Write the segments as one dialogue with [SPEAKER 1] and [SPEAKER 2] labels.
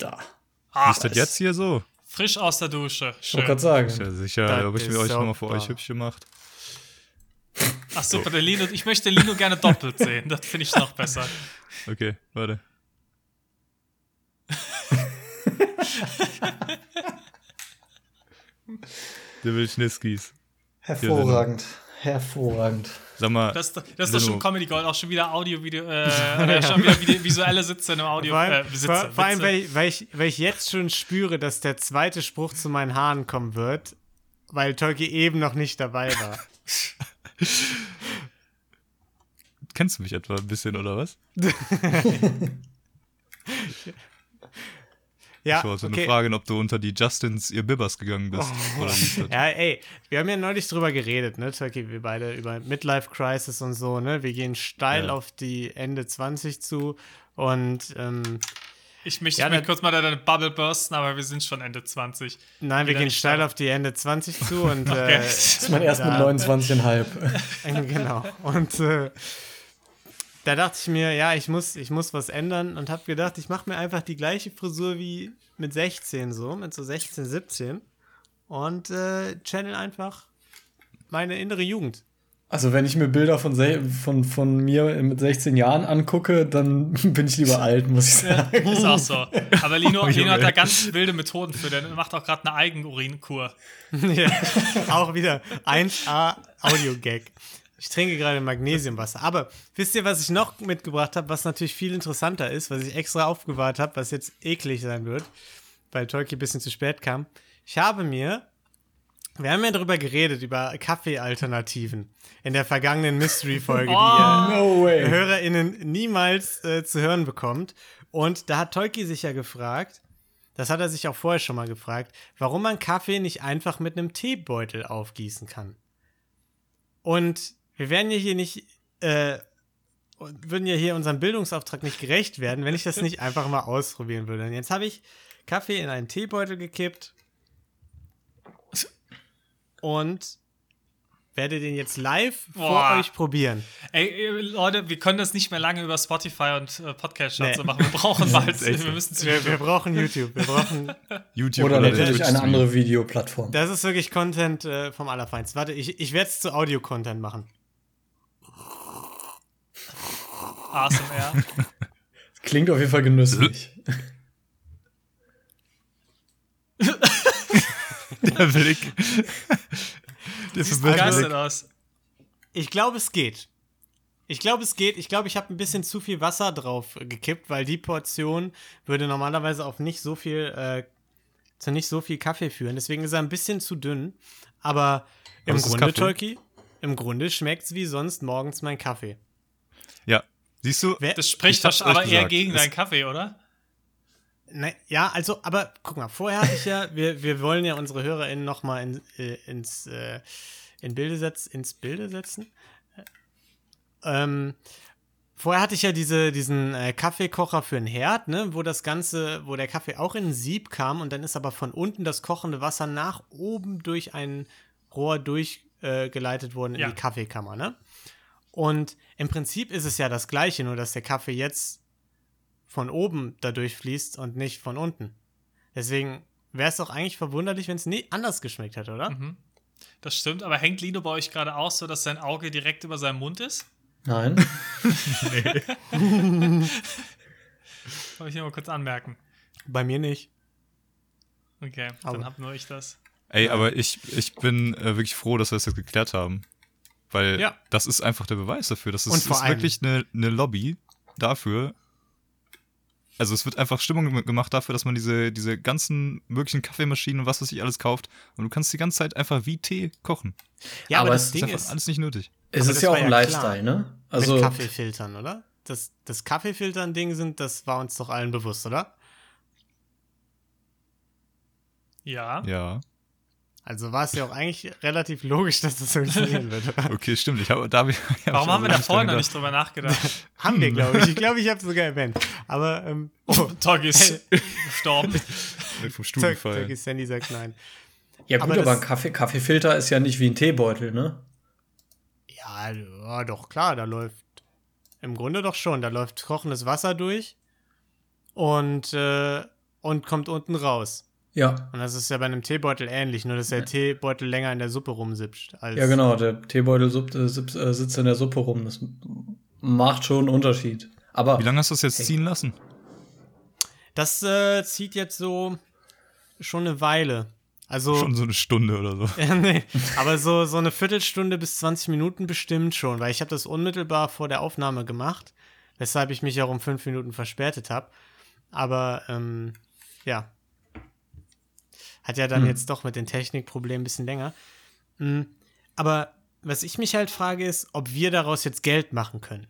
[SPEAKER 1] Da.
[SPEAKER 2] Wie ist das jetzt hier so?
[SPEAKER 3] Frisch aus der Dusche.
[SPEAKER 1] Ich
[SPEAKER 3] Schön.
[SPEAKER 1] wollte gerade sagen.
[SPEAKER 2] Ist ja sicher, habe ich mir euch nochmal für euch hübsch gemacht.
[SPEAKER 3] Ach super, der Lino, ich möchte Lino gerne doppelt sehen. Das finde ich noch besser.
[SPEAKER 2] Okay, warte. Der will Schniskis.
[SPEAKER 1] Hervorragend. Hervorragend.
[SPEAKER 2] Sag mal,
[SPEAKER 3] Das, das ist doch schon Comedy Gold, auch schon wieder Audio, Video, äh, oder schon wieder visuelle Sitze im Audio.
[SPEAKER 4] Vor allem,
[SPEAKER 3] äh, Sitze,
[SPEAKER 4] vor, vor allem weil, ich, weil, ich, weil ich jetzt schon spüre, dass der zweite Spruch zu meinen Haaren kommen wird, weil Tolki eben noch nicht dabei war.
[SPEAKER 2] kennst du mich etwa ein bisschen oder was?
[SPEAKER 4] Ja,
[SPEAKER 2] Ich wollte
[SPEAKER 4] okay.
[SPEAKER 2] nur fragen, ob du unter die Justins ihr Bibbers gegangen bist. Das?
[SPEAKER 4] Ja, ey, wir haben ja neulich drüber geredet, ne, Turkey, wir beide über Midlife Crisis und so, ne? Wir gehen steil
[SPEAKER 2] Ja.
[SPEAKER 4] auf die Ende 20 zu und ähm,
[SPEAKER 3] Ich möchte
[SPEAKER 4] Ja, dann-
[SPEAKER 3] kurz mal deine Bubble bursten, aber wir sind schon Ende 20.
[SPEAKER 4] nein, wir gehen steil auf die Ende 20 zu und
[SPEAKER 3] Okay.
[SPEAKER 4] äh,
[SPEAKER 1] Das ist man erst mit
[SPEAKER 4] Ja.
[SPEAKER 1] 29,5.
[SPEAKER 4] genau. Und äh, da dachte ich mir, ja, ich muss, ich muss was ändern und habe gedacht, ich mache mir einfach die gleiche Frisur wie mit 16 so, mit so 16, 17 und äh, channel einfach meine innere Jugend.
[SPEAKER 1] Also wenn ich mir Bilder von, von, von mir mit 16 Jahren angucke, dann bin ich lieber alt, muss ich sagen.
[SPEAKER 3] Ist auch so. Aber Lino,
[SPEAKER 2] Oh,
[SPEAKER 3] Lino hat da ganz wilde Methoden für. Der macht auch gerade eine Eigenurinkur.
[SPEAKER 4] ja, auch wieder 1A Audio-Gag. Ich trinke gerade Magnesiumwasser. Aber wisst ihr, was ich noch mitgebracht habe, was natürlich viel interessanter ist, was ich extra aufgewahrt habe, was jetzt eklig sein wird, weil Tolki ein bisschen zu spät kam. Ich habe mir, wir haben ja darüber geredet, über Kaffeealternativen in der vergangenen Mystery-Folge, die ihr
[SPEAKER 1] No way.
[SPEAKER 4] HörerInnen niemals äh, zu hören bekommt. Und da hat Tolki sich ja gefragt, das hat er sich auch vorher schon mal gefragt, warum man Kaffee nicht einfach mit einem Teebeutel aufgießen kann. Und wir werden ja hier nicht, äh, und würden ja hier unserem Bildungsauftrag nicht gerecht werden, wenn ich das nicht einfach mal ausprobieren würde. Und jetzt habe ich Kaffee in einen Teebeutel gekippt und werde den jetzt live vor
[SPEAKER 3] Boah.
[SPEAKER 4] euch probieren.
[SPEAKER 3] Ey, ey, Leute, wir können das nicht mehr lange über Spotify und äh, Podcast
[SPEAKER 4] Nee.
[SPEAKER 3] so machen. Wir brauchen bald, wir müssen zu
[SPEAKER 4] Wir, wir brauchen YouTube. Wir brauchen.
[SPEAKER 2] YouTube
[SPEAKER 1] Oder
[SPEAKER 2] der
[SPEAKER 1] natürlich eine andere Videoplattform.
[SPEAKER 4] Das ist wirklich Content äh, vom Allerfeinsten. Warte, ich, ich werde es zu Audio-Content machen.
[SPEAKER 3] ASMR.
[SPEAKER 1] Klingt auf jeden Fall genüsslich.
[SPEAKER 2] Der Blick. Der
[SPEAKER 3] Siehst begeistert
[SPEAKER 2] Blick.
[SPEAKER 3] aus.
[SPEAKER 4] Ich glaube, es geht. Ich glaube, es geht. Ich glaube, ich habe ein bisschen zu viel Wasser drauf gekippt, weil die Portion würde normalerweise auf nicht so viel, äh, zu nicht so viel Kaffee führen. Deswegen ist er ein bisschen zu dünn. Aber im Grunde. Tolki, im Grunde schmeckt es wie sonst morgens mein Kaffee.
[SPEAKER 2] Ja, siehst du?
[SPEAKER 4] Wer-
[SPEAKER 3] Das spricht doch aber eher gegen deinen Kaffee, oder?
[SPEAKER 4] Ne, ja, also, aber guck mal, vorher hatte ich ja, wir, wir wollen ja unsere HörerInnen nochmal in, äh, ins, äh, in Bilde setz, ins Bilde setzen. Ähm, vorher hatte ich ja diese, diesen äh, Kaffeekocher für den Herd, ne, wo das Ganze, wo der Kaffee auch in ein Sieb kam und dann ist aber von unten das kochende Wasser nach oben durch ein Rohr durchgeleitet äh, worden in
[SPEAKER 3] Ja.
[SPEAKER 4] die Kaffeekammer, ne? Und im Prinzip ist es ja das Gleiche, nur dass der Kaffee jetzt von oben dadurch fließt und nicht von unten. Deswegen wäre es doch eigentlich verwunderlich, wenn es nie anders geschmeckt hätte, oder?
[SPEAKER 3] Das stimmt, aber hängt Lino bei euch gerade auch so, dass sein Auge direkt über seinem Mund ist?
[SPEAKER 1] Nein.
[SPEAKER 3] Wollte ich nur mal kurz anmerken.
[SPEAKER 4] Bei mir nicht.
[SPEAKER 3] Okay,
[SPEAKER 4] Aber-
[SPEAKER 3] dann hab nur ich das.
[SPEAKER 2] Ey, aber ich, ich bin äh, wirklich froh, dass wir das jetzt geklärt haben. Weil
[SPEAKER 4] Ja.
[SPEAKER 2] das ist einfach der Beweis dafür. Das ist,
[SPEAKER 4] Und vor
[SPEAKER 2] ist wirklich eine, eine Lobby dafür. Also es wird einfach Stimmung gem- gemacht dafür, dass man diese, diese ganzen möglichen Kaffeemaschinen und was weiß ich alles kauft. Und du kannst die ganze Zeit einfach wie Tee kochen.
[SPEAKER 4] Ja, aber,
[SPEAKER 1] Aber
[SPEAKER 4] das
[SPEAKER 1] es
[SPEAKER 2] Das
[SPEAKER 4] Ding
[SPEAKER 2] ist einfach
[SPEAKER 4] ist
[SPEAKER 2] alles nicht nötig.
[SPEAKER 1] Es
[SPEAKER 4] Aber
[SPEAKER 1] ist ja auch ein
[SPEAKER 4] ja
[SPEAKER 1] Lifestyle, ne? Also,
[SPEAKER 4] mit Kaffeefiltern, oder? Das, das Kaffeefiltern-Ding sind, das war uns doch allen bewusst, oder?
[SPEAKER 3] Ja.
[SPEAKER 2] Ja.
[SPEAKER 4] Also war es ja auch eigentlich relativ logisch, dass das funktionieren würde.
[SPEAKER 2] Okay, stimmt. Ich hab, da hab ich, hab
[SPEAKER 3] Warum
[SPEAKER 2] ich
[SPEAKER 3] haben wir da
[SPEAKER 2] also
[SPEAKER 3] vorhin noch nicht drüber nachgedacht?
[SPEAKER 4] Haben wir, glaube ich. Ich glaube, ich habe es sogar erwähnt. Aber, ähm, oh,
[SPEAKER 3] Tog ist gestorben.
[SPEAKER 2] Vom Stuhl gefallen.
[SPEAKER 4] zack, ist Sandy sagt nein.
[SPEAKER 1] ja gut,
[SPEAKER 4] aber
[SPEAKER 1] aber, ein Kaffee, Kaffeefilter ist ja nicht wie ein Teebeutel, ne?
[SPEAKER 4] Ja, ja, doch, klar, da läuft im Grunde doch schon. Da läuft kochendes Wasser durch und äh, und kommt unten raus.
[SPEAKER 1] Ja.
[SPEAKER 4] Und das ist ja bei einem Teebeutel ähnlich, nur dass der Teebeutel länger in der Suppe rumsipscht. Als
[SPEAKER 1] Ja, genau. Der Teebeutel supp- äh, sitzt äh, sitzt in der Suppe rum. Das macht schon einen Unterschied. Aber
[SPEAKER 2] Wie lange hast du das jetzt
[SPEAKER 1] Hey.
[SPEAKER 2] ziehen lassen?
[SPEAKER 4] Das äh, zieht jetzt so schon eine Weile. Also,
[SPEAKER 2] Schon so eine Stunde oder so.
[SPEAKER 4] Ja, nee, aber so, so eine Viertelstunde bis 20 Minuten bestimmt schon, weil ich habe das unmittelbar vor der Aufnahme gemacht, weshalb ich mich auch um fünf Minuten verspätet habe. Aber ähm, ja, hat ja dann jetzt doch mit den Technikproblemen ein bisschen länger. Mm, Aber was ich mich halt frage ist, ob wir daraus jetzt Geld machen können.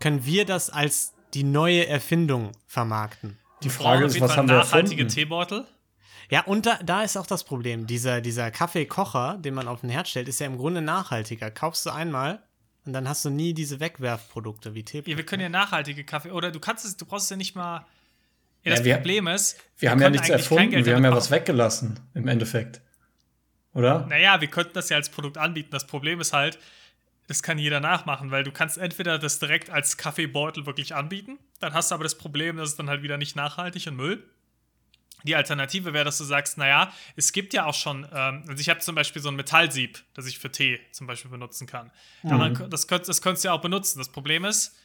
[SPEAKER 4] Können wir das als die neue Erfindung vermarkten?
[SPEAKER 1] die Frage ist, was
[SPEAKER 3] Fall
[SPEAKER 1] haben wir
[SPEAKER 3] nachhaltige
[SPEAKER 1] erfunden?
[SPEAKER 3] Teebeutel.
[SPEAKER 4] Ja, und da, da ist auch das Problem. Dieser, dieser Kaffeekocher, den man auf den Herd stellt, ist ja im Grunde nachhaltiger. Kaufst du einmal und dann hast du nie diese Wegwerfprodukte wie Tee.
[SPEAKER 3] Ja, wir können ja nachhaltige Kaffee. Oder du kannst es, du brauchst es ja nicht mal. Ja,
[SPEAKER 1] Ja,
[SPEAKER 3] das
[SPEAKER 1] wir-
[SPEAKER 3] Problem ist,
[SPEAKER 1] Wir haben ja nichts erfunden. Wir haben ja was weggelassen, im Endeffekt. Oder?
[SPEAKER 3] Naja, wir könnten das ja als Produkt anbieten. Das Problem ist halt, das kann jeder nachmachen, weil du kannst entweder das direkt als Kaffeebeutel wirklich anbieten, dann hast du aber das Problem, dass es dann halt wieder nicht nachhaltig und Müll. Die Alternative wäre, dass du sagst, naja, es gibt ja auch schon, ähm, also ich habe zum Beispiel so ein Metallsieb, das ich für Tee zum Beispiel benutzen kann. Daran, das, könnt, das könntest du ja auch benutzen. Das Problem ist,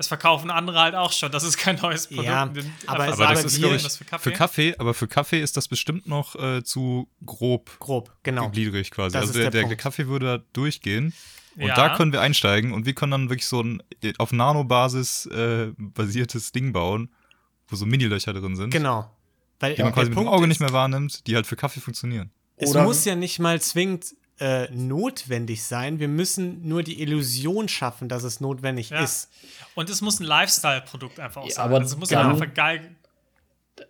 [SPEAKER 3] das verkaufen andere halt auch schon. Das ist kein neues Produkt.
[SPEAKER 4] Ja, aber- aber das ist,
[SPEAKER 2] ich,
[SPEAKER 3] für
[SPEAKER 2] Für
[SPEAKER 3] Kaffee.
[SPEAKER 2] Kaffee, aber für Kaffee ist das bestimmt noch äh, zu grob
[SPEAKER 4] Grob, genau.
[SPEAKER 2] gliedrig quasi.
[SPEAKER 4] Das
[SPEAKER 2] also
[SPEAKER 4] ist
[SPEAKER 2] der,
[SPEAKER 4] der
[SPEAKER 2] der. Kaffee würde da durchgehen. Und
[SPEAKER 3] Ja.
[SPEAKER 2] da können wir einsteigen und wir können dann wirklich so ein auf Nanobasis äh, basiertes Ding bauen, wo so Mini-Löcher drin sind,
[SPEAKER 4] Genau. Weil
[SPEAKER 2] die man quasi mit dem Auge
[SPEAKER 4] ist,
[SPEAKER 2] nicht mehr wahrnimmt, die halt für Kaffee funktionieren.
[SPEAKER 4] Es
[SPEAKER 1] Oder-
[SPEAKER 4] muss ja nicht mal zwingend äh, notwendig sein. Wir müssen nur die Illusion schaffen, dass es notwendig
[SPEAKER 3] Ja.
[SPEAKER 4] ist.
[SPEAKER 3] Und es muss ein Lifestyle-Produkt einfach auch
[SPEAKER 1] Ja,
[SPEAKER 3] sein.
[SPEAKER 1] aber
[SPEAKER 3] also es muss
[SPEAKER 1] dann-
[SPEAKER 3] einfach geil.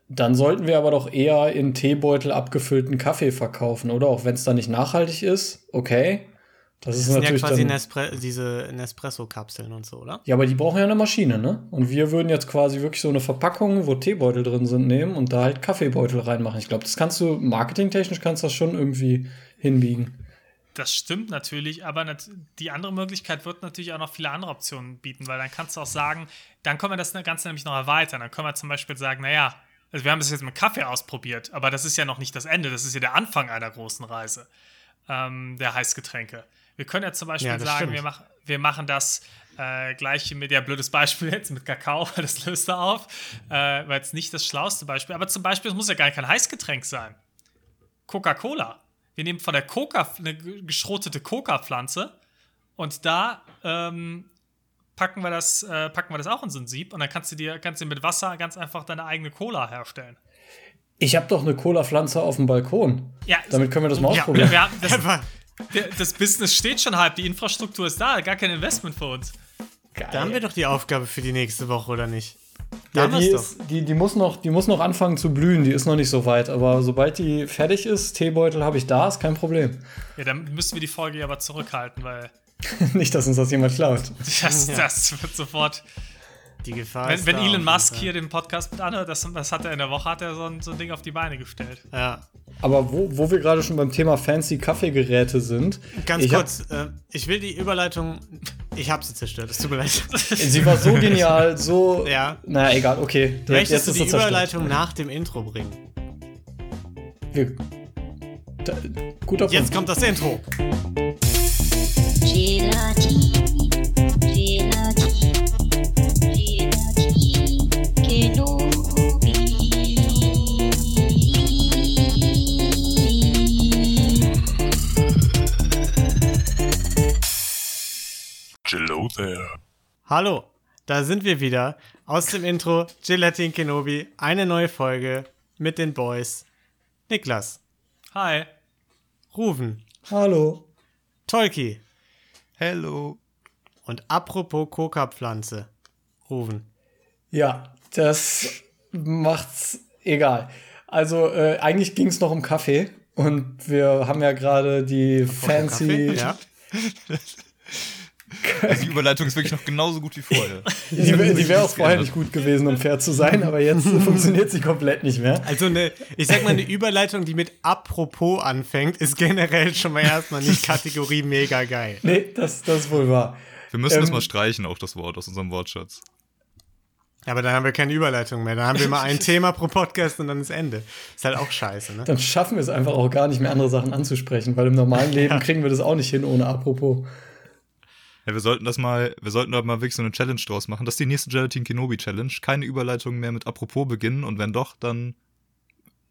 [SPEAKER 1] Dann sollten wir aber doch eher in Teebeutel abgefüllten Kaffee verkaufen, oder? Auch wenn es dann nicht nachhaltig ist, okay. Das ist
[SPEAKER 4] Das sind ja
[SPEAKER 1] natürlich
[SPEAKER 4] quasi
[SPEAKER 1] dann,
[SPEAKER 4] Nespre diese Nespresso-Kapseln und so, oder?
[SPEAKER 1] Ja, aber die brauchen ja eine Maschine, ne? Und wir würden jetzt quasi wirklich so eine Verpackung, wo Teebeutel drin sind, nehmen und da halt Kaffeebeutel reinmachen. Ich glaube, das kannst du, marketingtechnisch kannst du das schon irgendwie hinbiegen.
[SPEAKER 3] Das stimmt natürlich, aber nat die andere Möglichkeit wird natürlich auch noch viele andere Optionen bieten, weil dann kannst du auch sagen, dann können wir das Ganze nämlich noch erweitern. Dann können wir zum Beispiel sagen, naja, also wir haben das jetzt mit Kaffee ausprobiert, aber das ist ja noch nicht das Ende, das ist ja der Anfang einer großen Reise ähm, der Heißgetränke. Wir können ja zum Beispiel
[SPEAKER 4] Ja,
[SPEAKER 3] sagen,
[SPEAKER 4] stimmt.
[SPEAKER 3] wir, mach, wir machen das äh, gleiche mit, ja, blödes Beispiel jetzt mit Kakao, das löst er auf, äh, weil jetzt nicht das schlauste Beispiel, aber zum Beispiel, es muss ja gar kein Heißgetränk sein. Coca-Cola. Wir nehmen von der Coca eine geschrotete Coca-Pflanze und da ähm, packen, wir das, äh, packen wir das auch in so ein Sieb und dann kannst du dir kannst du mit Wasser ganz einfach deine eigene Cola herstellen.
[SPEAKER 1] Ich habe doch eine Cola-Pflanze auf dem Balkon.
[SPEAKER 3] Ja,
[SPEAKER 1] Damit können wir das mal
[SPEAKER 3] ja,
[SPEAKER 1] ausprobieren.
[SPEAKER 3] wir haben das, das Business steht schon halb, die Infrastruktur ist da, gar kein Investment für uns.
[SPEAKER 4] Da haben wir doch die Aufgabe für die nächste Woche, oder nicht?
[SPEAKER 1] Ja, die, ist, die, die, muss noch, die muss noch anfangen zu blühen, die ist noch nicht so weit. Aber sobald die fertig ist, Teebeutel habe ich da, ist kein Problem.
[SPEAKER 3] Ja, dann müssen wir die Folge aber zurückhalten, weil
[SPEAKER 1] nicht, dass uns das jemand klaut.
[SPEAKER 3] das,
[SPEAKER 4] Ja.
[SPEAKER 3] das wird sofort.
[SPEAKER 4] Die Gefahr
[SPEAKER 3] Wenn,
[SPEAKER 4] ist
[SPEAKER 3] wenn
[SPEAKER 4] da
[SPEAKER 3] Elon
[SPEAKER 4] auf
[SPEAKER 3] Musk hier den Podcast mit anhört, das, das hat er in der Woche, hat er so ein, so ein Ding auf die Beine gestellt.
[SPEAKER 4] Ja.
[SPEAKER 1] Aber wo, wo wir gerade schon beim Thema fancy Kaffeegeräte sind.
[SPEAKER 4] Ganz
[SPEAKER 1] ich hab-
[SPEAKER 4] kurz, äh, ich will die Überleitung. Ich habe sie zerstört, es tut mir leid.
[SPEAKER 1] Sie war so genial, so.
[SPEAKER 4] Ja.
[SPEAKER 1] Naja, egal, okay.
[SPEAKER 4] Möchtest du
[SPEAKER 1] ist
[SPEAKER 4] die
[SPEAKER 1] zerstört.
[SPEAKER 4] Überleitung nach dem Intro bringen?
[SPEAKER 1] Wir, da, guter Punkt.
[SPEAKER 4] Jetzt kommt das Intro.
[SPEAKER 5] Gelati,
[SPEAKER 6] Hello there.
[SPEAKER 4] Hallo, da sind wir wieder. Aus dem Intro Gelatin Kenobi, eine neue Folge mit den Boys. Niklas,
[SPEAKER 3] Hi.
[SPEAKER 4] Ruven,
[SPEAKER 1] Hallo.
[SPEAKER 4] Tolki
[SPEAKER 2] Hello.
[SPEAKER 4] und apropos Coca-Pflanze. Ruven.
[SPEAKER 1] Ja, das macht's egal. Also, äh, eigentlich ging es noch um Kaffee. Und wir haben ja gerade die fancy.
[SPEAKER 4] Kaffee? Ja.
[SPEAKER 2] Die Überleitung ist wirklich noch genauso gut wie vorher.
[SPEAKER 1] Die, die wäre auch vorher nicht gut gewesen, um fair zu sein, aber jetzt funktioniert sie komplett nicht mehr.
[SPEAKER 4] Also eine, ich sag mal, eine Überleitung, die mit apropos anfängt, ist generell schon mal erstmal nicht Kategorie mega geil.
[SPEAKER 1] Nee, das, das ist wohl wahr.
[SPEAKER 2] Wir müssen das
[SPEAKER 1] Ähm,
[SPEAKER 2] mal streichen, auch das Wort aus unserem Wortschatz.
[SPEAKER 4] Aber dann haben wir keine Überleitung mehr. Dann haben wir mal ein Thema pro Podcast und dann ist Ende. Ist halt auch scheiße, ne?
[SPEAKER 1] Dann schaffen wir es einfach auch gar nicht mehr, andere Sachen anzusprechen, weil im normalen Leben kriegen wir das auch nicht hin ohne Apropos.
[SPEAKER 2] Ja, wir sollten das mal, wir sollten da mal wirklich so eine Challenge draus machen. Das ist die nächste Gelatin Kenobi Challenge. Keine Überleitung mehr mit apropos beginnen und wenn doch, dann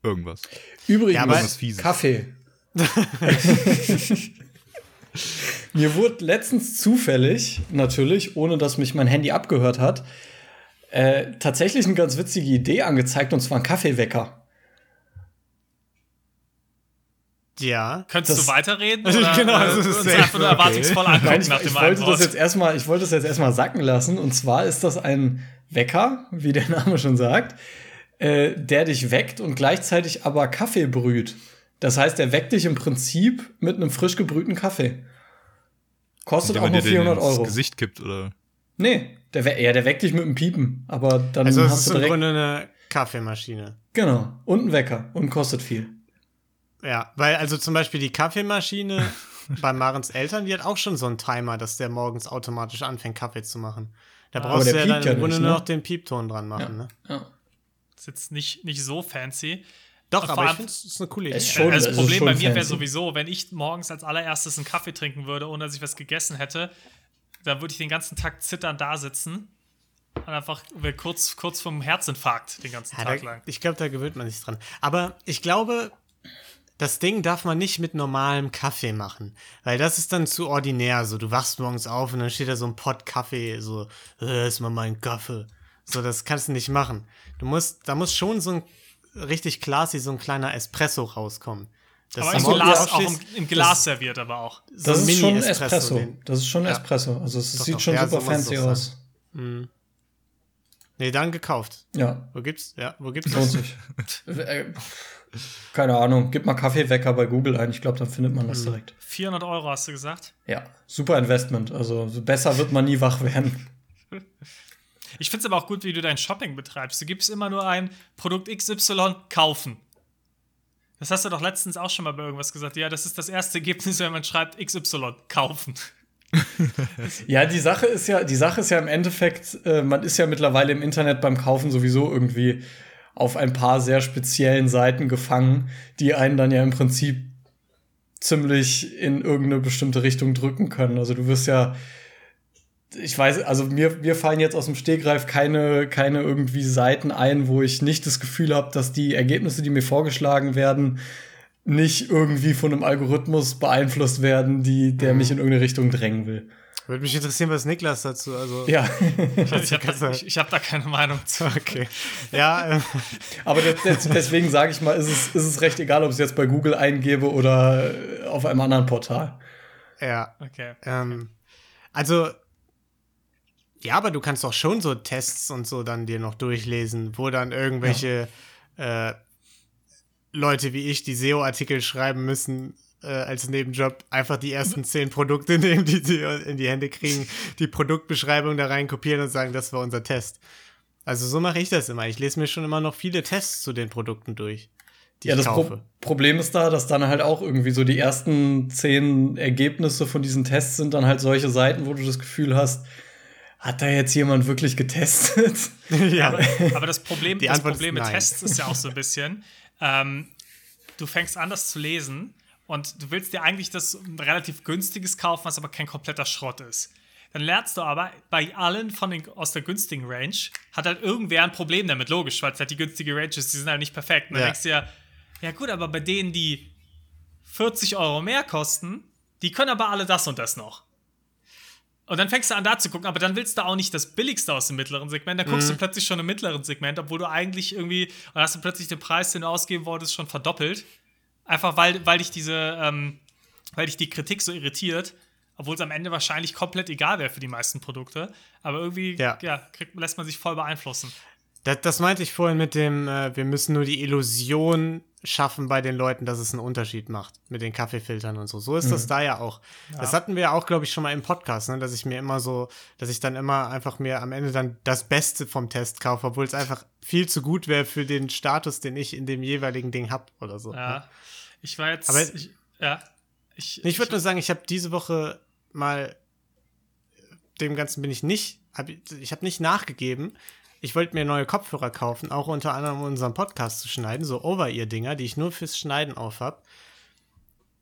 [SPEAKER 2] irgendwas.
[SPEAKER 1] Übrigens,
[SPEAKER 4] Ja, aber-
[SPEAKER 2] Irgendwas Fieses.
[SPEAKER 1] Kaffee. Mir wurde letztens zufällig, natürlich, ohne dass mich mein Handy abgehört hat, äh, tatsächlich eine ganz witzige Idee angezeigt, und zwar ein Kaffeewecker.
[SPEAKER 4] Ja.
[SPEAKER 3] Könntest
[SPEAKER 1] Das-
[SPEAKER 3] du weiterreden? Oder,
[SPEAKER 4] genau,
[SPEAKER 3] äh,
[SPEAKER 4] das ist safe,
[SPEAKER 3] einfach nur
[SPEAKER 4] okay.
[SPEAKER 3] erwartungsvoll angucken
[SPEAKER 1] Nein, ich,
[SPEAKER 3] nach
[SPEAKER 1] ich,
[SPEAKER 3] dem
[SPEAKER 1] wollte das jetzt erstmal, ich wollte das jetzt erstmal sacken lassen. Und zwar ist das ein Wecker, wie der Name schon sagt, äh, der dich weckt und gleichzeitig aber Kaffee brüht. Das heißt, er weckt dich im Prinzip mit einem frisch gebrühten Kaffee. Kostet auch nur
[SPEAKER 2] dir den
[SPEAKER 1] 400
[SPEAKER 2] ins
[SPEAKER 1] Euro.
[SPEAKER 2] Gesicht kippt oder.
[SPEAKER 1] Nee, der, we- ja, der weckt dich mit einem Piepen. Aber dann
[SPEAKER 4] Also
[SPEAKER 1] hast
[SPEAKER 4] ist
[SPEAKER 1] du
[SPEAKER 4] im
[SPEAKER 1] direkt.
[SPEAKER 4] Grunde eine Kaffeemaschine.
[SPEAKER 1] Genau. Und ein Wecker. Und kostet viel.
[SPEAKER 4] Ja, weil also zum Beispiel die Kaffeemaschine bei Marens Eltern, die hat auch schon so einen Timer, dass der morgens automatisch anfängt, Kaffee zu machen. Da brauchst du ja dann
[SPEAKER 1] ja
[SPEAKER 4] im Grunde
[SPEAKER 1] nicht,
[SPEAKER 4] nur
[SPEAKER 1] ne?
[SPEAKER 4] noch den Piepton dran machen, ne?
[SPEAKER 1] Ja.
[SPEAKER 3] ist jetzt nicht, nicht so fancy.
[SPEAKER 4] Doch, aber
[SPEAKER 3] vor
[SPEAKER 4] ich
[SPEAKER 3] allem-
[SPEAKER 4] finde, es ist eine coole Idee.
[SPEAKER 1] Es ist schon-
[SPEAKER 3] also das
[SPEAKER 1] ist
[SPEAKER 3] Problem
[SPEAKER 1] schon
[SPEAKER 3] bei mir wäre sowieso, wenn ich morgens als allererstes einen Kaffee trinken würde, ohne dass ich was gegessen hätte, dann würde ich den ganzen Tag zitternd da sitzen und einfach kurz, kurz vom Herzinfarkt den ganzen
[SPEAKER 4] Ja,
[SPEAKER 3] Tag
[SPEAKER 4] da,
[SPEAKER 3] lang.
[SPEAKER 4] ich glaube, da gewöhnt man sich dran. Aber ich glaube, das Ding darf man nicht mit normalem Kaffee machen, weil das ist dann zu ordinär. So, du wachst morgens auf und dann steht da so ein Pott Kaffee, so, äh, ist mal mein Kaffee. So, das kannst du nicht machen. Du musst, da muss schon so ein richtig classy, so ein kleiner Espresso rauskommen. Das
[SPEAKER 3] Aber im
[SPEAKER 4] morgens
[SPEAKER 3] Glas, auch im, im Glas serviert aber auch.
[SPEAKER 4] so
[SPEAKER 1] Das
[SPEAKER 4] ein
[SPEAKER 1] ist schon
[SPEAKER 4] Mini-Espresso,
[SPEAKER 1] Espresso.
[SPEAKER 4] den-
[SPEAKER 1] Das ist schon Espresso. Also es
[SPEAKER 4] Doch,
[SPEAKER 1] sieht
[SPEAKER 4] doch.
[SPEAKER 1] schon
[SPEAKER 4] Ja,
[SPEAKER 1] super
[SPEAKER 4] so
[SPEAKER 1] fancy aus.
[SPEAKER 4] Nee, dann gekauft.
[SPEAKER 1] Ja,
[SPEAKER 4] Wo gibt's? Ja, wo gibt's
[SPEAKER 1] lohnt
[SPEAKER 4] das?
[SPEAKER 1] sich. Keine Ahnung. Gib mal Kaffeewecker bei Google ein. Ich glaube, dann findet man das direkt.
[SPEAKER 3] 400 Euro hast du gesagt.
[SPEAKER 1] Ja, super Investment. Also so besser wird man nie wach werden.
[SPEAKER 3] Ich finde es aber auch gut, wie du dein Shopping betreibst. Du gibst immer nur ein Produkt XY kaufen. Das hast du doch letztens auch schon mal bei irgendwas gesagt. Ja, das ist das erste Ergebnis, wenn man schreibt XY kaufen.
[SPEAKER 1] Ja, die Sache ist ja, die Sache ist ja im Endeffekt, äh, man ist ja mittlerweile im Internet beim Kaufen sowieso irgendwie auf ein paar sehr speziellen Seiten gefangen, die einen dann ja im Prinzip ziemlich in irgendeine bestimmte Richtung drücken können. Also du wirst ja, ich weiß, also mir, mir fallen jetzt aus dem Stegreif keine, keine irgendwie Seiten ein, wo ich nicht das Gefühl habe, dass die Ergebnisse, die mir vorgeschlagen werden, nicht irgendwie von einem Algorithmus beeinflusst werden, die, der mich in irgendeine Richtung drängen will.
[SPEAKER 4] Würde mich interessieren, was Niklas dazu, also.
[SPEAKER 1] Ja,
[SPEAKER 3] Ich habe da, ich, ich hab da keine Meinung zu.
[SPEAKER 4] Okay. Ja, ähm,
[SPEAKER 1] aber das, das, deswegen sage ich mal, ist es, ist es recht egal, ob ich es jetzt bei Google eingebe oder äh, auf einem anderen Portal.
[SPEAKER 4] ja.
[SPEAKER 3] Okay.
[SPEAKER 4] Ähm, also, ja, aber du kannst doch schon so Tests und so dann dir noch durchlesen, wo dann irgendwelche äh, Leute wie ich, die SEO-Artikel schreiben müssen, äh, als Nebenjob, einfach die ersten zehn Produkte nehmen, die sie in die Hände kriegen, die Produktbeschreibung da rein kopieren und sagen, das war unser Test. Also so mache ich das immer. Ich lese mir schon immer noch viele Tests zu den Produkten durch, die
[SPEAKER 1] Ja,
[SPEAKER 4] ich
[SPEAKER 1] das Pro
[SPEAKER 4] kaufe.
[SPEAKER 1] Problem ist da, dass dann halt auch irgendwie so die ersten zehn Ergebnisse von diesen Tests sind dann halt solche Seiten, wo du das Gefühl hast, hat da jetzt jemand wirklich getestet?
[SPEAKER 4] ja.
[SPEAKER 3] Aber das Problem,
[SPEAKER 4] Die
[SPEAKER 3] das
[SPEAKER 4] Antwort
[SPEAKER 3] Problem mit. Tests ist ja auch so ein bisschen, ähm, du fängst an, das zu lesen und du willst dir eigentlich das relativ günstiges kaufen, was aber kein kompletter Schrott ist. Dann lernst du aber, bei allen von den, aus der günstigen Range hat halt irgendwer ein Problem damit, logisch, weil es halt die günstige Range ist, die sind halt nicht perfekt. Und dann
[SPEAKER 4] Ja.
[SPEAKER 3] denkst du ja, ja gut, aber bei denen, die 40 Euro mehr kosten, die können aber alle das und das noch. Und dann fängst du an, da zu gucken, aber dann willst du auch nicht das Billigste aus dem mittleren Segment. Dann guckst du plötzlich schon im mittleren Segment, obwohl du eigentlich irgendwie, und hast du plötzlich den Preis, den du ausgeben wolltest, schon verdoppelt. Einfach weil, weil dich diese, ähm, weil dich die Kritik so irritiert, obwohl es am Ende wahrscheinlich komplett egal wäre für die meisten Produkte. Aber irgendwie,
[SPEAKER 4] Ja.
[SPEAKER 3] ja, kriegt, lässt man sich voll beeinflussen.
[SPEAKER 4] Das, das meinte ich vorhin mit dem, äh, wir müssen nur die Illusion schaffen bei den Leuten, dass es einen Unterschied macht mit den Kaffeefiltern und so. So ist das da ja auch. Das hatten wir ja auch, glaube ich, schon mal im Podcast, ne? dass ich mir immer so, dass ich dann immer einfach mir am Ende dann das Beste vom Test kaufe, obwohl es einfach viel zu gut wäre für den Status, den ich in dem jeweiligen Ding habe oder so.
[SPEAKER 3] Ja. Ich war jetzt.
[SPEAKER 4] Aber-
[SPEAKER 3] ich, ja. Ich,
[SPEAKER 4] Ich würde nur sagen, ich habe diese Woche mal dem Ganzen bin ich nicht, hab, ich habe nicht nachgegeben, ich wollte mir neue Kopfhörer kaufen, auch unter anderem um unseren Podcast zu schneiden, so Over-Ear-Dinger, die ich nur fürs Schneiden auf habe.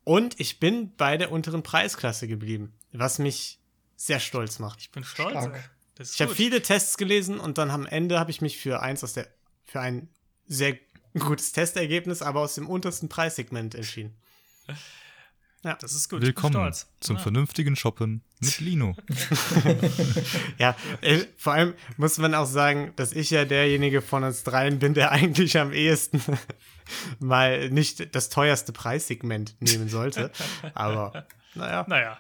[SPEAKER 4] Und ich bin bei der unteren Preisklasse geblieben, was mich sehr stolz macht.
[SPEAKER 3] Ich bin stolz.
[SPEAKER 4] Ich habe viele Tests gelesen und dann am Ende habe ich mich für eins aus der für ein sehr gutes Testergebnis, aber aus dem untersten Preissegment entschieden.
[SPEAKER 3] Das ist gut.
[SPEAKER 2] Willkommen
[SPEAKER 3] stolz.
[SPEAKER 2] zum
[SPEAKER 3] Ja.
[SPEAKER 2] vernünftigen Shoppen mit Lino.
[SPEAKER 4] Ja, äh, vor allem muss man auch sagen, dass ich ja derjenige von uns dreien bin, der eigentlich am ehesten mal nicht das teuerste Preissegment nehmen sollte. Aber naja,
[SPEAKER 3] Naja.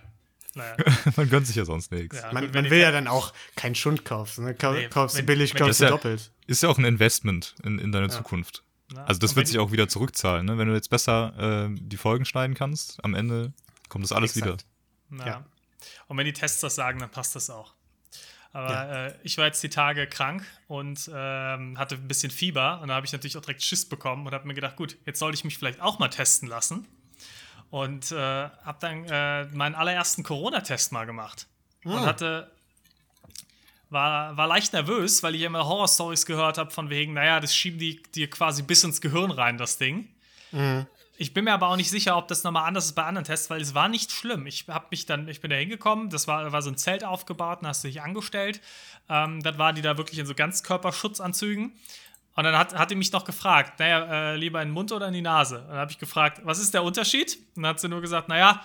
[SPEAKER 3] Naja.
[SPEAKER 2] Man gönnt sich ja sonst nichts.
[SPEAKER 3] Ja,
[SPEAKER 4] man,
[SPEAKER 3] gut,
[SPEAKER 4] man will ja dann auch keinen Schund kaufen. Ne? Kau
[SPEAKER 3] Nee,
[SPEAKER 4] kaufst du
[SPEAKER 3] wenn-
[SPEAKER 4] billig, kaufst du
[SPEAKER 2] ja-
[SPEAKER 4] doppelt.
[SPEAKER 2] Ist ja auch ein Investment in, in deine Zukunft.
[SPEAKER 3] Ja.
[SPEAKER 2] Also das wird sich auch wieder zurückzahlen. Ne? Wenn du jetzt besser äh, die Folgen schneiden kannst, am Ende kommt das alles
[SPEAKER 4] Exakt.
[SPEAKER 3] Ja.
[SPEAKER 4] Ja.
[SPEAKER 3] Und wenn die Tests das sagen, dann passt das auch. Aber äh, ich war jetzt die Tage krank und ähm, hatte ein bisschen Fieber und da habe ich natürlich auch direkt Schiss bekommen und habe mir gedacht, gut, jetzt sollte ich mich vielleicht auch mal testen lassen. Und äh, habe dann äh, meinen allerersten Corona-Test mal gemacht. Und hatte, war, war leicht nervös, weil ich immer Horror-Stories gehört habe von wegen, naja, das schieben die dir quasi bis ins Gehirn rein, das Ding. Ich bin mir aber auch nicht sicher, ob das nochmal anders ist bei anderen Tests, weil es war nicht schlimm. Ich habe mich dann, ich bin da hingekommen, das war, war so ein Zelt aufgebaut, dann hast du dich angestellt. Ähm, dann war die da wirklich in so Ganzkörperschutzanzügen. Und dann hat, hat die mich noch gefragt, naja, äh, lieber in den Mund oder in die Nase? Und dann habe ich gefragt, was ist der Unterschied? Und dann hat sie nur gesagt, naja,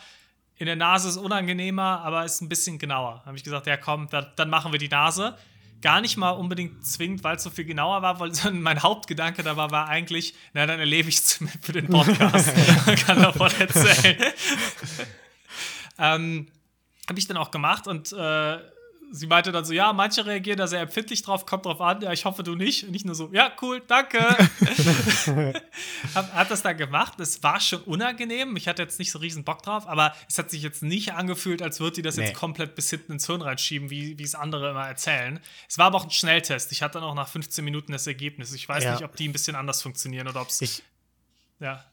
[SPEAKER 3] in der Nase ist unangenehmer, aber ist ein bisschen genauer. Habe ich gesagt, ja komm, da, dann machen wir die Nase. Gar nicht mal unbedingt zwingend, weil es so viel genauer war, weil sondern mein Hauptgedanke dabei war eigentlich, na dann erlebe ich es für den Podcast und kann davon erzählen. ähm, habe ich dann auch gemacht und äh, sie meinte dann so, ja, manche reagieren da sehr empfindlich drauf, kommt drauf an, ja, ich hoffe du nicht. Und nicht nur so, ja, cool, danke. hab, hab das dann gemacht. Es war schon unangenehm. Ich hatte jetzt nicht so riesen Bock drauf, aber es hat sich jetzt nicht angefühlt, als würde die das
[SPEAKER 4] Nee.
[SPEAKER 3] jetzt komplett bis hinten ins Hirn reinschieben, wie wie es andere immer erzählen. Es war aber auch ein Schnelltest. Ich hatte dann auch nach 15 Minuten das Ergebnis. Ich weiß
[SPEAKER 4] Ja.
[SPEAKER 3] nicht, ob die ein bisschen anders funktionieren oder ob es.
[SPEAKER 4] Ich,
[SPEAKER 3] Ja.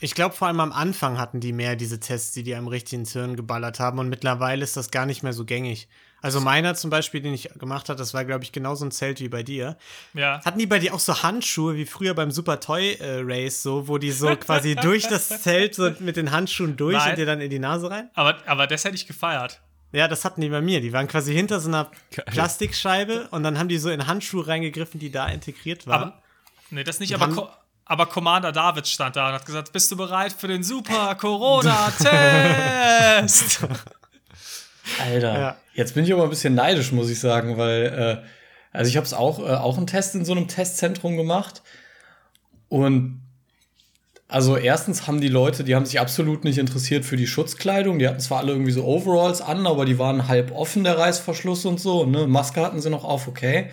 [SPEAKER 4] ich glaube, vor allem am Anfang hatten die mehr diese Tests, die die einem richtig ins Hirn geballert haben. Und mittlerweile ist das gar nicht mehr so gängig. Also meiner zum Beispiel, den ich gemacht habe, das war, glaube ich, genauso ein Zelt wie bei dir.
[SPEAKER 3] Ja.
[SPEAKER 4] Hatten die bei dir auch so Handschuhe wie früher beim Super Toy äh, Race, so, wo die so quasi durch das Zelt so mit den Handschuhen durch
[SPEAKER 3] Nein.
[SPEAKER 4] und dir dann in die Nase rein?
[SPEAKER 3] Aber, aber das hätte ich gefeiert.
[SPEAKER 4] Ja, das hatten die bei mir. Die waren quasi hinter so einer
[SPEAKER 2] Geil.
[SPEAKER 4] Plastikscheibe und dann haben die so in Handschuhe reingegriffen, die da integriert waren.
[SPEAKER 3] Aber, nee, das nicht,
[SPEAKER 4] Und
[SPEAKER 3] aber, Co aber Commander David stand da und hat gesagt: Bist du bereit für den Super Corona-Test?
[SPEAKER 1] Alter,
[SPEAKER 4] Ja.
[SPEAKER 1] jetzt bin ich aber ein bisschen neidisch, muss ich sagen, weil, äh, also ich habe es auch, äh, auch einen Test in so einem Testzentrum gemacht. Und also erstens haben die Leute, die haben sich absolut nicht interessiert für die Schutzkleidung. Die hatten zwar alle irgendwie so Overalls an, aber die waren halb offen, der Reißverschluss und so. Ne? Maske hatten sie noch auf, okay.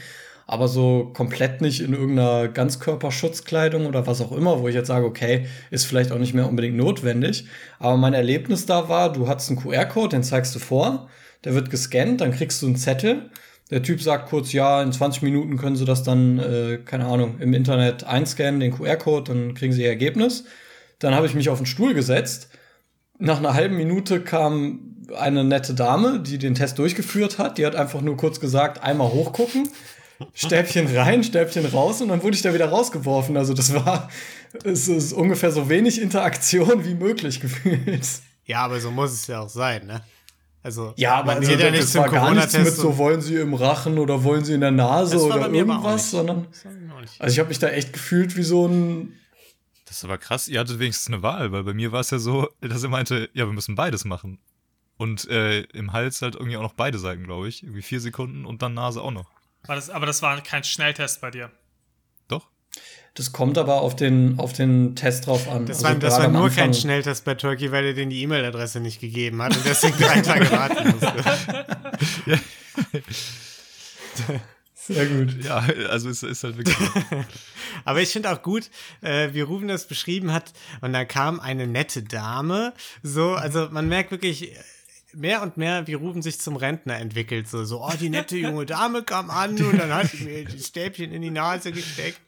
[SPEAKER 1] Aber so komplett nicht in irgendeiner Ganzkörperschutzkleidung oder was auch immer, wo ich jetzt sage, okay, ist vielleicht auch nicht mehr unbedingt notwendig. Aber mein Erlebnis da war, du hattest einen QR-Code, den zeigst du vor, der wird gescannt, dann kriegst du einen Zettel. Der Typ sagt kurz, ja, in 20 Minuten können sie das dann, äh, keine Ahnung, im Internet einscannen, den QR-Code, dann kriegen sie ihr Ergebnis. Dann habe ich mich auf den Stuhl gesetzt. Nach einer halben Minute kam eine nette Dame, die den Test durchgeführt hat. Die hat einfach nur kurz gesagt, einmal hochgucken, Stäbchen rein, Stäbchen raus und dann wurde ich da wieder rausgeworfen. Also das war es ist ungefähr so wenig Interaktion wie möglich gefühlt.
[SPEAKER 4] ja, aber so muss es ja auch sein, ne? Also,
[SPEAKER 1] Ja, aber
[SPEAKER 4] man
[SPEAKER 1] also,
[SPEAKER 4] geht ja
[SPEAKER 1] das
[SPEAKER 4] nicht
[SPEAKER 1] war gar nichts mit so, wollen sie im Rachen oder wollen sie in der Nase oder irgendwas, sondern also ich habe mich da echt gefühlt wie so ein
[SPEAKER 2] Das ist aber krass, ihr hattet wenigstens eine Wahl, weil bei mir war es ja so, dass er meinte, ja, wir müssen beides machen. Und äh, im Hals halt irgendwie auch noch beide Seiten, glaube ich. Irgendwie vier Sekunden und dann Nase auch noch.
[SPEAKER 3] War das, aber das war kein Schnelltest bei dir.
[SPEAKER 2] Doch?
[SPEAKER 1] Das kommt aber auf den, auf den Test drauf an.
[SPEAKER 4] Das
[SPEAKER 1] Also
[SPEAKER 4] war, das
[SPEAKER 1] gerade
[SPEAKER 4] war nur
[SPEAKER 1] Anfang-
[SPEAKER 4] kein Schnelltest bei Turkey, weil er denen die E-Mail-Adresse nicht gegeben hat und deswegen drei Tage warten musste.
[SPEAKER 1] Sehr gut.
[SPEAKER 2] Ja, also es ist halt wirklich.
[SPEAKER 4] Aber ich finde auch gut, äh, wie Ruben das beschrieben hat, und da kam eine nette Dame. So, also man merkt wirklich mehr und mehr, wie Ruben sich zum Rentner entwickelt. So, so oh, die nette junge Dame kam an und dann hat sie mir die Stäbchen in die Nase gesteckt.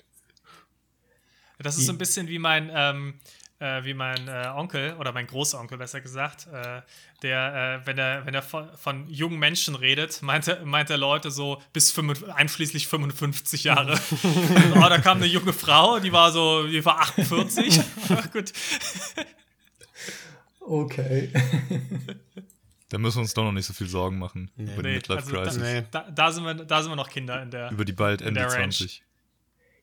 [SPEAKER 3] Das ist so ein bisschen wie mein, ähm, äh, wie mein äh, Onkel oder mein Großonkel besser gesagt, äh, der, äh, wenn er, wenn er von, von jungen Menschen redet, meint er, meint er Leute so bis 5, einschließlich 55 Jahre. oh, da kam eine junge Frau, die war so, die war 48. Gut.
[SPEAKER 1] Okay.
[SPEAKER 2] Da müssen wir uns doch noch nicht so viel Sorgen machen über die
[SPEAKER 3] Nee,
[SPEAKER 2] Midlife
[SPEAKER 3] also
[SPEAKER 2] Crisis.
[SPEAKER 3] da,
[SPEAKER 4] Nee.
[SPEAKER 3] da, da, sind wir, da sind wir noch Kinder in der.
[SPEAKER 2] Über die bald Ende
[SPEAKER 3] der Range.
[SPEAKER 2] 20.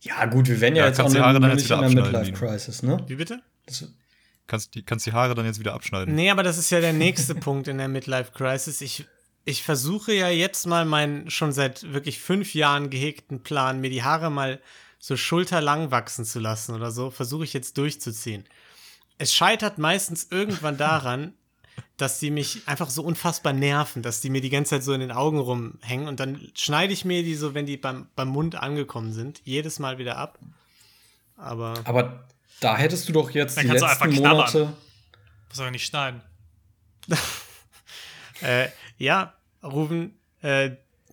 [SPEAKER 1] Ja, gut, wir werden ja,
[SPEAKER 2] Ja,
[SPEAKER 1] jetzt auch
[SPEAKER 2] Haare dann
[SPEAKER 1] nicht
[SPEAKER 2] jetzt
[SPEAKER 1] in
[SPEAKER 2] wieder
[SPEAKER 1] der
[SPEAKER 2] abschneiden,
[SPEAKER 1] Midlife Crisis, ne?
[SPEAKER 4] Wie bitte?
[SPEAKER 1] Das,
[SPEAKER 2] Kannst die, kannst die Haare dann jetzt wieder abschneiden.
[SPEAKER 4] Nee, aber das ist ja der nächste Punkt in der Midlife Crisis. Ich, ich versuche ja jetzt mal meinen schon seit wirklich fünf Jahren gehegten Plan, mir die Haare mal so schulterlang wachsen zu lassen oder so, versuche ich jetzt durchzuziehen. Es scheitert meistens irgendwann daran, dass die mich einfach so unfassbar nerven, dass die mir die ganze Zeit so in den Augen rumhängen und dann schneide ich mir die so, wenn die beim, beim Mund angekommen sind, jedes Mal wieder ab. Aber
[SPEAKER 1] aber da hättest du doch jetzt
[SPEAKER 3] Dann
[SPEAKER 1] die
[SPEAKER 3] kannst du
[SPEAKER 1] letzten. Monate.
[SPEAKER 3] Muss aber nicht schneiden.
[SPEAKER 4] Äh, ja, Ruben, äh,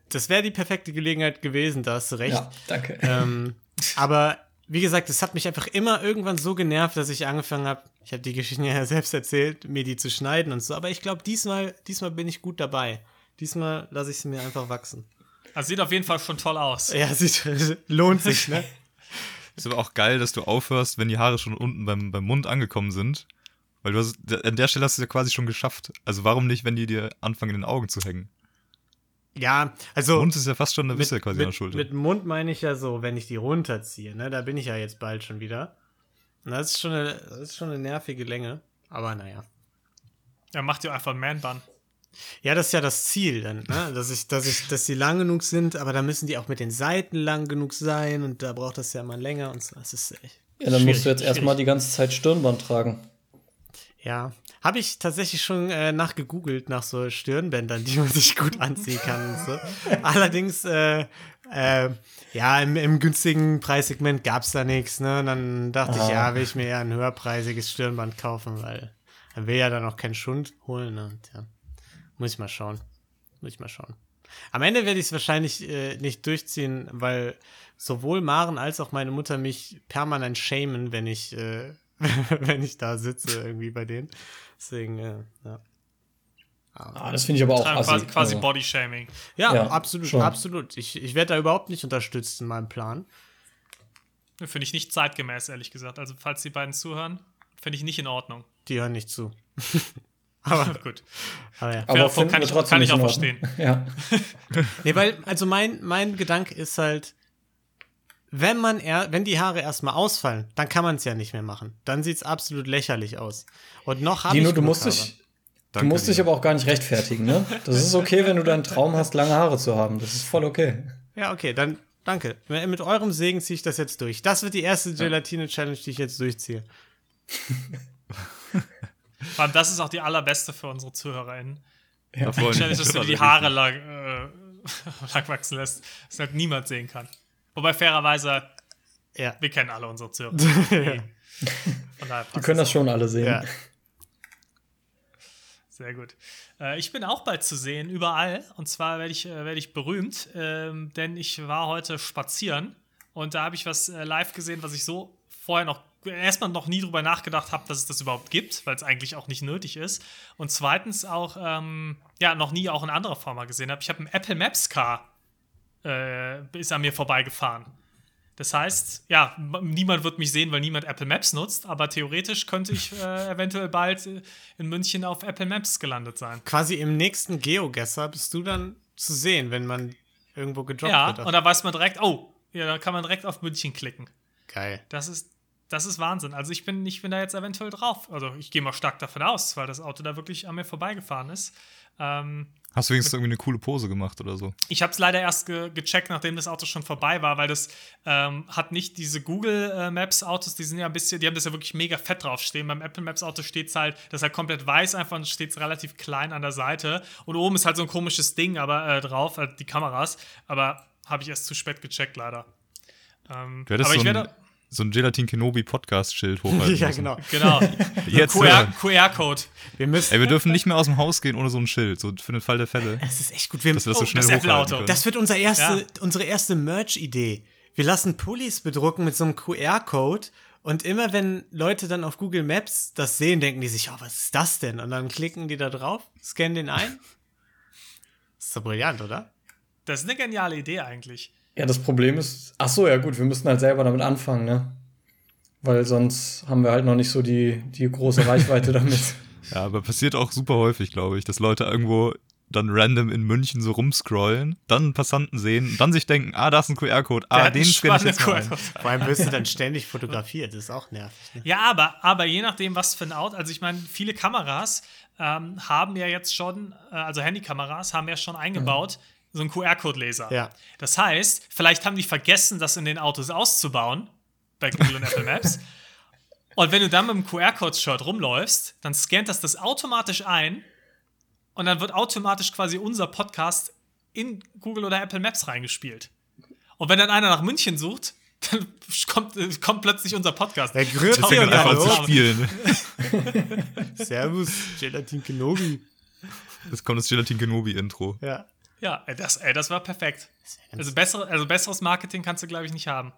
[SPEAKER 4] das wäre die perfekte Gelegenheit gewesen, da hast du recht.
[SPEAKER 1] Ja, danke.
[SPEAKER 4] Ähm, aber wie gesagt, es hat mich einfach immer irgendwann so genervt, dass ich angefangen habe, ich habe die Geschichten ja selbst erzählt, mir die zu schneiden und so. Aber ich glaube, diesmal, diesmal bin ich gut dabei. Diesmal lasse ich sie mir einfach wachsen.
[SPEAKER 3] Also sieht auf jeden Fall schon toll aus.
[SPEAKER 4] Ja, sieht, lohnt sich, ne?
[SPEAKER 2] Ist aber auch geil, dass du aufhörst, wenn die Haare schon unten beim, beim Mund angekommen sind. Weil du hast, an der Stelle hast du es ja quasi schon geschafft. Also warum nicht, wenn die dir anfangen, in den Augen zu hängen?
[SPEAKER 4] Ja, also.
[SPEAKER 2] Mund ist ja fast schon eine Wisse quasi an der
[SPEAKER 4] mit,
[SPEAKER 2] Schulter.
[SPEAKER 4] mit Mund meine ich ja so, wenn ich die runterziehe, ne? Da bin ich ja jetzt bald schon wieder. Und das ist schon eine, das ist schon eine nervige Länge. Aber naja.
[SPEAKER 3] Er macht dir einfach einen Man-Bun.
[SPEAKER 4] Ja, das ist ja das Ziel dann, ne? dass, ich, dass, ich, dass die lang genug sind, aber da müssen die auch mit den Seiten lang genug sein und da braucht das ja mal länger und so. Das ist echt.
[SPEAKER 1] Ja, dann musst du jetzt erstmal die ganze Zeit Stirnband tragen.
[SPEAKER 4] Ja, habe ich tatsächlich schon äh, nachgegoogelt nach so Stirnbändern, die man sich gut anziehen kann und so. Allerdings, äh, äh, ja, im, im günstigen Preissegment gab es da nichts, ne? Und dann dachte ich,
[SPEAKER 1] Ah.
[SPEAKER 4] ja, will ich mir eher ein höherpreisiges Stirnband kaufen, weil dann will ja dann auch keinen Schund holen. Ne? Und, ja. Muss ich mal schauen. Muss ich mal schauen. Am Ende werde ich es wahrscheinlich äh, nicht durchziehen, weil sowohl Maren als auch meine Mutter mich permanent shamen, wenn ich, äh, wenn ich da sitze irgendwie bei denen. Deswegen, äh, ja.
[SPEAKER 1] Ah, das finde ich aber auch assi.
[SPEAKER 3] quasi, quasi
[SPEAKER 1] also.
[SPEAKER 3] Body-Shaming.
[SPEAKER 4] Ja,
[SPEAKER 1] Ja,
[SPEAKER 4] absolut,
[SPEAKER 1] schon.
[SPEAKER 4] absolut. Ich, ich werde da überhaupt nicht unterstützt in meinem Plan.
[SPEAKER 3] Finde ich nicht zeitgemäß, ehrlich gesagt. Also, falls die beiden zuhören, finde ich nicht in Ordnung.
[SPEAKER 4] Die hören nicht zu. aber,
[SPEAKER 3] Gut.
[SPEAKER 4] aber ja.
[SPEAKER 1] Aber
[SPEAKER 3] kann ich-
[SPEAKER 1] trotzdem
[SPEAKER 3] kann ich auch verstehen.
[SPEAKER 1] Ja.
[SPEAKER 4] Nee, weil, also mein, mein Gedanke ist halt, wenn man er, wenn die Haare erstmal ausfallen, dann kann man es ja nicht mehr machen. Dann sieht es absolut lächerlich aus. Und noch habe ich
[SPEAKER 1] Dino, du musst
[SPEAKER 4] Haare.
[SPEAKER 1] dich, du musst dich aber auch gar nicht rechtfertigen, ne? Das ist okay, wenn du deinen Traum hast, lange Haare zu haben. Das ist voll okay.
[SPEAKER 4] Ja, okay, dann danke. Mit eurem Segen ziehe ich das jetzt durch. Das wird die erste Gelatine-Challenge, die ich jetzt durchziehe.
[SPEAKER 3] Vor allem, das ist auch die allerbeste für unsere ZuhörerInnen.
[SPEAKER 2] Da freuen
[SPEAKER 3] Challenge, dass du dir die Haare lang, äh, lang wachsen lässt, dass halt niemand sehen kann. Wobei fairerweise,
[SPEAKER 4] Ja.
[SPEAKER 3] wir kennen alle unsere Zuhörer.
[SPEAKER 4] ja.
[SPEAKER 3] Von daher passt
[SPEAKER 1] können das schon alle sehen.
[SPEAKER 4] ja.
[SPEAKER 3] Sehr gut. Äh, ich bin auch bald zu sehen, überall. Und zwar werde ich, äh, werde ich berühmt, ähm, denn ich war heute spazieren und da habe ich was äh, live gesehen, was ich so vorher noch erstmal noch nie drüber nachgedacht habe, dass es das überhaupt gibt, weil es eigentlich auch nicht nötig ist. Und zweitens auch, ähm, ja, noch nie auch in anderer Form mal gesehen habe. Ich habe ein Apple Maps Car, äh, ist an mir vorbeigefahren. Das heißt, ja, niemand wird mich sehen, weil niemand Apple Maps nutzt, aber theoretisch könnte ich äh, eventuell bald äh, in München auf Apple Maps gelandet sein.
[SPEAKER 4] Quasi im nächsten Geogesser bist du dann zu sehen, wenn man irgendwo gedroppt
[SPEAKER 3] Ja,
[SPEAKER 4] wird.
[SPEAKER 3] und da weiß man direkt, oh, ja, da kann man direkt auf München klicken.
[SPEAKER 4] Geil.
[SPEAKER 3] Das ist, das ist Wahnsinn. Also ich bin, ich bin da jetzt eventuell drauf. Also ich gehe mal stark davon aus, weil das Auto da wirklich an mir vorbeigefahren ist. Ähm,
[SPEAKER 2] Hast du wenigstens irgendwie eine coole Pose gemacht oder so?
[SPEAKER 3] Ich habe es leider erst ge gecheckt, nachdem das Auto schon vorbei war, weil das ähm, hat nicht diese Google äh, Maps Autos, die sind ja ein bisschen, die haben das ja wirklich mega fett draufstehen. Beim Apple Maps Auto steht es halt, das ist halt komplett weiß einfach und steht relativ klein an der Seite. Und oben ist halt so ein komisches Ding aber äh, drauf, halt die Kameras. Aber habe ich erst zu spät gecheckt, leider. Ähm, aber
[SPEAKER 2] so
[SPEAKER 3] ich
[SPEAKER 2] ein,
[SPEAKER 3] werde.
[SPEAKER 2] So ein Gelatin Kenobi Podcast-Schild hochhalten
[SPEAKER 4] Ja,
[SPEAKER 2] müssen.
[SPEAKER 4] genau.
[SPEAKER 3] Genau.
[SPEAKER 2] Jetzt
[SPEAKER 3] QR
[SPEAKER 2] hören.
[SPEAKER 3] QR-Code.
[SPEAKER 4] Wir müssen.
[SPEAKER 2] Ey, wir dürfen nicht mehr aus dem Haus gehen ohne so ein Schild, so für den Fall der Fälle.
[SPEAKER 4] das ist echt gut. Wir,
[SPEAKER 2] Dass wir das so
[SPEAKER 3] Oh,
[SPEAKER 2] schnell
[SPEAKER 3] das
[SPEAKER 2] hochhalten können.
[SPEAKER 4] Das wird unser erste,
[SPEAKER 3] Ja.
[SPEAKER 4] unsere erste Merch-Idee. Wir lassen Pullis bedrucken mit so einem QR-Code Und immer wenn Leute dann auf Google Maps das sehen, denken die sich, oh, was ist das denn? Und dann klicken die da drauf, scannen den ein. ist doch brillant, oder?
[SPEAKER 3] Das ist eine geniale Idee eigentlich.
[SPEAKER 1] Ja, das Problem ist, ach so, ja gut, wir müssten halt selber damit anfangen, ne? Weil sonst haben wir halt noch nicht so die, die große Reichweite damit.
[SPEAKER 2] Ja, aber passiert auch super häufig, glaube ich, dass Leute irgendwo dann random in München so rumscrollen, dann einen Passanten sehen, dann sich denken, ah, da ist ein QR-Code, ah, den scanne ich jetzt mal ein.
[SPEAKER 4] Vor allem wirst du dann ständig fotografiert, das ist auch nervig. Ne?
[SPEAKER 3] Ja, aber, aber je nachdem, was für ein Auto, also ich meine, viele Kameras ähm, haben ja jetzt schon, äh, also Handykameras haben ja schon eingebaut, so einen QR-Code-Leser.
[SPEAKER 4] Ja.
[SPEAKER 3] Das heißt, vielleicht haben die vergessen, das in den Autos auszubauen, bei Google und Apple Maps. Und wenn du dann mit dem QR-Code-Shirt rumläufst, dann scannt das das automatisch ein und dann wird automatisch quasi unser Podcast in Google oder Apple Maps reingespielt. Und wenn dann einer nach München sucht, dann kommt, kommt plötzlich unser Podcast.
[SPEAKER 4] Der Grüß
[SPEAKER 3] Taucht
[SPEAKER 2] Fängt einfach an zu spielen.
[SPEAKER 4] Servus, Gelatin Kenobi.
[SPEAKER 2] Jetzt kommt das Gelatin Kenobi-Intro.
[SPEAKER 4] Ja.
[SPEAKER 3] Ja, ey, das, ey, das war perfekt. Also, bessere, also besseres Marketing kannst du, glaube ich, nicht haben.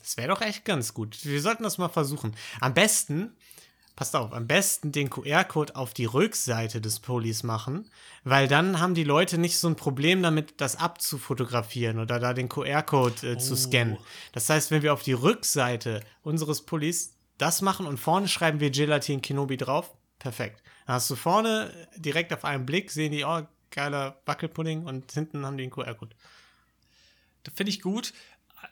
[SPEAKER 4] Das wäre doch echt ganz gut. Wir sollten das mal versuchen. Am besten, passt auf, am besten den QR-Code auf die Rückseite des Polis machen, weil dann haben die Leute nicht so ein Problem damit, das abzufotografieren oder da den QR-Code äh, zu
[SPEAKER 3] Oh.
[SPEAKER 4] scannen. Das heißt, wenn wir auf die Rückseite unseres Pullis das machen und vorne schreiben wir Gelatin Kenobi drauf, perfekt. Dann hast du vorne direkt auf einen Blick, sehen die, oh, geiler Wackelpudding und hinten haben die einen QR-Code.
[SPEAKER 3] Das finde ich gut.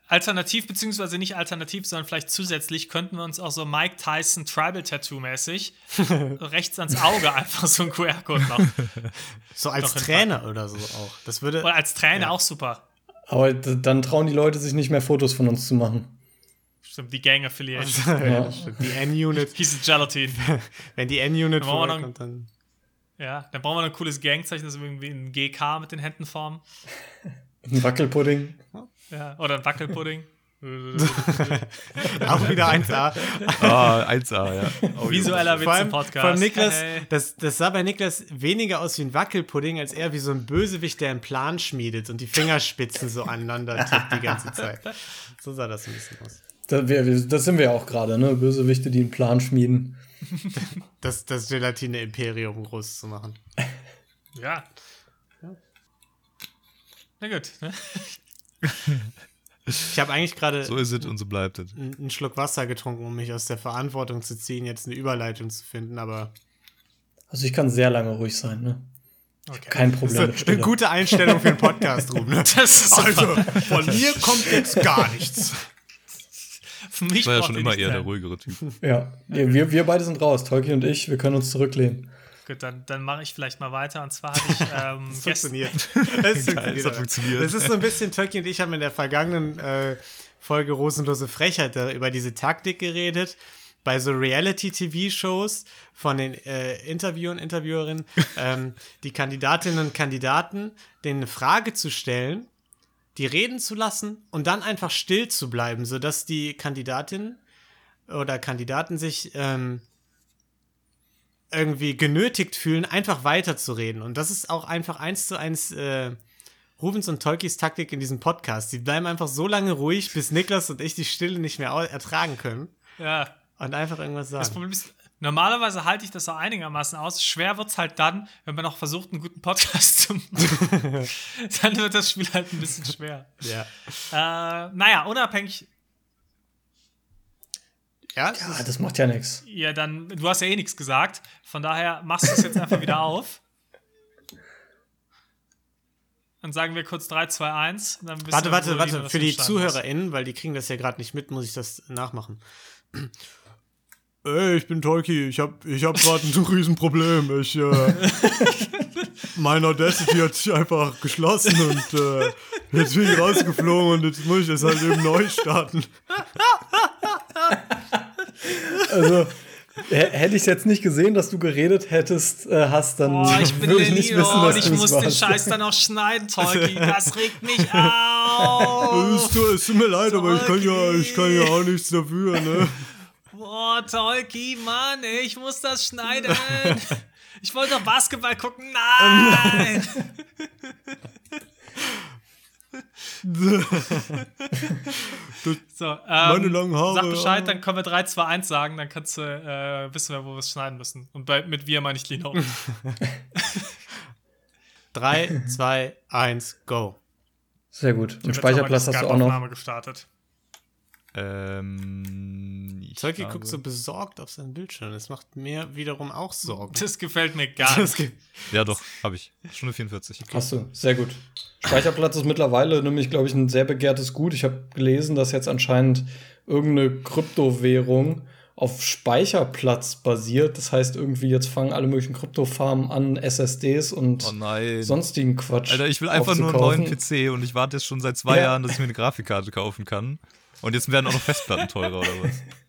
[SPEAKER 3] Alternativ, beziehungsweise nicht alternativ, sondern vielleicht zusätzlich könnten wir uns auch so Mike Tyson Tribal Tattoo mäßig rechts ans Auge einfach so einen QR-Code machen.
[SPEAKER 4] So als Trainer oder so auch. Das würde.
[SPEAKER 3] Und als Trainer
[SPEAKER 4] Ja.
[SPEAKER 3] auch super.
[SPEAKER 1] Aber dann trauen die Leute sich nicht mehr Fotos von uns zu machen.
[SPEAKER 3] Stimmt, die Gang Affiliation.
[SPEAKER 4] ja, die N-Unit.
[SPEAKER 3] Hieß es Gelatin.
[SPEAKER 4] Wenn die N-Unit vorbeikommt, dann.
[SPEAKER 3] Ja, dann brauchen wir ein cooles Gangzeichen, das wir irgendwie ein GK mit den Händen formen.
[SPEAKER 1] Ein Wackelpudding.
[SPEAKER 3] Ja, oder ein Wackelpudding.
[SPEAKER 4] Auch wieder 1A.
[SPEAKER 2] Ah, 1A, ja. Oh,
[SPEAKER 3] Visueller
[SPEAKER 4] Vor
[SPEAKER 3] Witz
[SPEAKER 4] allem,
[SPEAKER 3] im Podcast.
[SPEAKER 4] vor allem Niklas,
[SPEAKER 3] Hey.
[SPEAKER 4] das, das sah bei Niklas weniger aus wie ein Wackelpudding, als eher wie so ein Bösewicht, der einen Plan schmiedet und die Fingerspitzen so aneinander tippt die ganze Zeit. So sah das ein bisschen aus.
[SPEAKER 1] Da, wir, wir, das sind wir ja auch gerade, ne? Bösewichte, die einen Plan schmieden.
[SPEAKER 4] Das, das Gelatine-Imperium groß zu machen.
[SPEAKER 3] Ja. Na gut. Ne?
[SPEAKER 4] Ich habe eigentlich gerade
[SPEAKER 2] So ist es und so bleibt es.
[SPEAKER 4] einen Schluck Wasser getrunken, um mich aus der Verantwortung zu ziehen, jetzt eine Überleitung zu finden, aber
[SPEAKER 1] Also ich kann sehr lange ruhig sein, ne?
[SPEAKER 3] Okay.
[SPEAKER 1] Kein Problem mit
[SPEAKER 4] eine
[SPEAKER 1] Stille.
[SPEAKER 4] gute Einstellung für einen Podcast, Ruben. Ne?
[SPEAKER 3] Das ist
[SPEAKER 4] Also, von mir kommt jetzt gar nichts.
[SPEAKER 3] Für mich
[SPEAKER 2] Ich war ja schon immer eher der ruhigere Typ.
[SPEAKER 1] Ja, nee, wir, wir beide sind raus. Tolki und ich, wir können uns zurücklehnen.
[SPEAKER 3] Gut, dann, dann mache ich vielleicht mal weiter. Und zwar hatte ich ähm,
[SPEAKER 4] Das funktioniert. Das
[SPEAKER 2] hat funktioniert.
[SPEAKER 4] Das ist so ein bisschen, Tolkien und ich haben in der vergangenen äh, Folge Rosenlose Frechheit über diese Taktik geredet. Bei so Reality-TV-Shows von den äh, Interviewern, Interviewerinnen, ähm, die Kandidatinnen und Kandidaten, denen eine Frage zu stellen, die reden zu lassen und dann einfach still zu bleiben, sodass die Kandidatin oder Kandidaten sich ähm, irgendwie genötigt fühlen, einfach weiterzureden. Und das ist auch einfach eins zu eins äh, Rubens und Tolkis Taktik in diesem Podcast. Die bleiben einfach so lange ruhig, bis Niklas und ich die Stille nicht mehr ertragen können
[SPEAKER 3] ja,
[SPEAKER 4] und einfach irgendwas
[SPEAKER 3] das
[SPEAKER 4] sagen.
[SPEAKER 3] Problem ist, normalerweise halte ich das auch einigermaßen aus. Schwer wird es halt dann, wenn man noch versucht, einen guten Podcast zu machen. dann wird das Spiel halt ein bisschen schwer.
[SPEAKER 4] Ja.
[SPEAKER 3] Äh, naja, unabhängig,
[SPEAKER 4] Ja, ist-
[SPEAKER 1] das macht ja nichts.
[SPEAKER 3] ja, dann, du hast ja eh nichts gesagt. Von daher machst du es jetzt einfach wieder auf. Dann sagen wir kurz 3, 2, 1. Dann wissen
[SPEAKER 4] warte, warte, warte.
[SPEAKER 3] Das
[SPEAKER 4] Für die. ZuhörerInnen, weil die kriegen das ja gerade nicht mit, muss ich das nachmachen. Ey, ich bin Tolki. Ich hab, ich hab gerade ein Riesenproblem. Ich, äh, mein Audacity hat sich einfach geschlossen und äh, jetzt bin ich rausgeflogen und jetzt muss ich das halt eben neu starten.
[SPEAKER 1] Also, hätte ich jetzt nicht gesehen, dass du geredet hättest, äh, hast, dann
[SPEAKER 3] Oh, ich bin
[SPEAKER 1] würde ich nicht wissen,
[SPEAKER 3] und
[SPEAKER 1] dass
[SPEAKER 3] ich muss den
[SPEAKER 1] warst.
[SPEAKER 3] Scheiß dann auch schneiden, Tolki. Das regt mich
[SPEAKER 4] Es
[SPEAKER 3] auf.
[SPEAKER 4] tut, es tut mir leid, aber ich kann, ja, ich kann ja auch nichts dafür, ne?
[SPEAKER 3] Boah, Tolki, Mann, ich muss das schneiden. Ich wollte doch Basketball gucken. Nein! So, ähm,
[SPEAKER 4] Meine langen Haare,
[SPEAKER 3] Sag Bescheid, dann können wir 3, 2, 1 sagen, dann kannst du äh, wissen, wir, wo wir es schneiden müssen. Und bei, mit wir meine ich Lino.
[SPEAKER 4] 3, 2, 1, go.
[SPEAKER 1] Sehr gut. Und Speicherplatz hast du auch noch.
[SPEAKER 3] Gestartet.
[SPEAKER 2] Ähm, ich
[SPEAKER 4] Zeugi guckt so besorgt auf seinen Bildschirm. Das macht mir wiederum auch Sorgen.
[SPEAKER 3] Das gefällt mir gar nicht.
[SPEAKER 2] Ja, doch, habe ich. Stunde 44.
[SPEAKER 1] Hast du, sehr gut. Speicherplatz ist mittlerweile nämlich, glaube ich, ein sehr begehrtes Gut. Ich habe gelesen, dass jetzt anscheinend irgendeine Kryptowährung auf Speicherplatz basiert. Das heißt, irgendwie jetzt fangen alle möglichen Kryptofarmen an, SSDs und
[SPEAKER 2] Oh nein.
[SPEAKER 1] sonstigen Quatsch.
[SPEAKER 2] Alter, ich will einfach nur einen neuen PC und ich warte jetzt schon seit zwei
[SPEAKER 1] Ja.
[SPEAKER 2] Jahren, dass ich mir eine Grafikkarte kaufen kann. Und jetzt werden auch noch Festplatten teurer oder was?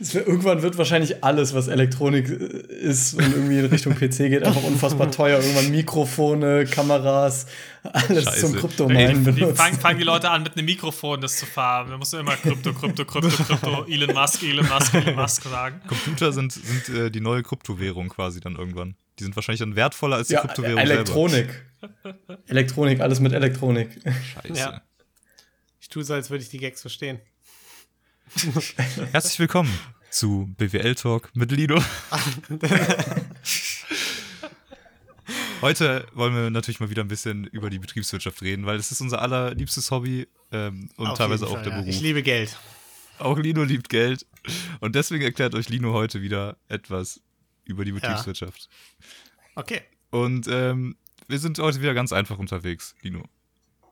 [SPEAKER 1] Wird, irgendwann wird wahrscheinlich alles, was Elektronik äh, ist und irgendwie in Richtung PC geht, einfach unfassbar teuer. Irgendwann Mikrofone, Kameras, alles
[SPEAKER 2] Scheiße.
[SPEAKER 1] zum
[SPEAKER 3] Die,
[SPEAKER 1] Kryptominen
[SPEAKER 3] die fangen, fangen die Leute an, mit einem Mikrofon das zu farben. Da musst du immer Krypto, Krypto, Krypto, Krypto, Elon Musk, Elon Musk, Elon Musk sagen.
[SPEAKER 2] Computer sind, sind äh, die neue Kryptowährung quasi dann irgendwann. Die sind wahrscheinlich dann wertvoller als die
[SPEAKER 1] Ja,
[SPEAKER 2] Kryptowährung
[SPEAKER 1] Elektronik. Elektronik, alles mit Elektronik.
[SPEAKER 2] selber. Scheiße.
[SPEAKER 4] Ja. Ich tue so, als würde ich die Gags verstehen.
[SPEAKER 2] Herzlich willkommen zu BWL Talk mit Lido. Heute wollen wir natürlich mal wieder ein bisschen über die Betriebswirtschaft reden, weil es ist unser allerliebstes Hobby ähm, und
[SPEAKER 4] Auf
[SPEAKER 2] teilweise auch
[SPEAKER 4] Fall,
[SPEAKER 2] der
[SPEAKER 4] ja.
[SPEAKER 2] Beruf.
[SPEAKER 4] Ich liebe Geld.
[SPEAKER 2] Auch Lino liebt Geld. Und deswegen erklärt euch Lino heute wieder etwas über die Betriebswirtschaft.
[SPEAKER 4] Okay.
[SPEAKER 2] Und ähm, wir sind heute wieder ganz einfach unterwegs, Lino.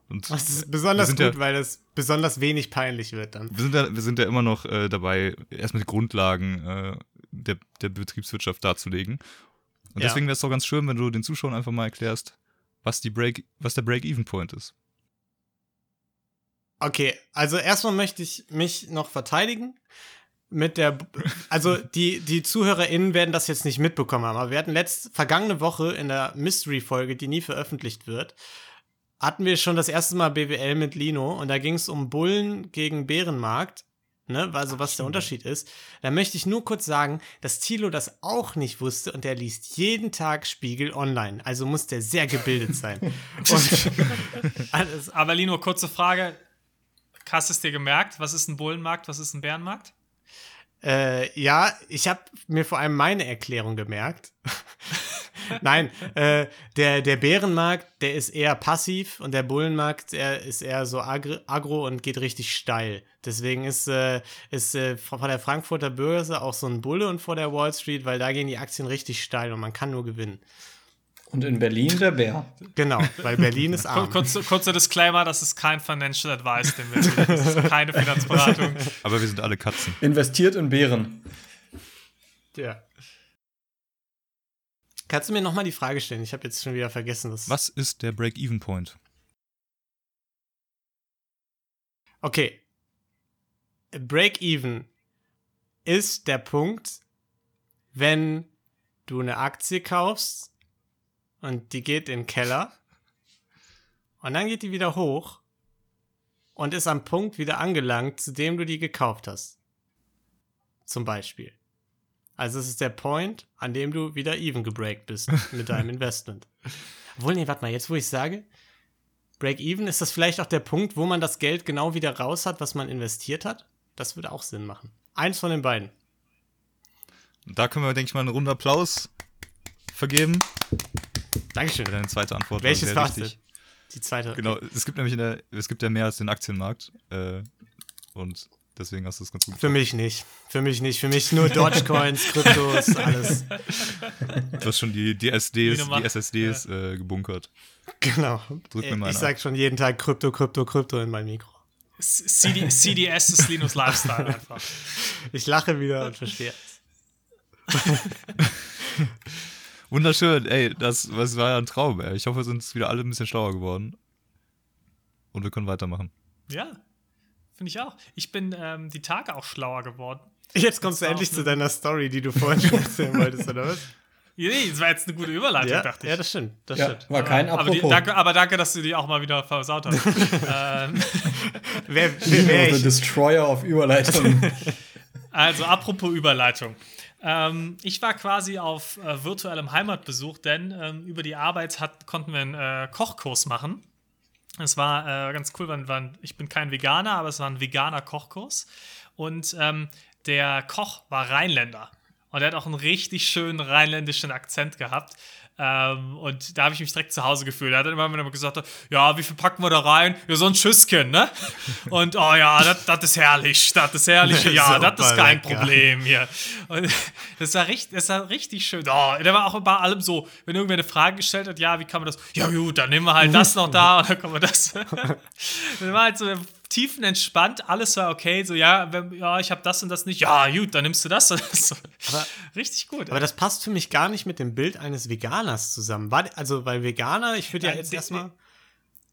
[SPEAKER 2] Und
[SPEAKER 4] Das ist besonders gut,
[SPEAKER 2] ja,
[SPEAKER 4] weil das besonders wenig peinlich wird dann.
[SPEAKER 2] wir sind ja, wir sind ja immer noch äh, dabei, erstmal die Grundlagen äh, der, der Betriebswirtschaft darzulegen. Und
[SPEAKER 4] Ja.
[SPEAKER 2] deswegen wäre es doch ganz schön, wenn du den Zuschauern einfach mal erklärst, was, die Break, was der Break-Even-Point ist.
[SPEAKER 4] Okay, also erstmal möchte ich mich noch verteidigen. Mit der, also die, die ZuhörerInnen werden das jetzt nicht mitbekommen haben, aber wir hatten letzte, vergangene Woche in der Mystery-Folge, die nie veröffentlicht wird, hatten wir schon das erste Mal BWL mit Lino und da ging es um Bullen gegen Bärenmarkt, ne, also was der Unterschied ist. Da möchte ich nur kurz sagen, dass Thilo das auch nicht wusste und der liest jeden Tag Spiegel online, also muss der sehr gebildet sein.
[SPEAKER 3] Aber Lino, kurze Frage. Hast du es dir gemerkt? Was ist ein Bullenmarkt? Was ist ein Bärenmarkt?
[SPEAKER 4] Äh, ja, ich habe mir vor allem meine Erklärung gemerkt. Nein, äh, der, der Bärenmarkt, der ist eher passiv und der Bullenmarkt, der ist eher so agro und geht richtig steil. Deswegen ist, äh, ist äh, vor der Frankfurter Börse auch so ein Bulle und vor der Wall Street, weil da gehen die Aktien richtig steil und man kann nur gewinnen.
[SPEAKER 1] Und in Berlin der Bär.
[SPEAKER 4] Genau, weil Berlin ist arm.
[SPEAKER 3] kurzer, kurzer Disclaimer: Das ist kein Financial Advice, den wir. Das ist keine Finanzberatung.
[SPEAKER 2] Aber wir sind alle Katzen.
[SPEAKER 1] Investiert in Bären.
[SPEAKER 4] Ja. Kannst du mir nochmal die Frage stellen? Ich habe jetzt schon wieder vergessen, was.
[SPEAKER 2] Was ist der Break-Even-Point?
[SPEAKER 4] Okay. Break-even ist der Punkt, wenn du eine Aktie kaufst und die geht in den Keller und dann geht die wieder hoch und ist am Punkt wieder angelangt, zu dem du die gekauft hast. Zum Beispiel. Also es ist der Point, an dem du wieder even gebreakt bist mit deinem Investment. Obwohl, nee, warte mal, jetzt wo ich sage, Break-even, ist das vielleicht auch der Punkt, wo man das Geld genau wieder raus hat, was man investiert hat? Das würde auch Sinn machen. Eins von den beiden.
[SPEAKER 2] Und da können wir, denke ich mal, einen runden Applaus vergeben.
[SPEAKER 4] Dankeschön.
[SPEAKER 2] Deine zweite Antwort
[SPEAKER 4] Welches
[SPEAKER 2] war sehr richtig.
[SPEAKER 4] Die zweite.
[SPEAKER 2] Genau, es gibt nämlich in der, es gibt ja mehr als den Aktienmarkt. Äh, und deswegen hast du es ganz gut
[SPEAKER 4] Für mich nicht. Für mich nicht. Für mich nur Dogecoins, Kryptos, alles.
[SPEAKER 2] Du hast schon die, die SDs, die SSDs äh, gebunkert.
[SPEAKER 4] Genau.
[SPEAKER 2] Drück mir mal
[SPEAKER 4] ich
[SPEAKER 2] einen
[SPEAKER 4] sag schon jeden Tag Krypto, Krypto, Krypto in mein Mikro.
[SPEAKER 3] CD, CDS ist Linus Lifestyle einfach.
[SPEAKER 4] Ich lache wieder und verstehe es.
[SPEAKER 2] Wunderschön, ey, das, das war ja ein Traum, ey. Ich hoffe, wir sind jetzt wieder alle ein bisschen schlauer geworden. Und wir können weitermachen.
[SPEAKER 3] Ja, finde ich auch. Ich bin ähm, die Tage auch schlauer geworden.
[SPEAKER 4] Jetzt kommst du endlich zu
[SPEAKER 3] eine-
[SPEAKER 4] deiner Story, die du vorhin schon erzählen wolltest, oder was?
[SPEAKER 3] Nee, das war jetzt eine gute Überleitung,
[SPEAKER 4] Ja,
[SPEAKER 3] dachte ich.
[SPEAKER 4] ja, das stimmt. Das
[SPEAKER 1] Ja,
[SPEAKER 4] stimmt.
[SPEAKER 1] war kein
[SPEAKER 3] aber, die,
[SPEAKER 1] Apropos.
[SPEAKER 3] danke, aber danke, dass du die auch mal wieder versaut hast. ähm,
[SPEAKER 4] Wer, wer, wer
[SPEAKER 1] The
[SPEAKER 4] ich?
[SPEAKER 1] Destroyer of Überleitung.
[SPEAKER 3] Also, apropos Überleitung. Ähm, ich war quasi auf äh, virtuellem Heimatbesuch, denn ähm, über die Arbeit hat, konnten wir einen äh, Kochkurs machen. Es war äh, ganz cool, weil, weil ich bin kein Veganer, aber es war ein veganer Kochkurs. Und ähm, der Koch war Rheinländer. Und er hat auch einen richtig schönen rheinländischen Akzent gehabt. Ähm, und da habe ich mich direkt zu Hause gefühlt. Er hat dann immer wieder gesagt, ja, wie viel packen wir da rein? Ja, so ein Schüsschen, ne? Und oh ja, das ist herrlich, das ist herrlich, ja, das ist kein. Problem hier. Und das war richtig, das war richtig schön. Oh, der war auch bei allem so, wenn irgendwer eine Frage gestellt hat, ja, wie kann man das? Ja, gut, dann nehmen wir halt das noch da und dann kommen wir das. dann war halt so tiefenentspannt, alles war okay, so ja, wenn, ja, ich habe das und das nicht. Ja, gut, dann nimmst du das und das.
[SPEAKER 4] Aber-
[SPEAKER 3] richtig gut.
[SPEAKER 4] Aber das passt für mich gar nicht mit dem Bild eines Veganers zusammen. War, also, weil Veganer, ich würde ja
[SPEAKER 3] Nein,
[SPEAKER 4] jetzt erstmal.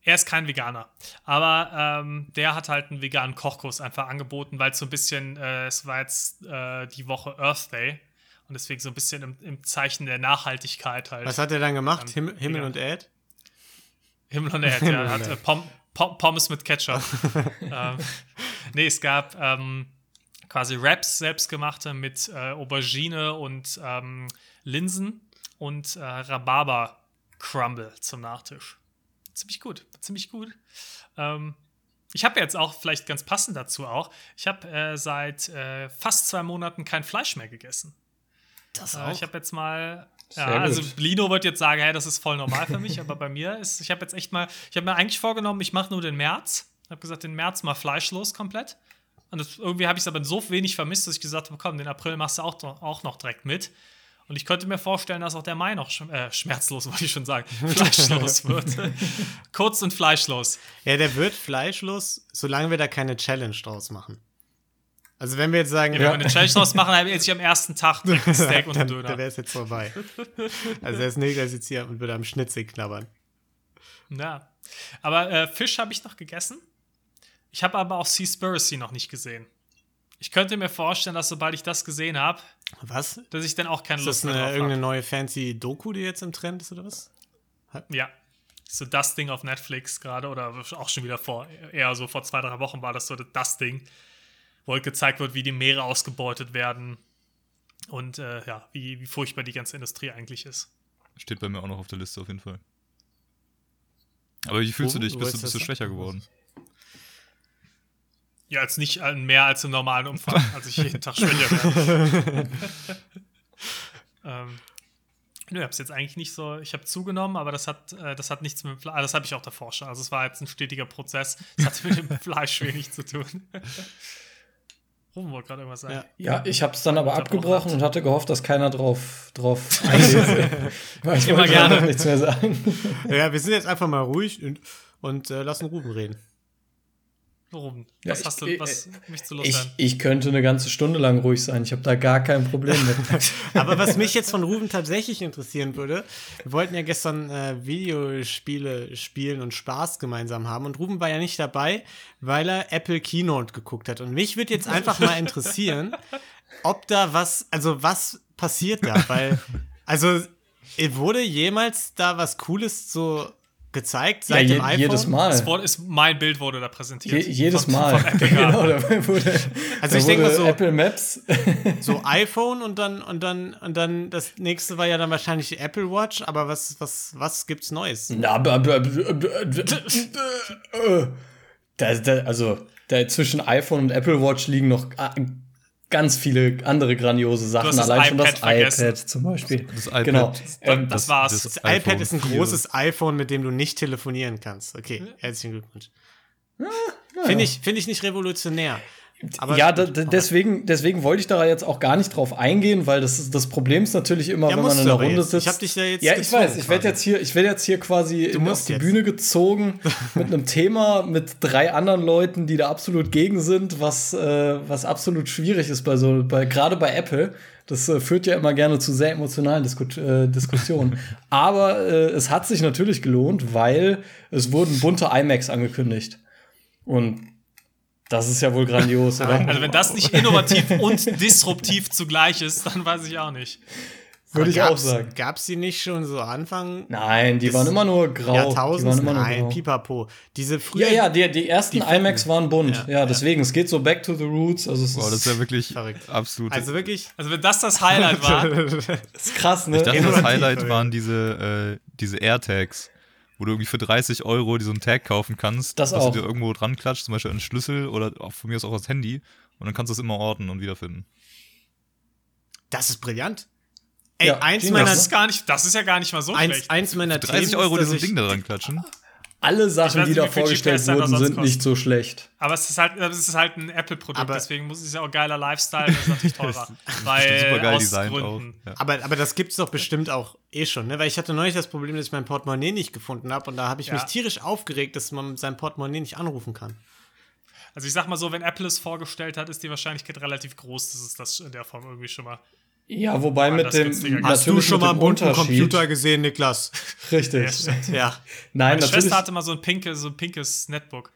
[SPEAKER 3] Er ist kein Veganer, aber ähm, der hat halt einen veganen Kochkurs einfach angeboten, weil es so ein bisschen, äh, es war jetzt äh, die Woche Earth Day und deswegen so ein bisschen im, im Zeichen der Nachhaltigkeit halt.
[SPEAKER 4] Was hat er dann gemacht? Himmel, Himmel und Erd?
[SPEAKER 3] Himmel und Erd, ja, er hat äh, Pom Pommes mit Ketchup. ähm, nee, es gab ähm, quasi Wraps selbstgemachte mit äh, Aubergine und ähm, Linsen und äh, Rhabarber Crumble zum Nachtisch. Ziemlich gut, ziemlich gut. Ähm, ich habe jetzt auch, vielleicht ganz passend dazu auch, ich habe äh, seit äh, fast zwei Monaten kein Fleisch mehr gegessen.
[SPEAKER 4] Das
[SPEAKER 3] Äh, ich habe jetzt mal.
[SPEAKER 1] Sehr
[SPEAKER 3] Ja, also
[SPEAKER 1] gut.
[SPEAKER 3] Lino wird jetzt sagen, hey, das ist voll normal für mich, aber bei mir ist, ich habe jetzt echt mal, ich habe mir eigentlich vorgenommen, ich mache nur den März. Ich habe gesagt, den März mal fleischlos komplett. Und das, irgendwie habe ich es aber so wenig vermisst, dass ich gesagt habe, komm, den April machst du auch, auch noch direkt mit. Und ich könnte mir vorstellen, dass auch der Mai noch schm äh, schmerzlos, wollte ich schon sagen, fleischlos wird. Kurz und fleischlos.
[SPEAKER 4] Ja, der wird fleischlos, solange wir da keine Challenge draus machen. Also, wenn wir jetzt sagen,
[SPEAKER 3] Ja, wenn wir eine Challenge draus machen, dann esse ich am ersten Tag ein Steak und einen
[SPEAKER 4] dann, dann
[SPEAKER 3] Döner.
[SPEAKER 4] wäre es jetzt vorbei. Also, er ist Neger sitzt hier und würde am Schnitzel knabbern.
[SPEAKER 3] Ja. Aber äh, Fisch habe ich noch gegessen. Ich habe aber auch Seaspiracy noch nicht gesehen. Ich könnte mir vorstellen, dass sobald ich das gesehen habe,
[SPEAKER 4] Was?
[SPEAKER 3] dass ich dann auch keine
[SPEAKER 4] Ist
[SPEAKER 3] Lust
[SPEAKER 4] das
[SPEAKER 3] mehr
[SPEAKER 4] eine,
[SPEAKER 3] drauf
[SPEAKER 4] irgendeine
[SPEAKER 3] habe.
[SPEAKER 4] neue fancy Doku, die jetzt im Trend ist, oder was?
[SPEAKER 3] Ja. So das Ding auf Netflix gerade oder auch schon wieder vor, eher so vor zwei, drei Wochen war das so das Ding, wo halt gezeigt wird, wie die Meere ausgebeutet werden und äh, ja, wie, wie furchtbar die ganze Industrie eigentlich ist.
[SPEAKER 2] Steht bei mir auch noch auf der Liste auf jeden Fall. Aber wie fühlst
[SPEAKER 4] Wo-
[SPEAKER 2] du dich? Bist du,
[SPEAKER 4] ist
[SPEAKER 2] bist du schwächer geworden?
[SPEAKER 3] Ja, als nicht äh, mehr als im normalen Umfang, als ich jeden Tag schwächer werde. ähm, nö, ich hab's jetzt eigentlich nicht so. Ich habe zugenommen, aber das hat, äh, das hat nichts mit dem Fleisch. Das habe ich auch davor schon. Also es war jetzt ein stetiger Prozess. Das hat mit dem Fleisch wenig zu tun. Ruben wollte gerade irgendwas sagen.
[SPEAKER 4] Ja.
[SPEAKER 1] Ja, ich habe es dann aber abgebrochen
[SPEAKER 3] hat.
[SPEAKER 1] und hatte gehofft, dass keiner drauf, drauf eingeht. Weil ich
[SPEAKER 3] Immer
[SPEAKER 1] wollte
[SPEAKER 3] gerne.
[SPEAKER 1] noch nichts mehr sagen.
[SPEAKER 4] Ja, wir sind jetzt einfach mal ruhig und, und äh, lassen Ruben reden.
[SPEAKER 3] Ruben,
[SPEAKER 1] Ja,
[SPEAKER 3] was
[SPEAKER 1] ich-
[SPEAKER 3] hast du,
[SPEAKER 1] äh,
[SPEAKER 3] was möchtest du
[SPEAKER 1] Ich,
[SPEAKER 3] loswerden?
[SPEAKER 1] ich könnte eine ganze Stunde lang ruhig sein. Ich habe da gar kein Problem mit.
[SPEAKER 4] Aber was mich jetzt von Ruben tatsächlich interessieren würde, wir wollten ja gestern äh, Videospiele spielen und Spaß gemeinsam haben und Ruben war ja nicht dabei, weil er Apple Keynote geguckt hat. Und mich würde jetzt einfach mal interessieren, ob da was, also was passiert da, weil, also äh, wurde jemals da was Cooles so gezeigt
[SPEAKER 1] Ja,
[SPEAKER 4] seit
[SPEAKER 1] je,
[SPEAKER 4] dem iPhone?
[SPEAKER 1] jedes Mal.
[SPEAKER 3] Das Wort ist, mein Bild wurde da präsentiert.
[SPEAKER 1] Je, jedes
[SPEAKER 3] Von-
[SPEAKER 1] Mal.
[SPEAKER 3] Von Apple,
[SPEAKER 1] genau,
[SPEAKER 3] ja.
[SPEAKER 1] da wurde,
[SPEAKER 4] Also
[SPEAKER 1] da
[SPEAKER 4] ich denk mal so-
[SPEAKER 1] Apple Maps.
[SPEAKER 4] So iPhone und dann und dann und dann das nächste war ja dann wahrscheinlich die Apple Watch, aber was was was gibt's Neues?
[SPEAKER 1] Na, also da zwischen iPhone und Apple Watch liegen noch ah, ganz viele andere grandiose Sachen.
[SPEAKER 3] hast das
[SPEAKER 1] Allein schon das
[SPEAKER 3] iPad vergessen.
[SPEAKER 1] iPad zum Beispiel.
[SPEAKER 2] Das iPad.
[SPEAKER 1] Genau. Ähm,
[SPEAKER 3] Das war's.
[SPEAKER 4] Das iPad ist ein
[SPEAKER 2] vier.
[SPEAKER 4] großes iPhone, mit dem du nicht telefonieren kannst. Okay, herzlichen Glückwunsch. Finde ich, find ich nicht revolutionär. Aber
[SPEAKER 1] ja, da, deswegen, deswegen wollte ich da jetzt auch gar nicht drauf eingehen, weil das, ist, das Problem ist natürlich immer,
[SPEAKER 4] Ja,
[SPEAKER 1] wenn man in einer
[SPEAKER 4] aber
[SPEAKER 1] Runde
[SPEAKER 4] jetzt.
[SPEAKER 1] sitzt.
[SPEAKER 4] Ich hab dich ja jetzt
[SPEAKER 1] Ja, ich weiß, ich werde jetzt hier, ich werde jetzt hier quasi in, auf die
[SPEAKER 4] jetzt.
[SPEAKER 1] Bühne gezogen mit einem Thema mit drei anderen Leuten, die da absolut gegen sind, was, äh, was absolut schwierig ist bei so, bei, gerade bei Apple. Das äh, führt ja immer gerne zu sehr emotionalen Disku äh, Diskussionen. Aber äh, es hat sich natürlich gelohnt, weil es wurden bunte iMacs angekündigt. Und das ist ja wohl grandios, oder?
[SPEAKER 3] Also wenn das nicht innovativ und disruptiv zugleich ist, dann weiß ich auch nicht.
[SPEAKER 1] Würde ich auch sagen.
[SPEAKER 4] Gab's die nicht schon so Anfang
[SPEAKER 1] Nein, die waren immer nur grau. die waren immer nur
[SPEAKER 4] Nein,
[SPEAKER 1] grau.
[SPEAKER 4] pipapo. Diese früher
[SPEAKER 1] Ja, ja, die, die ersten
[SPEAKER 4] Die
[SPEAKER 1] iMacs waren bunt.
[SPEAKER 4] Ja,
[SPEAKER 1] Ja, deswegen, es geht so back to the roots. Also es
[SPEAKER 2] Boah, das
[SPEAKER 1] ist,
[SPEAKER 2] ja wirklich
[SPEAKER 4] Verrückt.
[SPEAKER 2] absolut.
[SPEAKER 4] Also wirklich
[SPEAKER 3] Also wenn das das Highlight war,
[SPEAKER 1] ist krass, ne?
[SPEAKER 2] ich dachte, das Highlight waren diese, äh, diese AirTags, wo du irgendwie für 30 Euro dir so einen Tag kaufen kannst,
[SPEAKER 1] Das
[SPEAKER 2] was
[SPEAKER 1] auch.
[SPEAKER 2] du dir irgendwo dran klatscht, zum Beispiel einen Schlüssel oder auch von mir aus auch das Handy. Und dann kannst du es immer orten und wiederfinden.
[SPEAKER 4] Das ist brillant. Ey,
[SPEAKER 1] Ja,
[SPEAKER 4] eins meiner,
[SPEAKER 3] Das ist gar nicht, das ist ja gar nicht mal so
[SPEAKER 4] eins,
[SPEAKER 3] schlecht.
[SPEAKER 4] eins meiner
[SPEAKER 2] 30
[SPEAKER 4] Themen
[SPEAKER 2] Euro
[SPEAKER 4] ist,
[SPEAKER 2] dir
[SPEAKER 4] dass
[SPEAKER 2] so ein Ding da dran klatschen.
[SPEAKER 1] Alle Sachen,
[SPEAKER 3] weiß
[SPEAKER 1] die da vorgestellt wurden, sind nicht so schlecht.
[SPEAKER 3] Aber es ist halt, es ist halt ein Apple-Produkt,
[SPEAKER 4] Aber-
[SPEAKER 3] deswegen muss es ja auch geiler Lifestyle, das ist natürlich teurer. weil
[SPEAKER 2] super geil
[SPEAKER 3] aus
[SPEAKER 2] designt auch.
[SPEAKER 3] Gründen.
[SPEAKER 2] Ja.
[SPEAKER 4] Aber, aber das gibt's doch bestimmt auch eh schon, ne? Weil ich hatte neulich das Problem, dass ich mein Portemonnaie nicht gefunden habe und da habe ich
[SPEAKER 3] Ja.
[SPEAKER 4] mich tierisch aufgeregt, dass man sein Portemonnaie nicht anrufen kann.
[SPEAKER 3] Also ich sag mal so, wenn Apple es vorgestellt hat, ist die Wahrscheinlichkeit relativ groß, dass es das in der Form irgendwie schon mal.
[SPEAKER 1] Ja, wobei mit dem.
[SPEAKER 4] Hast du schon mal einen bunten Computer gesehen, Niklas?
[SPEAKER 1] Richtig.
[SPEAKER 3] Ja.
[SPEAKER 4] Ja.
[SPEAKER 1] Nein,
[SPEAKER 3] Meine
[SPEAKER 1] natürlich.
[SPEAKER 3] Schwester hatte mal so ein, pinke, so ein pinkes Netbook.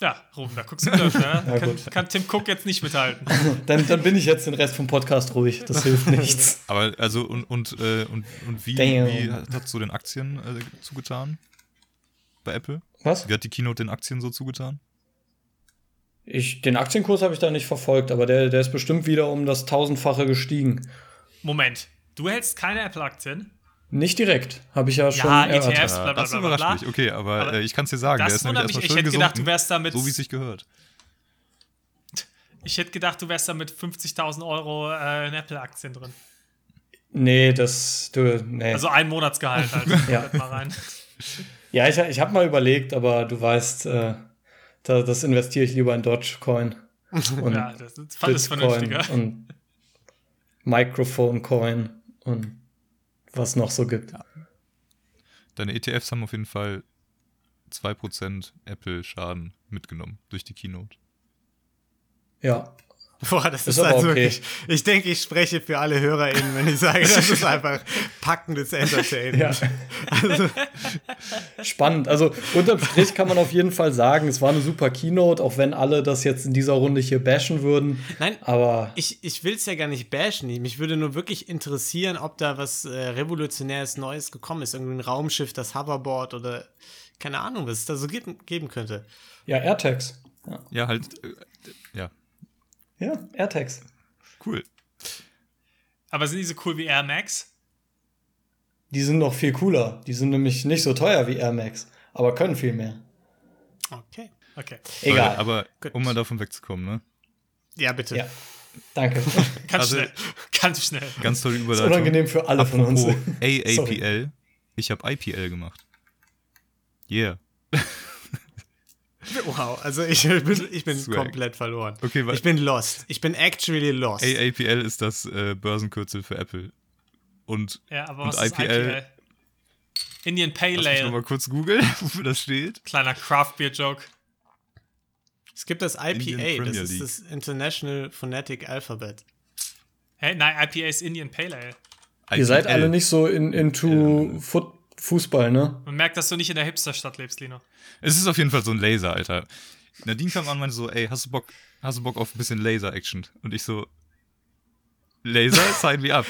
[SPEAKER 3] Ja, Ruben, da guckst du blöd, ne?
[SPEAKER 1] Ja,
[SPEAKER 3] kann, kann Tim Cook jetzt nicht mithalten.
[SPEAKER 1] Dann, dann bin ich jetzt den Rest vom Podcast ruhig. Das hilft nichts.
[SPEAKER 2] Aber also und und äh, und, und wie,
[SPEAKER 1] Damn.
[SPEAKER 2] wie hat hat so den Aktien äh, zugetan? Bei Apple?
[SPEAKER 1] Was?
[SPEAKER 2] Wie hat die Keynote den Aktien so zugetan?
[SPEAKER 1] Ich, den Aktienkurs habe ich da nicht verfolgt, aber der, der ist bestimmt wieder um das tausendfache gestiegen.
[SPEAKER 3] Moment, du hältst keine Apple-Aktien?
[SPEAKER 1] Nicht direkt, habe ich ja schon
[SPEAKER 3] Ja,
[SPEAKER 1] erörtert.
[SPEAKER 3] ETFs, bla bla
[SPEAKER 2] das
[SPEAKER 3] bla bla.
[SPEAKER 2] überrascht
[SPEAKER 3] bla.
[SPEAKER 2] mich. Okay, aber,
[SPEAKER 3] Aber
[SPEAKER 2] äh, ich kann es dir sagen, der
[SPEAKER 3] Das
[SPEAKER 2] ist nämlich
[SPEAKER 3] wundert mich.
[SPEAKER 2] erstmal
[SPEAKER 3] Ich
[SPEAKER 2] schön
[SPEAKER 3] hätte gedacht, du wärst damit.
[SPEAKER 2] so wie es sich gehört.
[SPEAKER 3] Ich hätte gedacht, du wärst da mit 50.000 Euro äh, in Apple-Aktien drin.
[SPEAKER 1] Nee, das, du, nee.
[SPEAKER 3] Also ein Monatsgehalt halt.
[SPEAKER 1] Ja.
[SPEAKER 3] Rein.
[SPEAKER 1] ja, ich, ich habe mal überlegt, aber du weißt, äh, da, das investiere ich lieber in Dogecoin und
[SPEAKER 3] Ja, das ist alles
[SPEAKER 1] Bitcoin
[SPEAKER 3] vernünftiger.
[SPEAKER 1] und Microphone Coin und was noch so gibt.
[SPEAKER 2] Deine ETFs haben auf jeden Fall 2% Apple-Schaden mitgenommen durch die Keynote.
[SPEAKER 1] Ja,
[SPEAKER 4] Boah, das ist,
[SPEAKER 1] aber
[SPEAKER 4] also
[SPEAKER 1] okay.
[SPEAKER 4] wirklich. Ich denke, ich spreche für alle HörerInnen, wenn ich sage, das ist einfach packendes Entertainment.
[SPEAKER 1] Ja.
[SPEAKER 4] Also,
[SPEAKER 1] Spannend. Also unterm Strich kann man auf jeden Fall sagen, es war eine super Keynote, auch wenn alle das jetzt in dieser Runde hier bashen würden.
[SPEAKER 4] Nein,
[SPEAKER 1] Aber
[SPEAKER 4] ich, ich will es ja gar nicht bashen. Mich würde nur wirklich interessieren, ob da was äh, Revolutionäres Neues gekommen ist. Irgendwie ein Raumschiff, das Hoverboard oder keine Ahnung, was es da so geben, geben könnte.
[SPEAKER 1] ja, AirTags. Ja,
[SPEAKER 2] Ja, halt, äh, ja
[SPEAKER 1] AirTags.
[SPEAKER 2] cool.
[SPEAKER 3] Aber sind die so cool wie Air Max?
[SPEAKER 1] Die sind noch viel cooler. Die sind nämlich nicht so teuer wie Air Max, aber können viel mehr.
[SPEAKER 4] Okay.
[SPEAKER 3] Okay.
[SPEAKER 1] Egal.
[SPEAKER 2] Aber
[SPEAKER 4] Gut.
[SPEAKER 2] um mal davon wegzukommen, ne?
[SPEAKER 4] Ja, bitte.
[SPEAKER 1] ja, danke.
[SPEAKER 3] Ganz
[SPEAKER 2] Also-
[SPEAKER 3] schnell. Ganz schnell.
[SPEAKER 2] Ganz tolle
[SPEAKER 1] ist
[SPEAKER 2] Überleitung.
[SPEAKER 1] unangenehm für alle von uns.
[SPEAKER 2] Apropos AAPL. Ich habe IPL gemacht. Yeah.
[SPEAKER 4] Wow, also ich bin, ich bin
[SPEAKER 2] Swag.
[SPEAKER 4] komplett verloren.
[SPEAKER 2] Okay, weil-
[SPEAKER 4] ich bin lost. Ich bin actually lost.
[SPEAKER 2] AAPL ist das äh, Börsenkürzel für Apple. Und
[SPEAKER 3] Ja, aber
[SPEAKER 2] Und
[SPEAKER 3] was ist
[SPEAKER 2] IPL?
[SPEAKER 3] IPL? Indian Pale
[SPEAKER 2] lass mich noch
[SPEAKER 3] Ale.
[SPEAKER 2] mal kurz googeln, wofür das steht.
[SPEAKER 3] Kleiner Craft Beer Joke.
[SPEAKER 4] Es gibt das IPA, das ist das International Phonetic Alphabet.
[SPEAKER 3] Hey, nein, IPA ist Indian Pale Ale.
[SPEAKER 1] Ihr seid
[SPEAKER 2] IPL.
[SPEAKER 1] alle nicht so in, into Foot, Fußball, ne?
[SPEAKER 3] Man merkt, dass du nicht in der Hipsterstadt lebst, Lino.
[SPEAKER 2] Es ist auf jeden Fall so ein Laser, Alter. Nadine kam an und meinte so, ey, hast du Bock, hast du Bock auf ein bisschen Laser-Action? Und ich so, Laser, sign me up.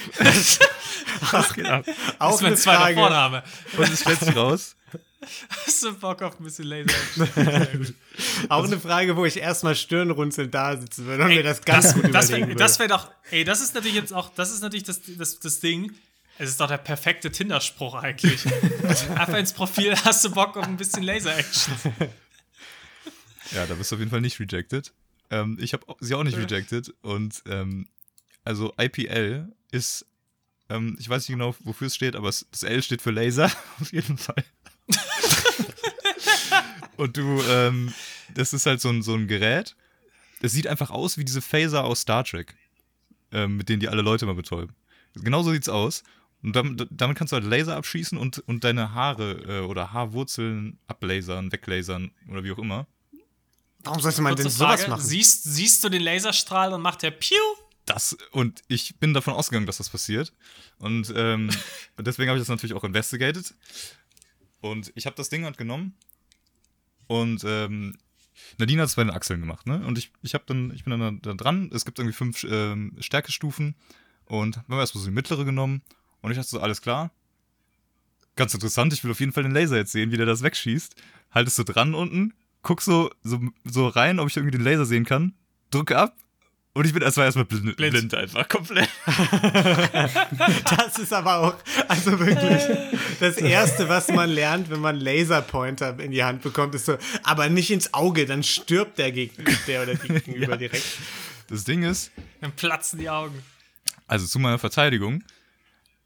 [SPEAKER 2] Was geht ab?
[SPEAKER 3] Das
[SPEAKER 4] Auch
[SPEAKER 3] ist mein
[SPEAKER 4] eine
[SPEAKER 3] zweiter
[SPEAKER 4] Frage.
[SPEAKER 3] Vorname.
[SPEAKER 2] Und es stellt sich raus,
[SPEAKER 3] Hast du Bock auf ein bisschen Laser?
[SPEAKER 4] Auch eine Frage, wo ich erstmal stirnrunzelnd da sitzen würde und mir das ganz
[SPEAKER 3] das,
[SPEAKER 4] gut
[SPEAKER 3] das
[SPEAKER 4] überlegen
[SPEAKER 3] wär,
[SPEAKER 4] würde.
[SPEAKER 3] das wäre doch, ey, das ist natürlich jetzt auch, das ist natürlich das, das, das Ding. Es ist doch der perfekte Tinder-Spruch eigentlich. Einfach ins Profil, hast du Bock auf ein bisschen Laser-Action?
[SPEAKER 2] Ja, da bist du auf jeden Fall nicht rejected. Ähm, ich habe sie auch nicht rejected. Und ähm, also IPL ist, ähm, ich weiß nicht genau, wofür es steht, aber es, das L steht für Laser, auf jeden Fall. Und du, ähm, das ist halt so ein, so ein Gerät. Das sieht einfach aus wie diese Phaser aus Star Trek, ähm, mit denen die alle Leute mal betäuben. Genauso sieht's aus. Und damit, damit kannst du halt Laser abschießen und, und deine Haare äh, oder Haarwurzeln ablasern, weglasern oder wie auch immer.
[SPEAKER 4] Warum sollte man
[SPEAKER 3] Kurze
[SPEAKER 4] denn sowas
[SPEAKER 3] Frage,
[SPEAKER 4] machen?
[SPEAKER 3] siehst, siehst du den Laserstrahl und macht der Piu?
[SPEAKER 2] Das, und ich bin davon ausgegangen, dass das passiert. Und ähm, deswegen habe ich das natürlich auch investigated. Und ich habe das Ding halt genommen. Und ähm, Nadine hat es bei den Achseln gemacht, ne? Und ich, ich, hab dann, ich bin dann da dran. Es gibt irgendwie fünf ähm, Stärkestufen. Und haben wir erstmal so die mittlere genommen. Und ich dachte so, alles klar. Ganz interessant, ich will auf jeden Fall den Laser jetzt sehen, wie der das wegschießt. Haltest du dran unten, guck so, so, so rein, ob ich irgendwie den Laser sehen kann, drücke ab Und ich bin erstmal erstmal blind,
[SPEAKER 3] Blind.
[SPEAKER 2] blind einfach komplett.
[SPEAKER 4] Das ist aber auch, also wirklich, das Erste, was man lernt, wenn man Laserpointer in die Hand bekommt, ist so, aber nicht ins Auge, dann stirbt der Gegenüber, der oder die Gegenüber direkt.
[SPEAKER 2] Das Ding ist,
[SPEAKER 3] Dann platzen die Augen.
[SPEAKER 2] also zu meiner Verteidigung,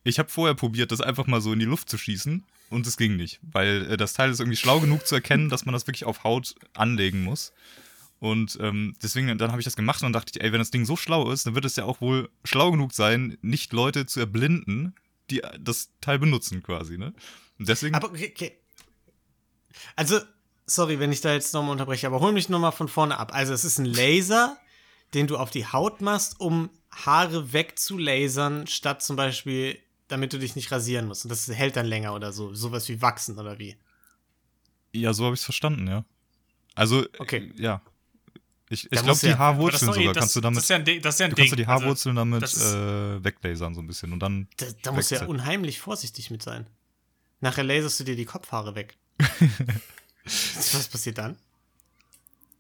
[SPEAKER 2] ich habe vorher probiert, das einfach mal so in die Luft zu schießen und es ging nicht, weil äh, das Teil ist irgendwie schlau genug zu erkennen, dass man das wirklich auf Haut anlegen muss. Und ähm, deswegen, dann habe ich das gemacht und dachte ich, ey, wenn das Ding so schlau ist, dann wird es ja auch wohl schlau genug sein, nicht Leute zu erblinden, die äh, das Teil benutzen quasi, ne? Und deswegen,
[SPEAKER 4] Aber okay. Also, sorry, wenn ich da jetzt nochmal unterbreche, aber hol mich nochmal von vorne ab. Also, es ist ein Laser, den du auf die Haut machst, um Haare wegzulasern, statt zum Beispiel, damit du dich nicht rasieren musst. Und das hält dann länger oder so. Sowas wie wachsen oder wie.
[SPEAKER 2] ja, so habe ich es verstanden, ja. Also,
[SPEAKER 4] Okay.
[SPEAKER 2] äh, ja. Ich, ich glaube, die
[SPEAKER 4] ja-
[SPEAKER 2] Haarwurzeln
[SPEAKER 3] eh-
[SPEAKER 2] sogar
[SPEAKER 3] das,
[SPEAKER 2] kannst du damit,
[SPEAKER 3] das ist ja ein, Ding- das ist ja ein
[SPEAKER 2] du kannst
[SPEAKER 3] Ding.
[SPEAKER 2] ja die
[SPEAKER 3] Also,
[SPEAKER 2] Haarwurzeln damit
[SPEAKER 3] das ist-
[SPEAKER 2] äh, weglasern so ein bisschen und dann
[SPEAKER 4] Da, da musst du ja unheimlich vorsichtig mit sein. Nachher laserst du dir die Kopfhaare weg. Was passiert dann?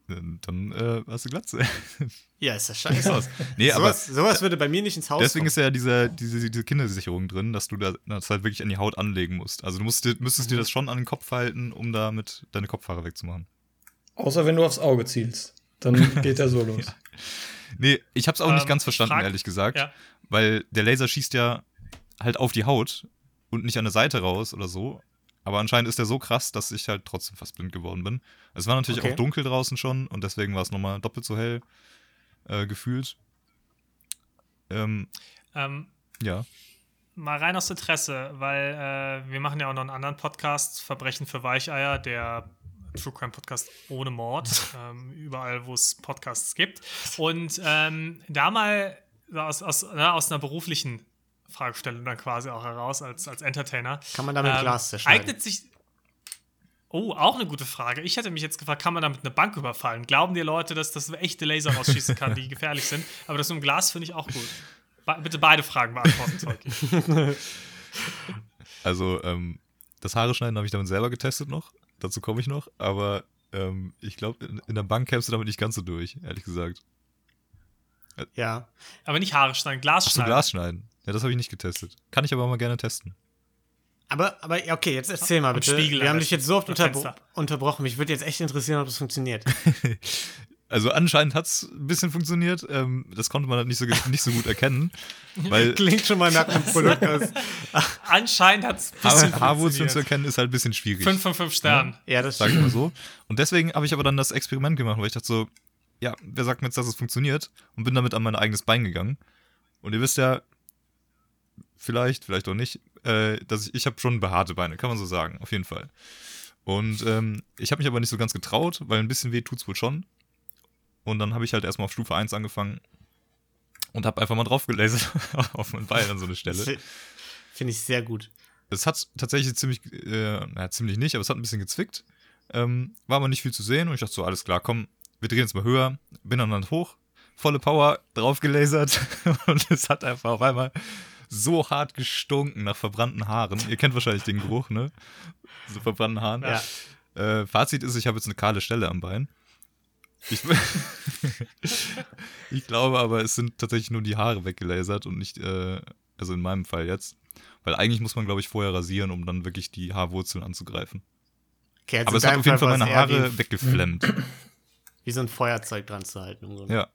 [SPEAKER 2] Dann äh, hast du Glatze.
[SPEAKER 4] Ja, ist das scheiße.
[SPEAKER 2] aus. Nee, aber
[SPEAKER 4] sowas, sowas würde bei mir nicht ins Haus
[SPEAKER 2] deswegen
[SPEAKER 4] kommen.
[SPEAKER 2] ist ja diese, diese, diese Kindersicherung drin, dass du da das halt wirklich an die Haut anlegen musst. Also du musst, dir- müsstest
[SPEAKER 4] Mhm.
[SPEAKER 2] dir das schon an den Kopf halten, um damit deine Kopfhaare wegzumachen.
[SPEAKER 1] Außer wenn du aufs Auge zielst. Dann geht er so los.
[SPEAKER 2] Nee, ich hab's auch nicht
[SPEAKER 3] Ähm,
[SPEAKER 2] ganz verstanden,
[SPEAKER 3] frag-
[SPEAKER 2] ehrlich gesagt.
[SPEAKER 3] Ja.
[SPEAKER 2] Weil der Laser schießt ja halt auf die Haut und nicht an der Seite raus oder so. Aber anscheinend ist der so krass, dass ich halt trotzdem fast blind geworden bin. Es war natürlich
[SPEAKER 4] Okay.
[SPEAKER 2] auch dunkel draußen schon und deswegen war es nochmal doppelt so hell äh, gefühlt. Ähm,
[SPEAKER 3] ähm,
[SPEAKER 2] ja.
[SPEAKER 3] mal rein aus Interesse, weil äh, wir machen ja auch noch einen anderen Podcast, Verbrechen für Weicheier, der True Crime Podcast ohne Mord, ähm, überall, wo es Podcasts gibt. Und ähm, da mal aus, aus, na, aus einer beruflichen Fragestellung dann quasi auch heraus als, als Entertainer.
[SPEAKER 4] Kann man damit
[SPEAKER 3] ähm,
[SPEAKER 4] Glas zerschneiden?
[SPEAKER 3] Eignet sich. Oh, auch eine gute Frage. Ich hätte mich jetzt gefragt, kann man damit eine Bank überfallen? Glauben dir Leute, dass das echte Laser rausschießen kann, die gefährlich sind? Aber das mit dem Glas finde ich auch gut. Be bitte beide Fragen beantworten, Zeugi.
[SPEAKER 2] Also, ähm, das Haare schneiden habe ich damit selber getestet noch. Dazu komme ich noch. Aber ähm, ich glaube, in, in der Bank kämpfst du damit nicht ganz so durch, ehrlich gesagt.
[SPEAKER 4] Ja.
[SPEAKER 3] Aber nicht Haare schneiden, Glas
[SPEAKER 2] Ach so,
[SPEAKER 3] schneiden.
[SPEAKER 2] Glas schneiden. Ja, das habe ich nicht getestet. Kann ich aber mal gerne testen.
[SPEAKER 4] Aber, aber ja, okay, jetzt erzähl mal bitte.
[SPEAKER 3] Spiegel
[SPEAKER 4] Wir haben dich jetzt so oft unterbro unterbrochen. Mich würde jetzt echt interessieren, ob das funktioniert.
[SPEAKER 2] Also anscheinend hat es ein bisschen funktioniert. Ähm, das konnte man halt nicht so, nicht so gut erkennen. Weil
[SPEAKER 4] Klingt schon mal nach einem Produkt aus.
[SPEAKER 3] Anscheinend hat es
[SPEAKER 2] Haar Haarwurzeln zu erkennen ist halt ein bisschen schwierig.
[SPEAKER 3] 5 von 5 Sternen.
[SPEAKER 4] Ja, das
[SPEAKER 2] Sag ich mal so. Und deswegen habe ich aber dann das Experiment gemacht, weil ich dachte so, ja, wer sagt mir jetzt, dass es funktioniert? Und bin damit an mein eigenes Bein gegangen. Und ihr wisst ja, vielleicht, vielleicht auch nicht, äh, dass ich, ich habe schon behaarte Beine, kann man so sagen, auf jeden Fall. Und ähm, ich habe mich aber nicht so ganz getraut, weil ein bisschen weh tut's wohl schon. Und dann habe ich halt erstmal auf Stufe 1 angefangen und habe einfach mal drauf gelasert auf mein Bein an so eine Stelle.
[SPEAKER 4] Finde ich sehr gut.
[SPEAKER 2] Es hat tatsächlich ziemlich, äh, naja, ziemlich nicht, aber es hat ein bisschen gezwickt. Ähm, war aber nicht viel zu sehen und ich dachte so, alles klar, komm, wir drehen jetzt mal höher. Bin dann, dann hoch, volle Power drauf gelasert und es hat einfach auf einmal so hart gestunken nach verbrannten Haaren. Ihr kennt wahrscheinlich den Geruch, ne? So verbrannten Haaren.
[SPEAKER 4] Ja.
[SPEAKER 2] Äh, Fazit ist, ich habe jetzt eine kahle Stelle am Bein. Ich, ich glaube aber, es sind tatsächlich nur die Haare weggelasert und nicht, äh, also in meinem Fall jetzt. Weil eigentlich muss man, glaube ich, vorher rasieren, um dann wirklich die Haarwurzeln anzugreifen.
[SPEAKER 4] Okay, also
[SPEAKER 2] aber es hat auf jeden
[SPEAKER 4] Fall
[SPEAKER 2] Fall meine Haare
[SPEAKER 4] wie,
[SPEAKER 2] weggeflemmt.
[SPEAKER 4] wie so ein Feuerzeug dran zu halten. Im Grunde.
[SPEAKER 2] Ja.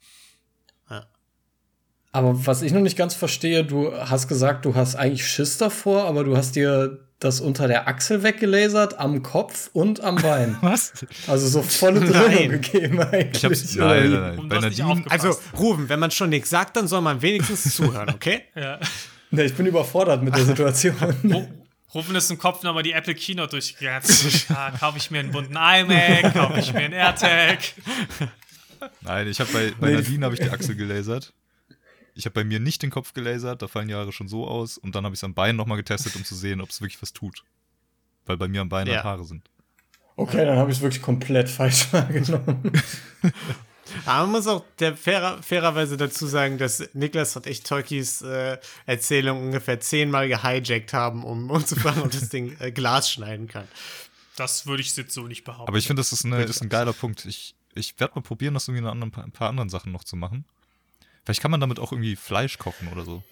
[SPEAKER 1] Aber was ich noch nicht ganz verstehe, du hast gesagt, du hast eigentlich Schiss davor, aber du hast dir das unter der Achsel weggelasert, am Kopf und am Bein.
[SPEAKER 2] Was?
[SPEAKER 1] Also so volle
[SPEAKER 4] Nein.
[SPEAKER 1] Dröhnung gegeben eigentlich.
[SPEAKER 2] Ich hab's. Nein, nein, nein.
[SPEAKER 3] Um
[SPEAKER 2] Bei Nadine.
[SPEAKER 4] Also, Ruben, wenn man schon nichts sagt, dann soll man wenigstens zuhören, okay?
[SPEAKER 3] Ja.
[SPEAKER 1] Nee, ich bin überfordert mit der Situation.
[SPEAKER 3] Ru- Rufen ist im Kopf nochmal die Apple Keynote durchgegangen. Ja, kaufe ich mir einen bunten iMac, kaufe ich mir einen AirTag.
[SPEAKER 2] Nein, ich habe bei, bei. Nadine habe ich die Achsel gelasert. Ich habe bei mir nicht den Kopf gelasert, da fallen die Haare schon so aus. Und dann habe ich es am Bein nochmal getestet, um zu sehen, ob es wirklich was tut. Weil bei mir am Bein
[SPEAKER 4] Ja.
[SPEAKER 2] halt Haare sind.
[SPEAKER 1] Okay, dann habe ich es wirklich komplett falsch wahrgenommen.
[SPEAKER 4] Aber man muss auch der fairer, fairerweise dazu sagen, dass Niklas und ich Tolkis äh, Erzählung ungefähr zehnmal gehijackt haben, um, um zu fragen, ob das Ding äh, Glas schneiden kann.
[SPEAKER 3] Das würde ich jetzt so nicht behaupten.
[SPEAKER 2] Aber ich finde, das ist, eine, ist ein geiler Punkt. Ich, ich werde mal probieren, das irgendwie in anderen, ein paar anderen Sachen noch zu machen. Vielleicht kann man damit auch irgendwie Fleisch kochen oder so.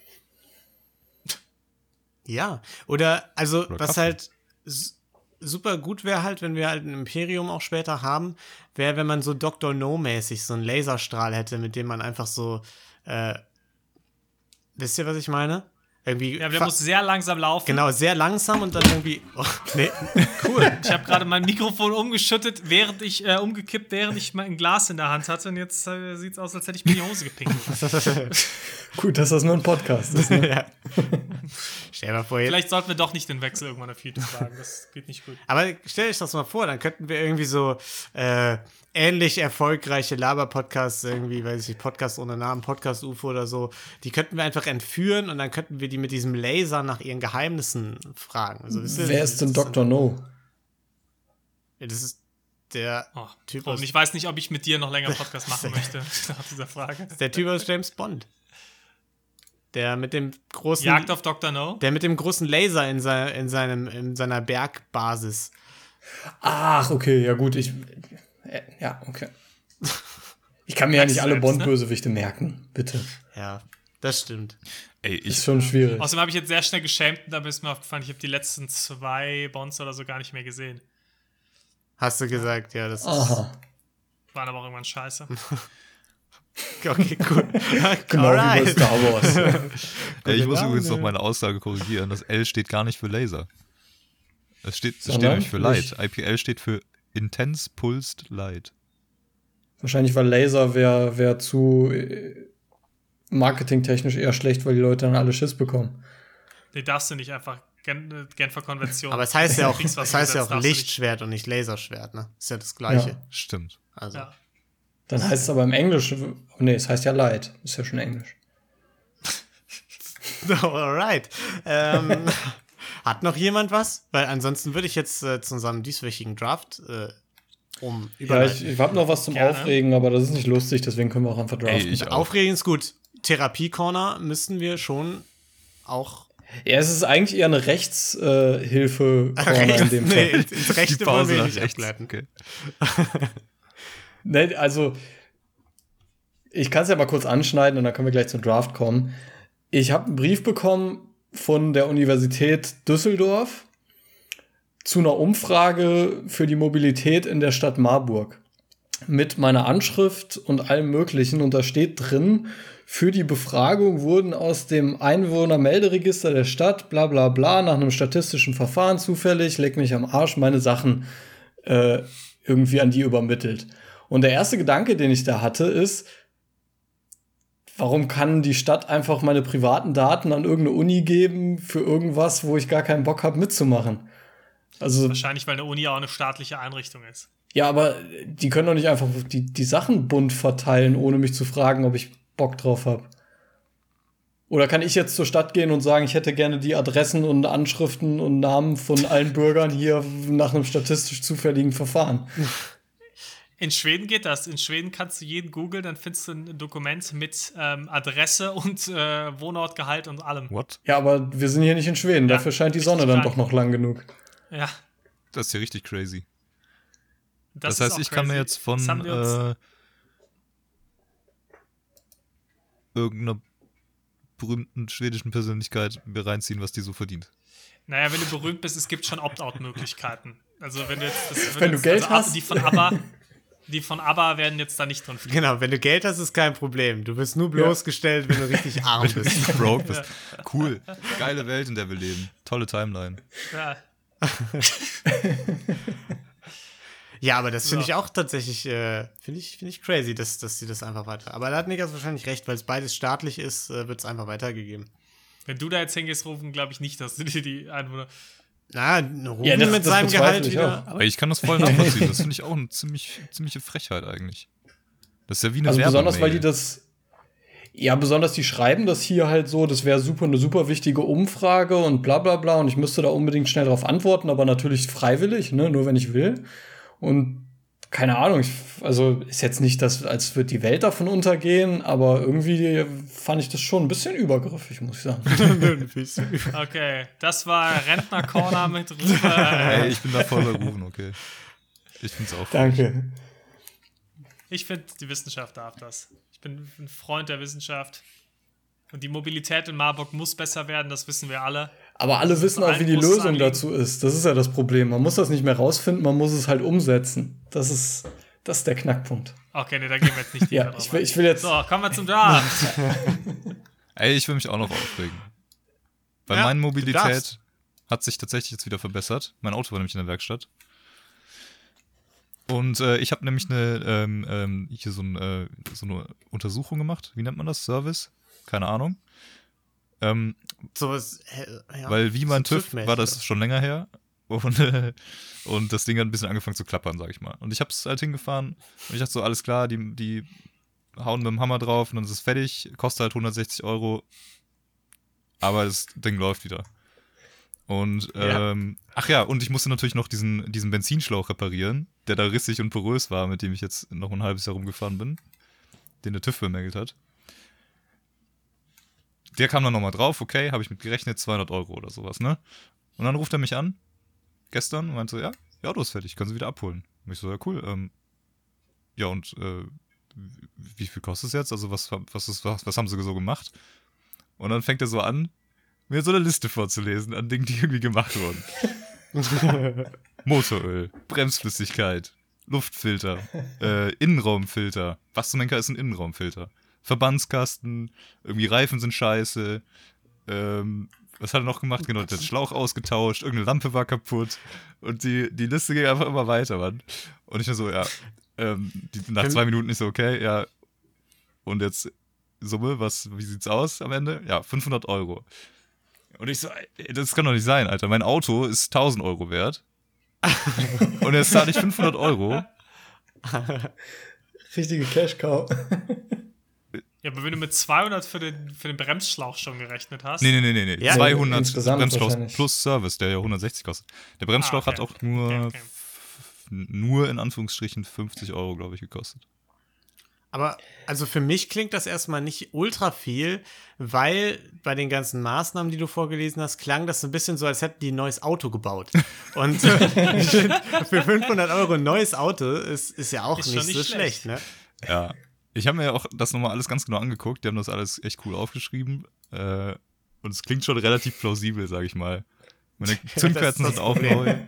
[SPEAKER 4] Ja, oder also
[SPEAKER 2] Oder
[SPEAKER 4] was
[SPEAKER 2] Kaffee.
[SPEAKER 4] halt super gut wäre halt, wenn wir halt ein Imperium auch später haben, wäre, wenn man so Dr. No-mäßig so einen Laserstrahl hätte, mit dem man einfach so, äh, wisst ihr, was ich meine? Irgendwie,
[SPEAKER 3] Ja, aber der muss sehr langsam laufen.
[SPEAKER 4] genau, sehr langsam und dann irgendwie, oh, nee, cool.
[SPEAKER 3] Ich habe gerade mein Mikrofon umgeschüttet, während ich äh, umgekippt, während ich mein Glas in der Hand hatte. Und jetzt äh, sieht es aus, als hätte ich mir die Hose gepinkelt.
[SPEAKER 1] Gut, dass das nur ein Podcast ist. Ne?
[SPEAKER 4] ja. Stell dir mal vor, jetzt,
[SPEAKER 3] Vielleicht sollten wir doch nicht den Wechsel irgendwann auf YouTube wagen. Das geht nicht gut.
[SPEAKER 4] aber stell dich das mal vor, dann könnten wir irgendwie so äh, ähnlich erfolgreiche Laber-Podcasts, irgendwie, weiß ich nicht, Podcast ohne Namen, Podcast UFO oder so, die könnten wir einfach entführen und dann könnten wir die mit diesem Laser nach ihren Geheimnissen fragen. Also, ihr,
[SPEAKER 1] Wer ist denn Dr. No?
[SPEAKER 4] Ja, das ist der
[SPEAKER 3] Oh,
[SPEAKER 4] Typ
[SPEAKER 3] und
[SPEAKER 4] aus-
[SPEAKER 3] ich weiß nicht, ob ich mit dir noch länger Podcast machen möchte nach dieser Frage.
[SPEAKER 4] Der Typ aus James Bond. Der mit dem großen.
[SPEAKER 3] Jagd auf Dr. No?
[SPEAKER 4] der mit dem großen Laser in, sei, in, seinem, in seiner Bergbasis.
[SPEAKER 1] Ach, okay, ja gut, ich. äh, Ja, okay. Ich kann mir ja nicht alle
[SPEAKER 3] ne?
[SPEAKER 1] Bond-Bösewichte merken, bitte.
[SPEAKER 4] Ja, das stimmt.
[SPEAKER 2] Ey,
[SPEAKER 1] Ist
[SPEAKER 2] ich,
[SPEAKER 1] schon schwierig.
[SPEAKER 3] Außerdem habe ich jetzt sehr schnell geschämt und da ist mir aufgefallen, ich habe die letzten zwei Bonds oder so gar nicht mehr gesehen.
[SPEAKER 4] Hast du gesagt, ja, das ist.
[SPEAKER 1] Aha.
[SPEAKER 3] Waren aber auch irgendwann scheiße.
[SPEAKER 4] Okay, cool.
[SPEAKER 1] Genau wie bei
[SPEAKER 4] Alright.
[SPEAKER 1] Star Wars.
[SPEAKER 2] ey, ich muss
[SPEAKER 4] Laune.
[SPEAKER 2] übrigens noch meine Aussage korrigieren. Das L steht gar nicht für Laser. Es steht, es steht nämlich für Light.
[SPEAKER 1] Nicht.
[SPEAKER 2] IPL steht für Intense Pulsed Light.
[SPEAKER 1] Wahrscheinlich, weil Laser wäre wär zu äh, marketingtechnisch eher schlecht, weil die Leute dann alle Schiss bekommen.
[SPEAKER 3] Nee, darfst du nicht einfach. Gen äh, Genfer Konvention.
[SPEAKER 4] Aber es heißt ja auch, es heißt ja auch. Lichtschwert und nicht Laserschwert, ne? Ist ja das Gleiche.
[SPEAKER 1] Ja.
[SPEAKER 2] Stimmt.
[SPEAKER 4] Also.
[SPEAKER 3] Ja.
[SPEAKER 1] Dann heißt es aber im Englischen, oh nee, es heißt ja Light. Ist ja schon Englisch.
[SPEAKER 4] Alright. Ähm, hat noch jemand was? Weil ansonsten würde ich jetzt äh, zu unserem dieswöchigen Draft äh, um
[SPEAKER 1] Ja, ich, ich habe noch was zum
[SPEAKER 3] Gerne.
[SPEAKER 1] Aufregen, aber das ist nicht lustig, deswegen können wir auch einfach draften.
[SPEAKER 2] Ey, ich auch.
[SPEAKER 4] Aufregend ist gut. Therapie-Corner müssen wir schon auch
[SPEAKER 1] ja, es ist eigentlich eher eine Rechtshilfe äh, in dem
[SPEAKER 4] nee,
[SPEAKER 1] Fall.
[SPEAKER 4] ins, ins Rechte wollen wir nicht ableiten.
[SPEAKER 2] Okay.
[SPEAKER 1] Nee, also, ich kann es ja mal kurz anschneiden und dann können wir gleich zum Draft kommen. Ich habe einen Brief bekommen von der Universität Düsseldorf zu einer Umfrage für die Mobilität in der Stadt Marburg. Mit meiner Anschrift und allem Möglichen. Und da steht drin, für die Befragung wurden aus dem Einwohnermelderegister der Stadt, bla bla bla, nach einem statistischen Verfahren zufällig, leck mich am Arsch, meine Sachen äh, irgendwie an die übermittelt. Und der erste Gedanke, den ich da hatte, ist, warum kann die Stadt einfach meine privaten Daten an irgendeine Uni geben für irgendwas, wo ich gar keinen Bock habe mitzumachen? Also,
[SPEAKER 3] Wahrscheinlich, weil eine Uni auch eine staatliche Einrichtung ist.
[SPEAKER 1] ja, aber die können doch nicht einfach die, die Sachen bunt verteilen, ohne mich zu fragen, ob ich Bock drauf habe. Oder kann ich jetzt zur Stadt gehen und sagen, ich hätte gerne die Adressen und Anschriften und Namen von allen Bürgern hier nach einem statistisch zufälligen Verfahren?
[SPEAKER 3] In Schweden geht das. In Schweden kannst du jeden googeln, dann findest du ein Dokument mit ähm, Adresse und äh, Wohnort, Gehalt und allem.
[SPEAKER 2] What?
[SPEAKER 1] Ja, aber wir sind hier nicht in Schweden,
[SPEAKER 3] Ja,
[SPEAKER 1] dafür scheint die Sonne dann doch noch lang genug.
[SPEAKER 3] Ja.
[SPEAKER 2] Das ist ja richtig crazy.
[SPEAKER 3] Das,
[SPEAKER 2] Das, heißt, ich kann mir
[SPEAKER 3] crazy.
[SPEAKER 2] jetzt von
[SPEAKER 3] Das haben wir uns-
[SPEAKER 2] äh, irgendeiner berühmten schwedischen Persönlichkeit mir reinziehen, was die so verdient.
[SPEAKER 3] Naja, wenn du berühmt bist, es gibt schon Opt-out-Möglichkeiten. Also wenn du jetzt das würde
[SPEAKER 1] Wenn du
[SPEAKER 3] jetzt-
[SPEAKER 1] Geld
[SPEAKER 3] also,
[SPEAKER 1] hast.
[SPEAKER 3] Die von ABBA, die von ABBA werden jetzt da nicht drin.
[SPEAKER 4] Genau, wenn du Geld hast, ist kein Problem. Du wirst nur bloßgestellt, wenn du richtig arm
[SPEAKER 2] Wenn du
[SPEAKER 4] bist.
[SPEAKER 2] richtig broke bist. Cool. Geile Welt, in der wir leben. Tolle Timeline.
[SPEAKER 3] Ja.
[SPEAKER 4] Ja, aber das finde
[SPEAKER 3] So.
[SPEAKER 4] ich auch tatsächlich, äh, finde ich, finde ich crazy, dass, dass sie das einfach weiter. Aber da hat Niklas wahrscheinlich recht, weil es beides staatlich ist, äh, wird es einfach weitergegeben.
[SPEAKER 3] Wenn du da jetzt hingehst, rufen, glaube ich nicht, dass du dir die Einwohner.
[SPEAKER 4] Na, Ruben
[SPEAKER 1] Ja, das-
[SPEAKER 4] mit
[SPEAKER 1] das
[SPEAKER 4] seinem Gehalt
[SPEAKER 1] ich
[SPEAKER 4] wieder.
[SPEAKER 1] auch.
[SPEAKER 2] Aber ich kann das voll nachvollziehen. Das finde ich auch eine ziemlich, ziemliche Frechheit eigentlich. Das ist ja wie eine
[SPEAKER 1] Also besonders, weil die das. Ja, besonders die schreiben das hier halt so, das wäre super eine super wichtige Umfrage und bla bla bla und ich müsste da unbedingt schnell drauf antworten, aber natürlich freiwillig, ne, nur wenn ich will. Und keine Ahnung, ich, also ist jetzt nicht das, als würde die Welt davon untergehen, aber irgendwie fand ich das schon ein bisschen übergriffig, muss ich sagen.
[SPEAKER 3] Okay, das war Rentner Corner mit Rufe.
[SPEAKER 2] Ey, ich bin da voll bei Rufen, okay. Ich finde es auch.
[SPEAKER 1] Danke.
[SPEAKER 3] Ich finde, die Wissenschaft darf das. Ich bin ein Freund der Wissenschaft. Und die Mobilität in Marburg muss besser werden, das wissen wir alle.
[SPEAKER 1] Aber alle wissen auch, wie die Lösung dazu ist. Das ist ja das Problem. Man muss das nicht mehr rausfinden, man muss es halt umsetzen. Das ist, das ist der Knackpunkt.
[SPEAKER 3] Okay, nee, da gehen wir jetzt nicht
[SPEAKER 1] Ja, ich will, ich will jetzt.
[SPEAKER 3] So, kommen wir zum Draft.
[SPEAKER 2] Ey, ich will mich auch noch aufregen. Weil
[SPEAKER 4] Ja,
[SPEAKER 2] meine
[SPEAKER 4] du
[SPEAKER 2] Mobilität hat sich tatsächlich jetzt wieder verbessert. Mein Auto war nämlich in der Werkstatt. Und äh, ich habe nämlich eine, ähm, ähm, hier so, ein, äh, so eine Untersuchung gemacht. Wie nennt man das? Service? Keine Ahnung. Ähm,
[SPEAKER 4] So ist, ja,
[SPEAKER 2] weil wie mein
[SPEAKER 4] so
[SPEAKER 2] TÜV war das schon länger her. Und, äh, und das Ding hat ein bisschen angefangen zu klappern, sag ich mal. Und ich habe es halt hingefahren und ich dachte so, alles klar, die, die hauen mit dem Hammer drauf und dann ist es fertig. Kostet halt 160 Euro. Aber das Ding läuft wieder. Und,
[SPEAKER 4] Ja.
[SPEAKER 2] ähm, ach ja, und ich musste natürlich noch diesen, diesen Benzinschlauch reparieren, der da rissig und porös war, mit dem ich jetzt noch ein halbes Jahr rumgefahren bin, den der TÜV bemängelt hat. Der kam dann nochmal drauf, okay, habe ich mit gerechnet, 200 Euro oder sowas, ne? Und dann ruft er mich an, gestern, und meinte so, ja, ja, du ist fertig, können Sie wieder abholen. Und ich so, ja, cool. Ähm, ja, und äh, wie viel kostet es jetzt? Also, was, was, ist, was, was haben Sie so gemacht? Und dann fängt er so an, mir so eine Liste vorzulesen an Dingen, die irgendwie gemacht wurden. Motoröl, Bremsflüssigkeit, Luftfilter, äh, Innenraumfilter. Was zum Henker ist ein Innenraumfilter? Verbandskasten, irgendwie Reifen sind scheiße. Ähm, was hat er noch gemacht? Genau, der Schlauch ausgetauscht, irgendeine Lampe war kaputt. Und die, die Liste ging einfach immer weiter, Mann. Und ich war so, ja, ähm, die, nach zwei Minuten ist so, okay, ja. Und jetzt Summe, was, wie sieht's aus am Ende? Ja, 500 Euro. Und ich so, ey, das kann doch nicht sein, Alter. Mein Auto ist 1000 Euro wert. Und jetzt zahle ich 500 Euro.
[SPEAKER 1] Richtige Cash-Cow.
[SPEAKER 3] Ja, aber wenn du mit 200 für den, für den Bremsschlauch schon gerechnet hast.
[SPEAKER 2] Nee, nee, nee, nee. nee.
[SPEAKER 4] Ja,
[SPEAKER 2] 200
[SPEAKER 1] insgesamt
[SPEAKER 2] Bremsschlauch plus Service, der ja 160 kostet. Der Bremsschlauch
[SPEAKER 3] Ah, okay.
[SPEAKER 2] hat auch nur,
[SPEAKER 3] Okay, okay.
[SPEAKER 2] nur in Anführungsstrichen 50 Euro, glaube ich, gekostet.
[SPEAKER 4] Aber also für mich klingt das erstmal nicht ultra viel, weil bei den ganzen Maßnahmen, die du vorgelesen hast, klang das so ein bisschen so, als hätten die ein neues Auto gebaut. Und für 500 Euro ein neues Auto ist, ist ja auch
[SPEAKER 3] Ist
[SPEAKER 4] nicht,
[SPEAKER 3] schon
[SPEAKER 4] so
[SPEAKER 3] nicht
[SPEAKER 4] schlecht.
[SPEAKER 3] schlecht.
[SPEAKER 4] ne?
[SPEAKER 2] Ja. Ich habe mir ja auch das nochmal alles ganz genau angeguckt. Die haben das alles echt cool aufgeschrieben. Äh, und es klingt schon relativ plausibel, sage ich mal. Meine Zündkerzen
[SPEAKER 4] das
[SPEAKER 2] sind auch neu.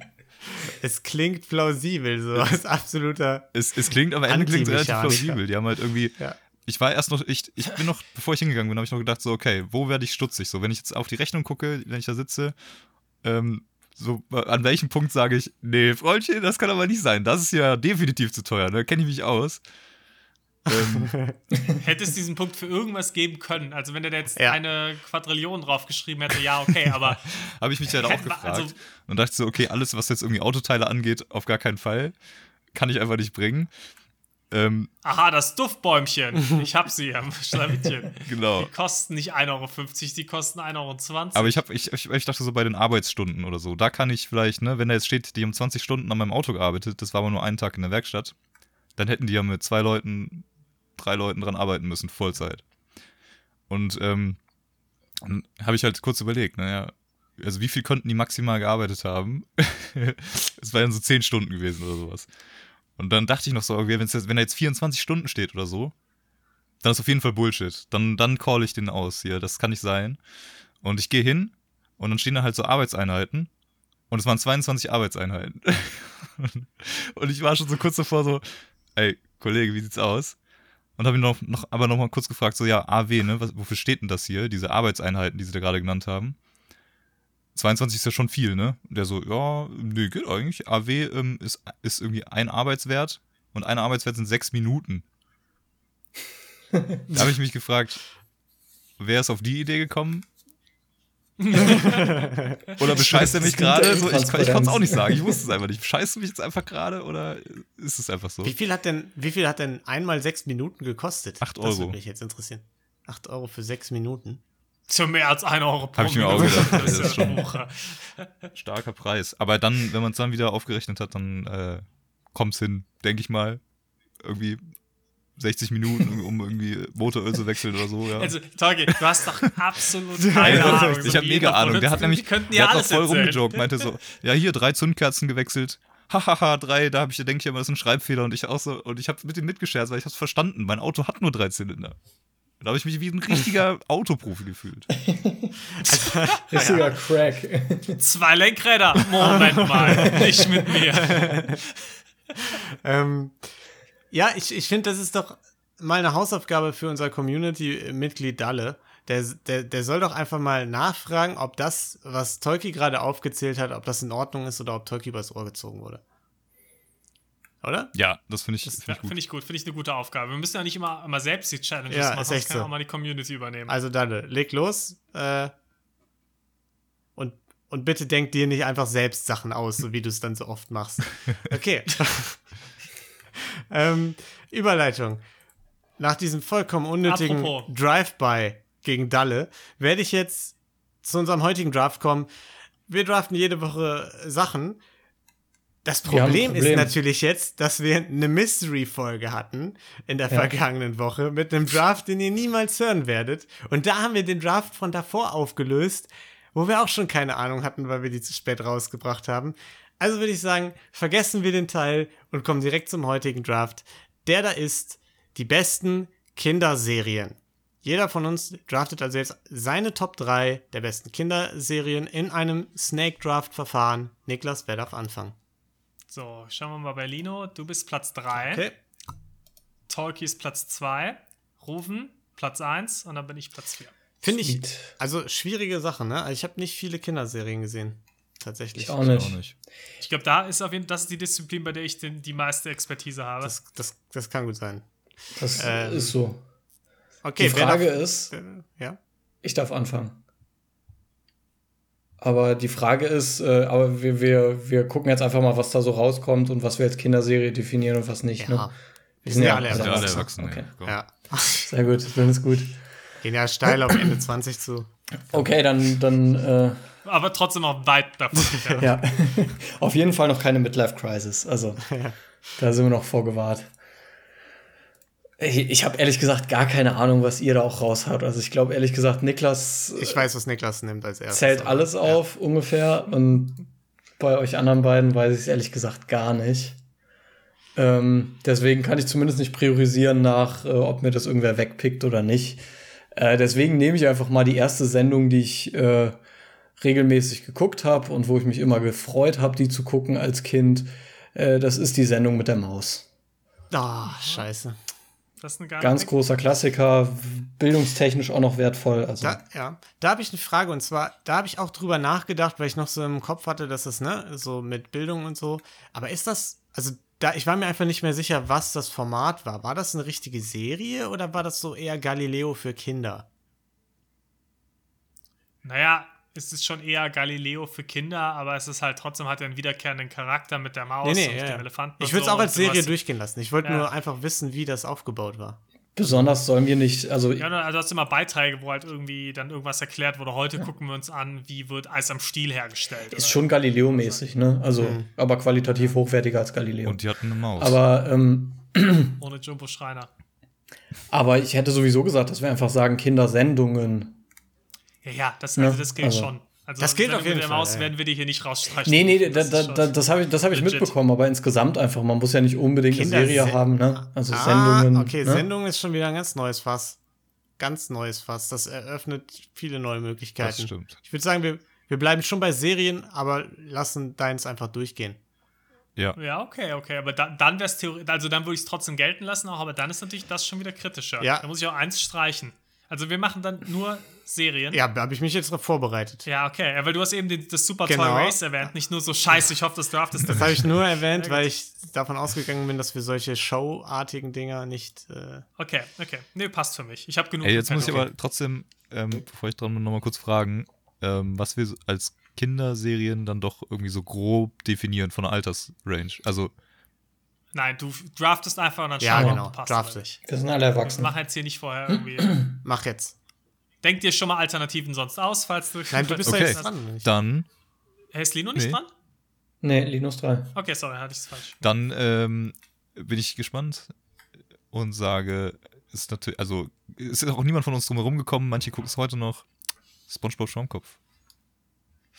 [SPEAKER 4] Es klingt plausibel, so als absoluter.
[SPEAKER 2] Es, es klingt, aber Ende klingt relativ plausibel. Die haben halt irgendwie.
[SPEAKER 4] Ja.
[SPEAKER 2] Ich war erst noch, ich, ich bin noch, bevor ich hingegangen bin, habe ich noch gedacht, so, okay, wo werde ich stutzig? So, wenn ich jetzt auf die Rechnung gucke, wenn ich da sitze, ähm, so, an welchem Punkt sage ich, nee, Freundchen, das kann aber nicht sein. Das ist ja definitiv zu teuer, da kenne ich mich aus. Ähm,
[SPEAKER 3] Hätte es diesen Punkt für irgendwas geben können? Also, wenn der jetzt
[SPEAKER 4] Ja.
[SPEAKER 3] eine Quadrillion draufgeschrieben hätte, ja, okay, aber
[SPEAKER 2] habe ich mich halt auch
[SPEAKER 3] wir-
[SPEAKER 2] gefragt.
[SPEAKER 3] also-
[SPEAKER 2] und dachte so, okay, alles, was jetzt irgendwie Autoteile angeht, auf gar keinen Fall. Kann ich einfach nicht bringen. Ähm,
[SPEAKER 3] aha, das Duftbäumchen. Ich hab sie am Schlawittchen.
[SPEAKER 2] genau.
[SPEAKER 3] Die kosten nicht 1,50 Euro, die kosten 1,20 Euro.
[SPEAKER 2] Aber ich, hab, ich, ich, ich dachte so bei den Arbeitsstunden oder so, da kann ich vielleicht, ne, wenn da jetzt steht, die haben 20 Stunden an meinem Auto gearbeitet, das war aber nur einen Tag in der Werkstatt, dann hätten die ja mit zwei Leuten, drei Leuten dran arbeiten müssen, Vollzeit. Und ähm, habe ich halt kurz überlegt, naja, also wie viel konnten die maximal gearbeitet haben? Es wären so 10 Stunden gewesen oder sowas. Und dann dachte ich noch so, okay, jetzt, wenn da jetzt 24 Stunden steht oder so, dann ist auf jeden Fall Bullshit. Dann, dann call ich den aus hier, das kann nicht sein. Und ich gehe hin und dann stehen da halt so Arbeitseinheiten. Und es waren 22 Arbeitseinheiten. und ich war schon so kurz davor so, ey, Kollege, wie sieht's aus? Und habe ihn noch, noch, aber noch mal kurz gefragt, so, ja, AW, ne, was, wofür steht denn das hier, diese Arbeitseinheiten, die sie da gerade genannt haben? 22 ist ja schon viel, ne? Und der so, ja, nee, geht eigentlich. AW ähm, ist, ist irgendwie ein Arbeitswert und ein Arbeitswert sind sechs Minuten. da habe ich mich gefragt, wer ist auf die Idee gekommen? oder bescheißt er mich
[SPEAKER 1] Das
[SPEAKER 2] gerade? So, ich ich konnte es auch nicht sagen. Ich wusste es einfach nicht. Bescheißt du mich jetzt einfach gerade oder ist es einfach so?
[SPEAKER 4] Wie viel hat denn, wie viel hat denn einmal sechs Minuten gekostet?
[SPEAKER 2] Acht
[SPEAKER 4] Das
[SPEAKER 2] Euro.
[SPEAKER 4] würde mich jetzt interessieren. Acht Euro für sechs Minuten.
[SPEAKER 3] Zu mehr als 1 Euro pro
[SPEAKER 2] Hab ich mir auch
[SPEAKER 3] Minute.
[SPEAKER 2] gedacht,
[SPEAKER 3] Das
[SPEAKER 2] das
[SPEAKER 3] ist
[SPEAKER 2] schon-. Starker Preis. Aber dann, wenn man es dann wieder aufgerechnet hat, dann äh, kommt es hin, denke ich mal. Irgendwie 60 Minuten, um irgendwie Motoröl zu wechseln oder so. Ja.
[SPEAKER 3] Also, Torge, du hast doch absolut keine Ahnung.
[SPEAKER 2] ich habe mega Ahnung. Der hat nämlich der
[SPEAKER 3] ja
[SPEAKER 2] hat noch voll
[SPEAKER 3] erzählen.
[SPEAKER 2] rumgejoked, meinte so, ja hier, drei Zündkerzen gewechselt, hahaha, drei, da habe ich, denke ich immer, das ist ein Schreibfehler und ich auch so, und ich habe mit ihm mitgescherzt, weil ich habe es verstanden. Mein Auto hat nur drei Zylinder. Da habe ich mich wie ein richtiger Autoprofi gefühlt.
[SPEAKER 1] Richtiger Crack.
[SPEAKER 3] Zwei Lenkräder. Moment mal. Nicht mit mir.
[SPEAKER 4] Ähm, ja, ich, ich finde, das ist doch mal eine Hausaufgabe für unser Community-Mitglied Dalle. Der, der, der soll doch einfach mal nachfragen, ob das, was Tolki gerade aufgezählt hat, ob das in Ordnung ist oder ob Tolki übers Ohr gezogen wurde. Oder?
[SPEAKER 2] Ja, das finde ich,
[SPEAKER 3] Das
[SPEAKER 2] find ich gut.
[SPEAKER 3] finde ich gut. Finde ich eine gute Aufgabe. Wir müssen ja nicht immer, immer selbst die Challenges
[SPEAKER 4] Ja,
[SPEAKER 3] machen, sonst kann
[SPEAKER 4] so.
[SPEAKER 3] auch mal die Community übernehmen.
[SPEAKER 4] Also Dalle, leg los. Äh, und, und bitte denk dir nicht einfach selbst Sachen aus, so wie du es dann so oft machst. Okay. Ähm, Überleitung. Nach diesem vollkommen unnötigen. Drive-By gegen Dalle werde ich jetzt zu unserem heutigen Draft kommen. Wir draften jede Woche Sachen. Das
[SPEAKER 1] ein
[SPEAKER 4] Problem, ist
[SPEAKER 1] Problem.
[SPEAKER 4] natürlich jetzt, dass wir eine Mystery-Folge hatten in der
[SPEAKER 1] Ja.
[SPEAKER 4] vergangenen Woche mit einem Draft, den ihr niemals hören werdet. Und da haben wir den Draft von davor aufgelöst, wo wir auch schon keine Ahnung hatten, weil wir die zu spät rausgebracht haben. Also würde ich sagen, vergessen wir den Teil und kommen direkt zum heutigen Draft. Der da ist die besten Kinderserien. Jeder von uns draftet also jetzt seine Top 3 der besten Kinderserien in einem Snake Draft Verfahren. Niklas, wer darf anfangen?
[SPEAKER 3] so, schauen wir mal bei Lino. Du bist Platz 3.
[SPEAKER 4] Okay.
[SPEAKER 3] Tolki ist Platz 2. Rufen Platz 1 und dann bin ich Platz 4.
[SPEAKER 4] Finde ich, also schwierige Sache, ne? Also ich habe nicht viele Kinderserien gesehen. Tatsächlich.
[SPEAKER 1] Ich auch
[SPEAKER 2] Ich
[SPEAKER 1] nicht.
[SPEAKER 2] auch nicht.
[SPEAKER 3] Ich glaube, da ist auf jeden das ist die Disziplin, bei der ich den, die meiste Expertise habe.
[SPEAKER 4] Das, das, das kann gut sein.
[SPEAKER 1] Das
[SPEAKER 4] Ähm,
[SPEAKER 1] ist so.
[SPEAKER 4] Okay,
[SPEAKER 1] Die Frage
[SPEAKER 4] darf,
[SPEAKER 1] ist,
[SPEAKER 4] äh, ja?
[SPEAKER 1] ich darf anfangen. Aber die Frage ist, äh, aber wir, wir, wir gucken jetzt einfach mal, was da so rauskommt und was wir als Kinderserie definieren und was nicht.
[SPEAKER 4] Ja.
[SPEAKER 1] Ne?
[SPEAKER 4] Wir sind ja alle
[SPEAKER 2] alle
[SPEAKER 4] erwachsen.
[SPEAKER 1] Okay.
[SPEAKER 4] Ja.
[SPEAKER 1] Sehr gut, dann ist gut.
[SPEAKER 4] Gehen ja steil auf Ende 20 zu.
[SPEAKER 1] Okay, dann, dann äh,
[SPEAKER 3] Aber trotzdem auch weit davon entfernt.
[SPEAKER 1] ja. Auf jeden Fall noch keine Midlife Crisis. Also, da sind wir noch vorgewahrt. Ich, habe ehrlich gesagt gar keine Ahnung, was ihr da auch raushaut. Also, ich glaube ehrlich gesagt, Niklas
[SPEAKER 4] Ich weiß, was Niklas nimmt als erstes.
[SPEAKER 1] zählt alles auf ungefähr und bei euch anderen beiden weiß ich es ehrlich gesagt gar nicht. Ähm, deswegen kann ich zumindest nicht priorisieren nach, äh, ob mir das irgendwer wegpickt oder nicht. Äh, deswegen nehme ich einfach mal die erste Sendung, die ich äh, regelmäßig geguckt habe und wo ich mich immer gefreut habe, die zu gucken als Kind. Äh, das ist die Sendung mit der Maus.
[SPEAKER 4] Ah, scheiße.
[SPEAKER 3] Das ist eine geile
[SPEAKER 1] Ganz großer Klassiker, bildungstechnisch auch noch wertvoll. Also,
[SPEAKER 4] Da, ja, da habe ich eine Frage und zwar, da habe ich auch drüber nachgedacht, weil ich noch so im Kopf hatte, dass das, ne, so mit Bildung und so. Aber ist das, also da, ich war mir einfach nicht mehr sicher, was das Format war. War das eine richtige Serie oder war das so eher Galileo für Kinder?
[SPEAKER 3] Naja, es ist schon eher Galileo für Kinder, aber es ist halt trotzdem hat er einen wiederkehrenden Charakter mit der Maus und
[SPEAKER 4] ja,
[SPEAKER 3] dem
[SPEAKER 4] ja.
[SPEAKER 3] Elefanten.
[SPEAKER 4] Ich würde es
[SPEAKER 3] so
[SPEAKER 4] auch als
[SPEAKER 3] du
[SPEAKER 4] Serie durchgehen lassen. Ich wollte
[SPEAKER 3] Ja.
[SPEAKER 4] nur einfach wissen, wie das aufgebaut war.
[SPEAKER 1] besonders sollen wir nicht, also
[SPEAKER 3] Ja, also du hast immer Beiträge, wo halt irgendwie dann irgendwas erklärt wurde. Heute gucken wir uns an, wie wird Eis am Stiel hergestellt.
[SPEAKER 1] ist
[SPEAKER 3] oder-
[SPEAKER 1] schon Galileo-mäßig, ne? Also, aber qualitativ hochwertiger als Galileo.
[SPEAKER 2] Und die hatten eine Maus.
[SPEAKER 1] aber, ähm,
[SPEAKER 3] Ohne Jumbo Schreiner.
[SPEAKER 1] aber ich hätte sowieso gesagt, dass wir einfach sagen Kindersendungen.
[SPEAKER 3] Ja, ja, das, also das gilt
[SPEAKER 1] also-
[SPEAKER 3] schon. Also
[SPEAKER 4] Das gilt auf jeden
[SPEAKER 3] mit der
[SPEAKER 4] Fall,
[SPEAKER 3] Maus
[SPEAKER 4] ja.
[SPEAKER 3] werden wir die hier nicht rausstreichen.
[SPEAKER 1] Nee, nee, da,
[SPEAKER 3] Das
[SPEAKER 1] da, da, das habe ich, das hab ich
[SPEAKER 3] legit.
[SPEAKER 1] mitbekommen, aber insgesamt einfach. Man muss ja nicht unbedingt eine Serie
[SPEAKER 4] Kinderse-
[SPEAKER 1] haben, ne? Also
[SPEAKER 4] ah,
[SPEAKER 1] Sendungen.
[SPEAKER 4] Okay,
[SPEAKER 1] ne?
[SPEAKER 4] Sendung ist schon wieder ein ganz neues Fass. Ganz neues Fass. Das eröffnet viele neue Möglichkeiten.
[SPEAKER 2] Das stimmt.
[SPEAKER 4] Ich würde sagen, wir, wir bleiben schon bei Serien, aber lassen deins einfach durchgehen.
[SPEAKER 2] Ja.
[SPEAKER 3] Ja, okay, okay. Aber da, dann wäre es theoretisch, also dann würde ich es trotzdem gelten lassen, auch, aber dann ist natürlich das schon wieder kritischer.
[SPEAKER 4] Ja.
[SPEAKER 3] Da muss ich auch eins streichen. Also wir machen dann nur Serien.
[SPEAKER 4] Ja, da habe ich mich jetzt drauf vorbereitet.
[SPEAKER 3] Ja, okay. Ja, weil du hast eben den, das Super
[SPEAKER 4] Genau.
[SPEAKER 3] Toy Race erwähnt, nicht nur so scheiße, ich hoffe, das draftest du
[SPEAKER 4] Das habe ich nur erwähnt, weil ich davon ausgegangen bin, dass wir solche Showartigen Dinger nicht. Äh,
[SPEAKER 3] Okay, okay. Nee, passt für mich. Ich habe genug.
[SPEAKER 2] Ey, jetzt muss ich aber trotzdem, ähm, bevor ich dran bin, nochmal kurz fragen, ähm, was wir so als Kinderserien dann doch irgendwie so grob definieren von der Altersrange. Also,
[SPEAKER 3] Nein, du draftest einfach und dann
[SPEAKER 4] Ja,
[SPEAKER 3] schauen wir,
[SPEAKER 4] genau,
[SPEAKER 3] ob du passt
[SPEAKER 4] drafte.
[SPEAKER 3] oder nicht.
[SPEAKER 1] Wir sind alle erwachsen.
[SPEAKER 3] machen jetzt hier nicht vorher irgendwie.
[SPEAKER 4] mach jetzt.
[SPEAKER 3] Denk dir schon mal Alternativen sonst aus, falls du.
[SPEAKER 4] Nein, du bist
[SPEAKER 2] Okay.
[SPEAKER 4] ja jetzt dran.
[SPEAKER 2] dann,
[SPEAKER 3] Hey, ist Lino nicht
[SPEAKER 2] Nee.
[SPEAKER 3] dran?
[SPEAKER 1] Nee, Linus 3.
[SPEAKER 3] Okay, sorry, hatte ich es falsch.
[SPEAKER 2] dann ähm, bin ich gespannt und sage, ist natürlich, also, es ist auch niemand von uns drum herum gekommen, manche gucken es heute noch. SpongeBob Schwammkopf.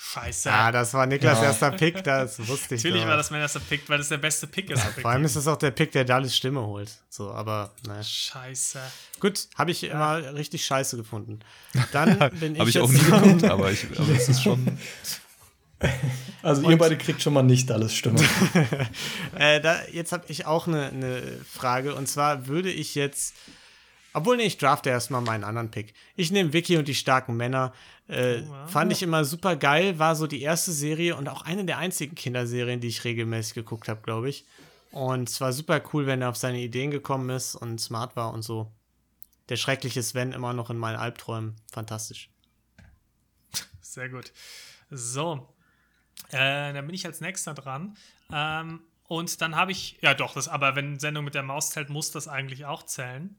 [SPEAKER 3] Scheiße.
[SPEAKER 4] Ah, das war Niklas
[SPEAKER 1] Ja.
[SPEAKER 4] erster Pick, das wusste ich
[SPEAKER 3] Natürlich
[SPEAKER 4] doch.
[SPEAKER 3] war das mein erster Pick, weil das der beste Pick ist.
[SPEAKER 4] Vor allem ist das auch der Pick, der Dallas Stimme holt. So, aber naja.
[SPEAKER 3] Scheiße.
[SPEAKER 4] Gut, habe ich immer richtig scheiße gefunden. Dann bin ich
[SPEAKER 2] Habe ich auch nie geguckt, aber, ich, aber es ist schon.
[SPEAKER 1] Also ihr beide kriegt schon mal nicht alles Stimme.
[SPEAKER 4] Äh, da, jetzt habe ich auch eine eine Frage. Und zwar würde ich jetzt. Obwohl, nee, ich drafte erstmal meinen anderen Pick. Ich nehme Vicky und die starken Männer. Äh, fand ich immer super geil. War so die erste Serie und auch eine der einzigen Kinderserien, die ich regelmäßig geguckt habe, glaube ich. Und es war super cool, wenn er auf seine Ideen gekommen ist und smart war und so. Der schreckliche Sven immer noch in meinen Albträumen. Fantastisch.
[SPEAKER 3] Sehr gut. So. Äh, dann bin ich als nächster dran. Ähm, und dann habe ich, ja doch, das, aber wenn Sendung mit der Maus zählt, muss das eigentlich auch zählen.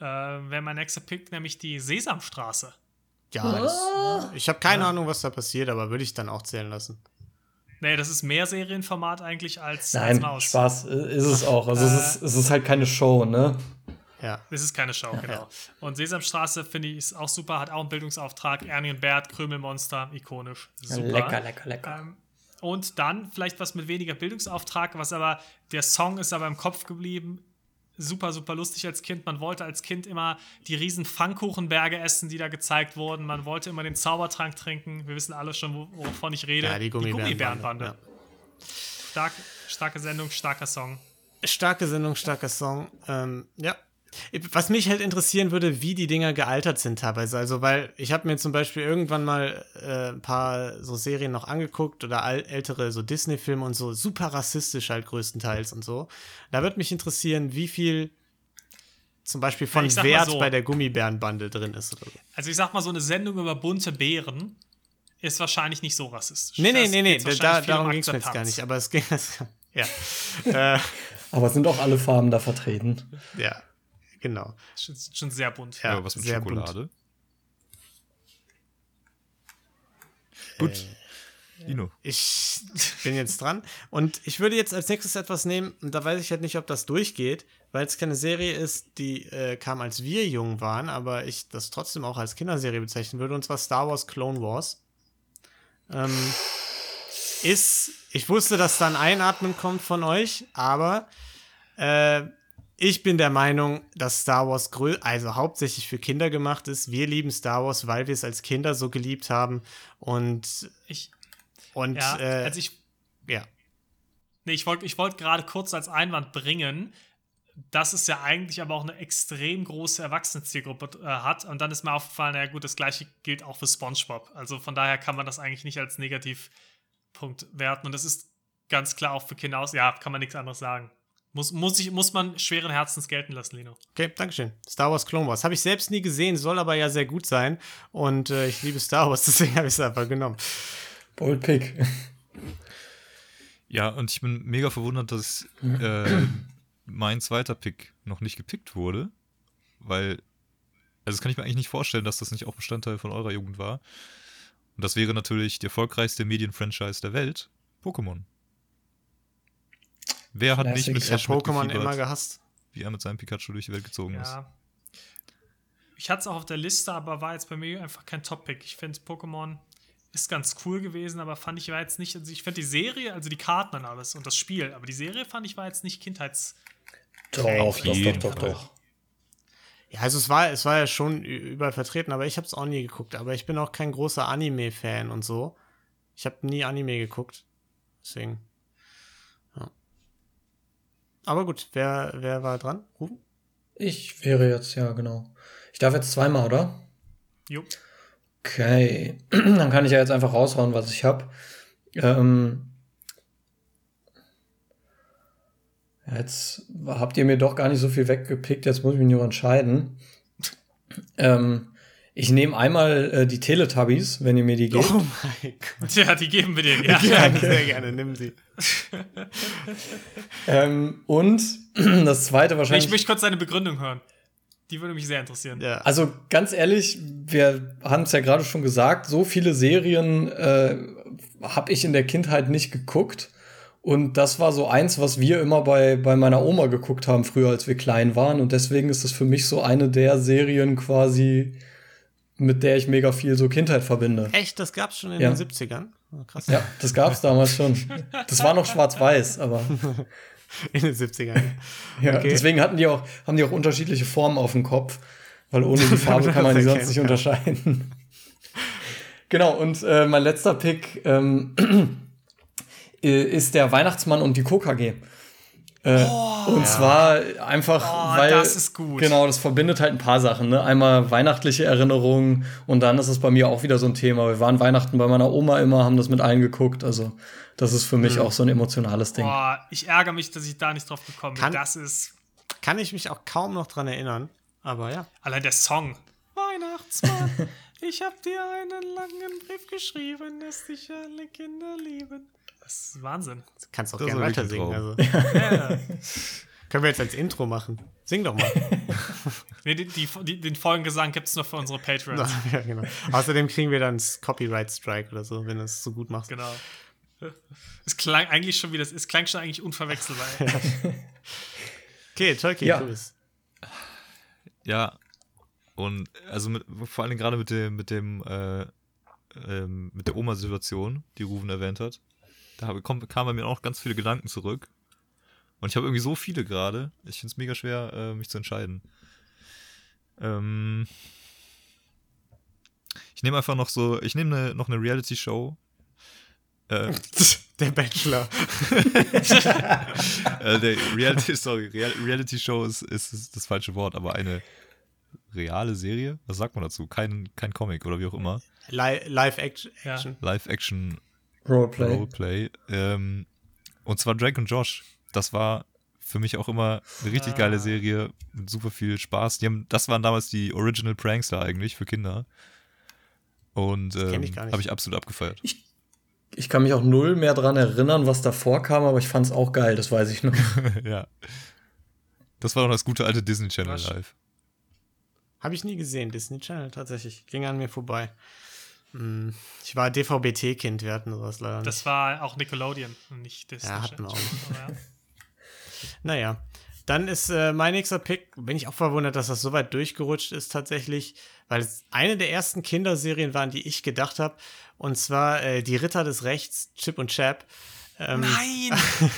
[SPEAKER 3] Äh, Wäre mein nächster Pick nämlich die Sesamstraße.
[SPEAKER 4] Ja, das, ich habe keine Ahnung, was da passiert, aber würde ich dann auch zählen lassen.
[SPEAKER 3] Nee, das ist mehr Serienformat eigentlich als, als
[SPEAKER 1] Nein,
[SPEAKER 3] Maus.
[SPEAKER 1] Spaß äh, ist es auch. Also es, ist, es ist halt keine Show, ne?
[SPEAKER 4] Ja.
[SPEAKER 3] Das ist keine Show, genau. Und Sesamstraße finde ich ist auch super, hat auch einen Bildungsauftrag. Ernie und Bert, Krümelmonster, ikonisch. Super.
[SPEAKER 1] Lecker, lecker, lecker.
[SPEAKER 3] Ähm, und dann vielleicht was mit weniger Bildungsauftrag, was aber, der Song ist aber im Kopf geblieben. Super, super lustig als Kind. Man wollte als Kind immer die riesen Pfannkuchenberge essen, die da gezeigt wurden. Man wollte immer den Zaubertrank trinken. Wir wissen alle schon, wo- wovon ich rede.
[SPEAKER 4] Ja, die Gummibärenbande.
[SPEAKER 3] Gummibärenbande. Stark, starke Sendung, starker Song.
[SPEAKER 4] Starke Sendung, starker Song. Ähm, ja. Was mich halt interessieren würde, wie die Dinger gealtert sind teilweise. Also, weil ich habe mir zum Beispiel irgendwann mal äh, ein paar so Serien noch angeguckt oder ältere so Disney-Filme und so, super rassistisch halt größtenteils und so. Da würde mich interessieren, wie viel zum Beispiel von
[SPEAKER 3] mal
[SPEAKER 4] Wert
[SPEAKER 3] so.
[SPEAKER 4] bei der Gummibärenbande drin ist oder so.
[SPEAKER 3] Also ich sag mal, so eine Sendung über bunte Beeren ist wahrscheinlich nicht so rassistisch.
[SPEAKER 4] Nee, nee, nee, nee, da,
[SPEAKER 3] viel um
[SPEAKER 4] darum ging es mir jetzt gar nicht, aber es ging. ja. äh,
[SPEAKER 1] Aber sind auch alle Farben da vertreten?
[SPEAKER 4] ja, genau.
[SPEAKER 3] Schon, schon sehr bunt.
[SPEAKER 4] Ja,
[SPEAKER 2] Ja, was mit
[SPEAKER 4] sehr
[SPEAKER 2] Schokolade. Gut. Dino.
[SPEAKER 4] Ich bin jetzt dran. Und ich würde jetzt als nächstes etwas nehmen, und da weiß ich halt nicht, ob das durchgeht, weil es keine Serie ist, die äh, kam, als wir jung waren, aber ich das trotzdem auch als Kinderserie bezeichnen würde, und zwar Star Wars Clone Wars. Ähm, ist, ich wusste, dass da ein Einatmen kommt von euch, aber äh, ich bin der Meinung, dass Star Wars also hauptsächlich für Kinder gemacht ist. Wir lieben Star Wars, weil wir es als Kinder so geliebt haben. Und,
[SPEAKER 3] Ich,
[SPEAKER 4] und
[SPEAKER 3] ja,
[SPEAKER 4] äh,
[SPEAKER 3] also ich,
[SPEAKER 4] ja.
[SPEAKER 3] nee, ich wollte ich wollt gerade kurz als Einwand bringen, dass es ja eigentlich aber auch eine extrem große Erwachsenenzielgruppe äh, hat. Und dann ist mir aufgefallen, ja gut, das gleiche gilt auch für SpongeBob. Also von daher kann man das eigentlich nicht als Negativpunkt werten. Und das ist ganz klar auch für Kinder aus. Ja, kann man nichts anderes sagen. Muss, muss, ich, muss man schweren Herzens gelten lassen, Lino.
[SPEAKER 4] Okay, Dankeschön. Star Wars Clone Wars. Habe ich selbst nie gesehen, soll aber ja sehr gut sein. Und äh, ich liebe Star Wars, deswegen habe ich es einfach genommen.
[SPEAKER 1] Bold Pick.
[SPEAKER 2] Ja, und ich bin mega verwundert, dass äh, mein zweiter Pick noch nicht gepickt wurde. Weil, also das kann ich mir eigentlich nicht vorstellen, dass das nicht auch Bestandteil von eurer Jugend war. Und das wäre natürlich die erfolgreichste Medienfranchise der Welt, Pokémon. Wer hat nicht
[SPEAKER 1] Classic.
[SPEAKER 2] mit
[SPEAKER 4] Ich habe
[SPEAKER 2] Ash
[SPEAKER 4] Pokémon immer gehasst.
[SPEAKER 2] wie er mit seinem Pikachu durch die Welt gezogen ist?
[SPEAKER 3] Ja. Ich hatte es auch auf der Liste, aber war jetzt bei mir einfach kein Top-Pick. Ich finde Pokémon ist ganz cool gewesen, aber fand ich war jetzt nicht, also ich finde die Serie, also die Karten und alles und das Spiel, aber die Serie fand ich war jetzt nicht Kindheits.
[SPEAKER 1] Doch, doch, doch,
[SPEAKER 2] jeden
[SPEAKER 1] doch, doch.
[SPEAKER 4] Ja, also es war, es war ja schon überall vertreten, aber ich habe es auch nie geguckt. Aber ich bin auch kein großer Anime-Fan und so. Ich habe nie Anime geguckt. Deswegen. Aber gut, wer, wer war dran? Rufen?
[SPEAKER 1] Ich wäre jetzt, ja, genau. Ich darf jetzt zweimal, oder?
[SPEAKER 3] Jo.
[SPEAKER 1] Okay, dann kann ich ja jetzt einfach raushauen, was ich habe. Ähm, jetzt habt ihr mir doch gar nicht so viel weggepickt, jetzt muss ich mich nur entscheiden. Ähm, ich nehme einmal äh, die Teletubbies, wenn ihr mir die gebt.
[SPEAKER 4] Oh mein Gott.
[SPEAKER 3] Ja, die geben wir dir. Ja.
[SPEAKER 4] Ja, sehr gerne, nimm sie.
[SPEAKER 1] Ähm, und das zweite
[SPEAKER 3] Ich
[SPEAKER 1] wahrscheinlich.
[SPEAKER 3] möchte kurz deine Begründung hören. Die würde mich sehr interessieren.
[SPEAKER 4] Ja.
[SPEAKER 1] Also ganz ehrlich, wir haben es ja gerade schon gesagt, so viele Serien äh, habe ich in der Kindheit nicht geguckt. Und das war so eins, was wir immer bei, bei meiner Oma geguckt haben, früher als wir klein waren. Und deswegen ist es für mich so eine der Serien quasi, mit der ich mega viel so Kindheit verbinde.
[SPEAKER 4] Echt, das gab's schon in
[SPEAKER 1] Ja.
[SPEAKER 4] den 70ern? Oh, krass.
[SPEAKER 1] Ja, das gab es damals schon. Das war noch schwarz-weiß, aber
[SPEAKER 4] In den 70ern.
[SPEAKER 1] ja,
[SPEAKER 4] Okay.
[SPEAKER 1] deswegen hatten die auch, haben die auch unterschiedliche Formen auf dem Kopf, weil ohne die Farbe kann man die sonst nicht unterscheiden. genau, und äh, mein letzter Pick ähm, äh, ist der Weihnachtsmann und die KKG. Äh, und zwar einfach,
[SPEAKER 3] Oh,
[SPEAKER 1] weil
[SPEAKER 3] das ist gut.
[SPEAKER 1] genau, das verbindet halt ein paar Sachen. Ne? Einmal weihnachtliche Erinnerungen und dann ist es bei mir auch wieder so ein Thema. Wir waren Weihnachten bei meiner Oma immer, haben das mit eingeguckt. Also das ist für mich auch so ein emotionales Ding.
[SPEAKER 3] Boah, ich ärgere mich, dass ich da nicht drauf gekommen bin.
[SPEAKER 4] Kann-
[SPEAKER 3] das ist
[SPEAKER 4] Kann ich mich auch kaum noch dran erinnern. Aber ja.
[SPEAKER 3] allein der Song. Weihnachtsmann, ich hab dir einen langen Brief geschrieben, dass dich alle Kinder lieben. Das ist Wahnsinn.
[SPEAKER 4] Du kannst auch gerne weiter singen. Also.
[SPEAKER 3] Ja.
[SPEAKER 4] Können wir jetzt als Intro machen. Sing doch mal.
[SPEAKER 3] nee, die, die, die, den Folgengesang gibt es nur für unsere Patreons.
[SPEAKER 4] ja, genau. Außerdem kriegen wir dann das Copyright Strike oder so, wenn du es so gut machst.
[SPEAKER 3] Genau. Es klang eigentlich schon wieder, es klang schon eigentlich unverwechselbar.
[SPEAKER 4] Okay, Tolkien,
[SPEAKER 1] Ja.
[SPEAKER 4] du bist.
[SPEAKER 2] Ja. Und also mit, vor allem gerade mit dem, mit dem, äh, ähm, mit der Oma-Situation, die Ruven erwähnt hat, da kamen bei mir auch ganz viele Gedanken zurück. Und ich habe irgendwie so viele gerade. Ich finde es mega schwer, äh, mich zu entscheiden. Ähm, ich nehme einfach noch so, ich nehme ne, noch eine Reality-Show. Äh,
[SPEAKER 4] Der Bachelor.
[SPEAKER 2] äh, der Reality, sorry, Real, Reality Show ist, ist, ist das falsche Wort, aber eine reale Serie? Was sagt man dazu? Kein, kein Comic oder wie auch immer.
[SPEAKER 4] Li Live Action.
[SPEAKER 3] Ja.
[SPEAKER 2] Live-Action
[SPEAKER 1] Roleplay.
[SPEAKER 2] Roleplay. Ähm, und zwar Drake und Josh. Das war für mich auch immer eine richtig
[SPEAKER 3] Ah.
[SPEAKER 2] geile Serie mit super viel Spaß. Die haben, das waren damals die Original Prankster eigentlich für Kinder. Und ähm,
[SPEAKER 4] ich
[SPEAKER 2] habe ich absolut abgefeiert.
[SPEAKER 1] Ich kann mich auch null mehr dran erinnern, was davor kam, aber ich fand es auch geil, das weiß ich noch.
[SPEAKER 2] ja. Das war doch das gute alte Disney Channel live.
[SPEAKER 4] Habe ich nie gesehen, Disney Channel tatsächlich. Ging an mir vorbei. Hm, Ich war DVB-T-Kind, wir hatten sowas leider nicht.
[SPEAKER 3] Das war auch Nickelodeon und nicht Disney.
[SPEAKER 4] Ja, hatten wir auch
[SPEAKER 3] ja.
[SPEAKER 4] Naja, dann ist äh, mein nächster Pick, bin ich auch verwundert, dass das so weit durchgerutscht ist tatsächlich, weil es eine der ersten Kinderserien waren, die ich gedacht habe. Und zwar äh, Die Ritter des Rechts, Chip und Chap. Ähm,
[SPEAKER 3] Nein!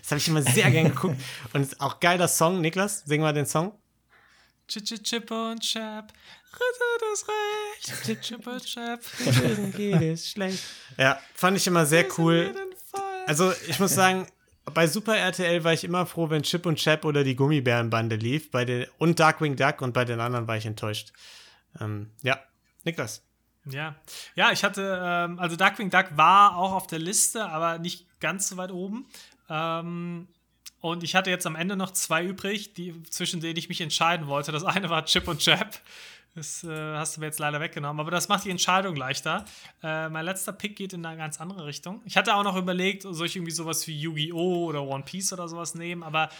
[SPEAKER 4] Das habe ich immer sehr gern geguckt. Und auch geiler Song. Niklas, sing mal den Song.
[SPEAKER 3] Chip, Chip, Chip und Chap, Ritter des Rechts. Chip, Chip und Chap.
[SPEAKER 4] geht es schlecht. Ja, fand ich immer sehr cool. Also, ich muss sagen, bei Super RTL war ich immer froh, wenn Chip und Chap oder die Gummibärenbande lief. Bei den, und Darkwing Duck und bei den anderen war ich enttäuscht. Ähm, ja, Niklas.
[SPEAKER 3] Ja, ja, ich hatte, ähm, also Darkwing Duck war auch auf der Liste, aber nicht ganz so weit oben. Ähm, und ich hatte jetzt am Ende noch zwei übrig, die, zwischen denen ich mich entscheiden wollte. Das eine war Chip und Chap. Das äh, hast du mir jetzt leider weggenommen, aber das macht die Entscheidung leichter. Äh, mein letzter Pick geht in eine ganz andere Richtung. Ich hatte auch noch überlegt, soll ich irgendwie sowas wie Yu-Gi-Oh! oder One Piece oder sowas nehmen, aber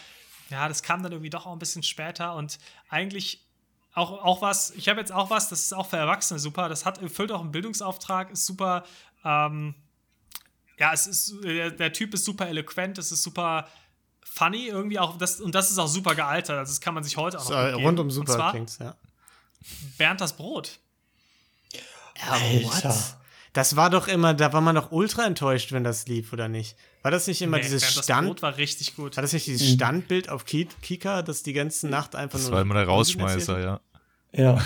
[SPEAKER 3] ja, das kam dann irgendwie doch auch ein bisschen später und eigentlich auch, auch was, ich habe jetzt auch was, das ist auch für Erwachsene super, das hat, erfüllt auch einen Bildungsauftrag, ist super, ähm, ja, es ist, der, der Typ ist super eloquent, es ist super funny irgendwie auch, das, und das ist auch super gealtert, also das kann man sich heute auch
[SPEAKER 4] So,
[SPEAKER 3] noch
[SPEAKER 4] äh,
[SPEAKER 3] mitgeben.
[SPEAKER 4] rund um
[SPEAKER 3] Und
[SPEAKER 4] Super
[SPEAKER 3] zwar
[SPEAKER 4] klingt's, ja.
[SPEAKER 3] Bernd das Brot.
[SPEAKER 1] Alter.
[SPEAKER 4] Das war doch immer, da war man doch ultra enttäuscht, wenn das lief, oder nicht? War das nicht immer
[SPEAKER 3] Nee,
[SPEAKER 4] dieses
[SPEAKER 3] Bernd das
[SPEAKER 4] Stand,
[SPEAKER 3] Brot war richtig gut.
[SPEAKER 4] war das nicht dieses Standbild auf Ki Kika, das die ganze Nacht einfach
[SPEAKER 2] Das
[SPEAKER 4] nur.
[SPEAKER 2] war immer der Rausschmeißer, ja.
[SPEAKER 1] Ja.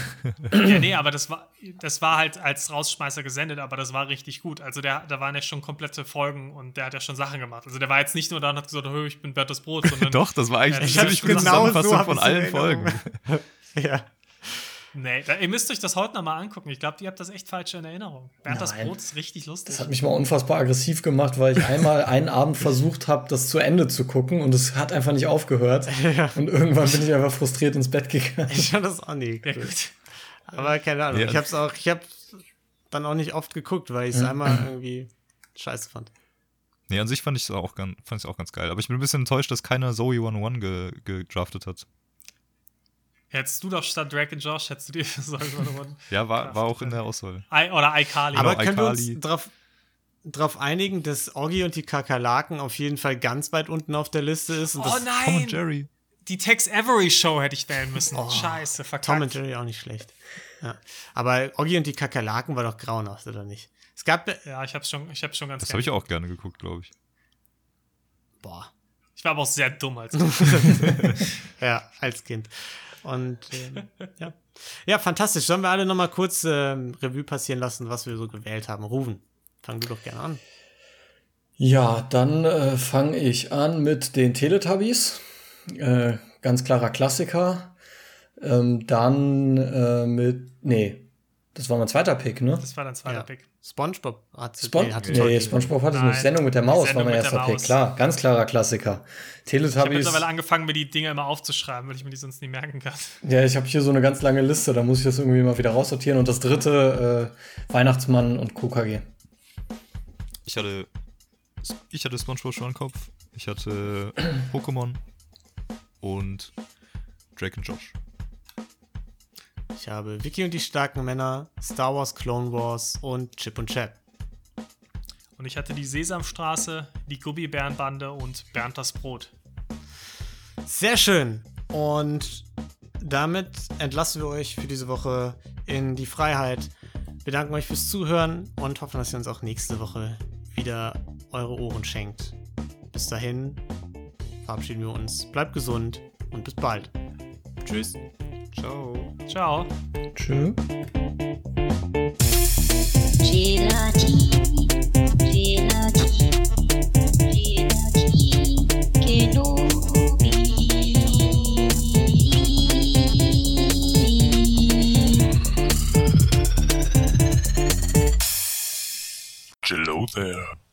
[SPEAKER 3] Ja, nee, aber das war, das war halt als Rausschmeißer gesendet, aber das war richtig gut. Also der, da waren ja schon komplette Folgen und der hat ja schon Sachen gemacht. Also der war jetzt nicht nur da und hat gesagt, "Hö, ich bin Bert das Brot, sondern
[SPEAKER 2] Doch, das war eigentlich
[SPEAKER 3] Ja,
[SPEAKER 2] eine
[SPEAKER 3] ich
[SPEAKER 2] ziemlich
[SPEAKER 3] genau
[SPEAKER 4] so
[SPEAKER 2] von allen Folgen.
[SPEAKER 4] Ja.
[SPEAKER 3] Nee, da, ihr müsst euch das heute nochmal angucken. Ich glaube, ihr habt das echt falsch in Erinnerung. Bernd das. Brot ist richtig lustig.
[SPEAKER 1] Das hat mich mal unfassbar aggressiv gemacht, weil ich einmal einen Abend versucht habe, das zu Ende zu gucken und es hat einfach nicht aufgehört. Und irgendwann bin ich einfach frustriert ins Bett gegangen.
[SPEAKER 4] Ich fand das auch nie
[SPEAKER 3] ja, gut.
[SPEAKER 4] Aber keine Ahnung.
[SPEAKER 2] Ja.
[SPEAKER 4] Ich hab's auch, ich hab dann auch nicht oft geguckt, weil ich es einmal irgendwie scheiße fand.
[SPEAKER 2] Nee, an sich fand ich es auch, ganz- fand auch ganz geil. Aber ich bin ein bisschen enttäuscht, dass keiner Zoe 101 ge, gedraftet hat.
[SPEAKER 3] Hättest du doch statt Drake und Josh, hättest du dir so gewonnen.
[SPEAKER 2] Ja, war, war auch in der Auswahl.
[SPEAKER 3] I, oder iCarly.
[SPEAKER 4] Aber
[SPEAKER 2] Genau,
[SPEAKER 4] können wir
[SPEAKER 2] iCarly.
[SPEAKER 4] uns drauf, drauf einigen, dass Oggi und die Kakerlaken auf jeden Fall ganz weit unten auf der Liste ist? Und
[SPEAKER 3] oh
[SPEAKER 4] das,
[SPEAKER 2] Tom und
[SPEAKER 3] nein!
[SPEAKER 2] Jerry.
[SPEAKER 3] die Tex Avery Show hätte ich wählen müssen. Scheiße,
[SPEAKER 4] Tom and
[SPEAKER 3] verkackt.
[SPEAKER 4] Jerry auch nicht schlecht. Ja. Aber Oggi und die Kakerlaken war doch grauenhaft, oder nicht? Es gab.
[SPEAKER 3] Ja, ich hab's schon, ich hab's schon ganz
[SPEAKER 2] Das habe ich auch gerne geguckt, glaube ich.
[SPEAKER 4] Boah.
[SPEAKER 3] Ich war aber auch sehr dumm als
[SPEAKER 4] Ja, als Kind. Und ähm, ja. Ja, fantastisch. Sollen wir alle nochmal kurz ähm, Revue passieren lassen, was wir so gewählt haben? Rufen, fang du doch gerne an.
[SPEAKER 1] Ja, dann äh, fange ich an mit den Teletubbies. Äh, ganz klarer Klassiker. Ähm, dann äh, mit. Nee, das war mein zweiter Pick, ne?
[SPEAKER 3] Das war dein zweiter
[SPEAKER 4] Ja.
[SPEAKER 3] Pick.
[SPEAKER 4] SpongeBob hat
[SPEAKER 1] Spon
[SPEAKER 4] nee, hatte
[SPEAKER 1] nee. SpongeBob hatte es
[SPEAKER 3] Nein,
[SPEAKER 1] nicht. Sendung mit der Maus
[SPEAKER 3] Sendung
[SPEAKER 1] war mein erster Pick. Klar, ganz klarer Klassiker.
[SPEAKER 3] Ich habe
[SPEAKER 1] Teletubbies.
[SPEAKER 3] mittlerweile angefangen, mir die Dinge immer aufzuschreiben, weil ich mir die sonst nie merken kann.
[SPEAKER 1] Ja, ich habe hier so eine ganz lange Liste, da muss ich das irgendwie mal wieder raussortieren. Und das dritte, äh, Weihnachtsmann und KKG.
[SPEAKER 2] Ich hatte. Ich hatte SpongeBob Schwammkopf. Ich hatte Pokémon. Und Drake und Josh.
[SPEAKER 4] Ich habe Vicky und die starken Männer, Star Wars Clone Wars und Chip und Chap.
[SPEAKER 3] Und ich hatte die Sesamstraße, die Gummibärenbande und Bernd das Brot.
[SPEAKER 4] Sehr schön. Und damit entlassen wir euch für diese Woche in die Freiheit. Wir danken euch fürs Zuhören und hoffen, dass ihr uns auch nächste Woche wieder eure Ohren schenkt. Bis dahin verabschieden wir uns. Bleibt gesund und bis bald. Tschüss.
[SPEAKER 2] Ciao.
[SPEAKER 3] Ciao.
[SPEAKER 1] Tschö.
[SPEAKER 5] Gelati, Gelati, Gelati, Kenobi.
[SPEAKER 6] Hello there.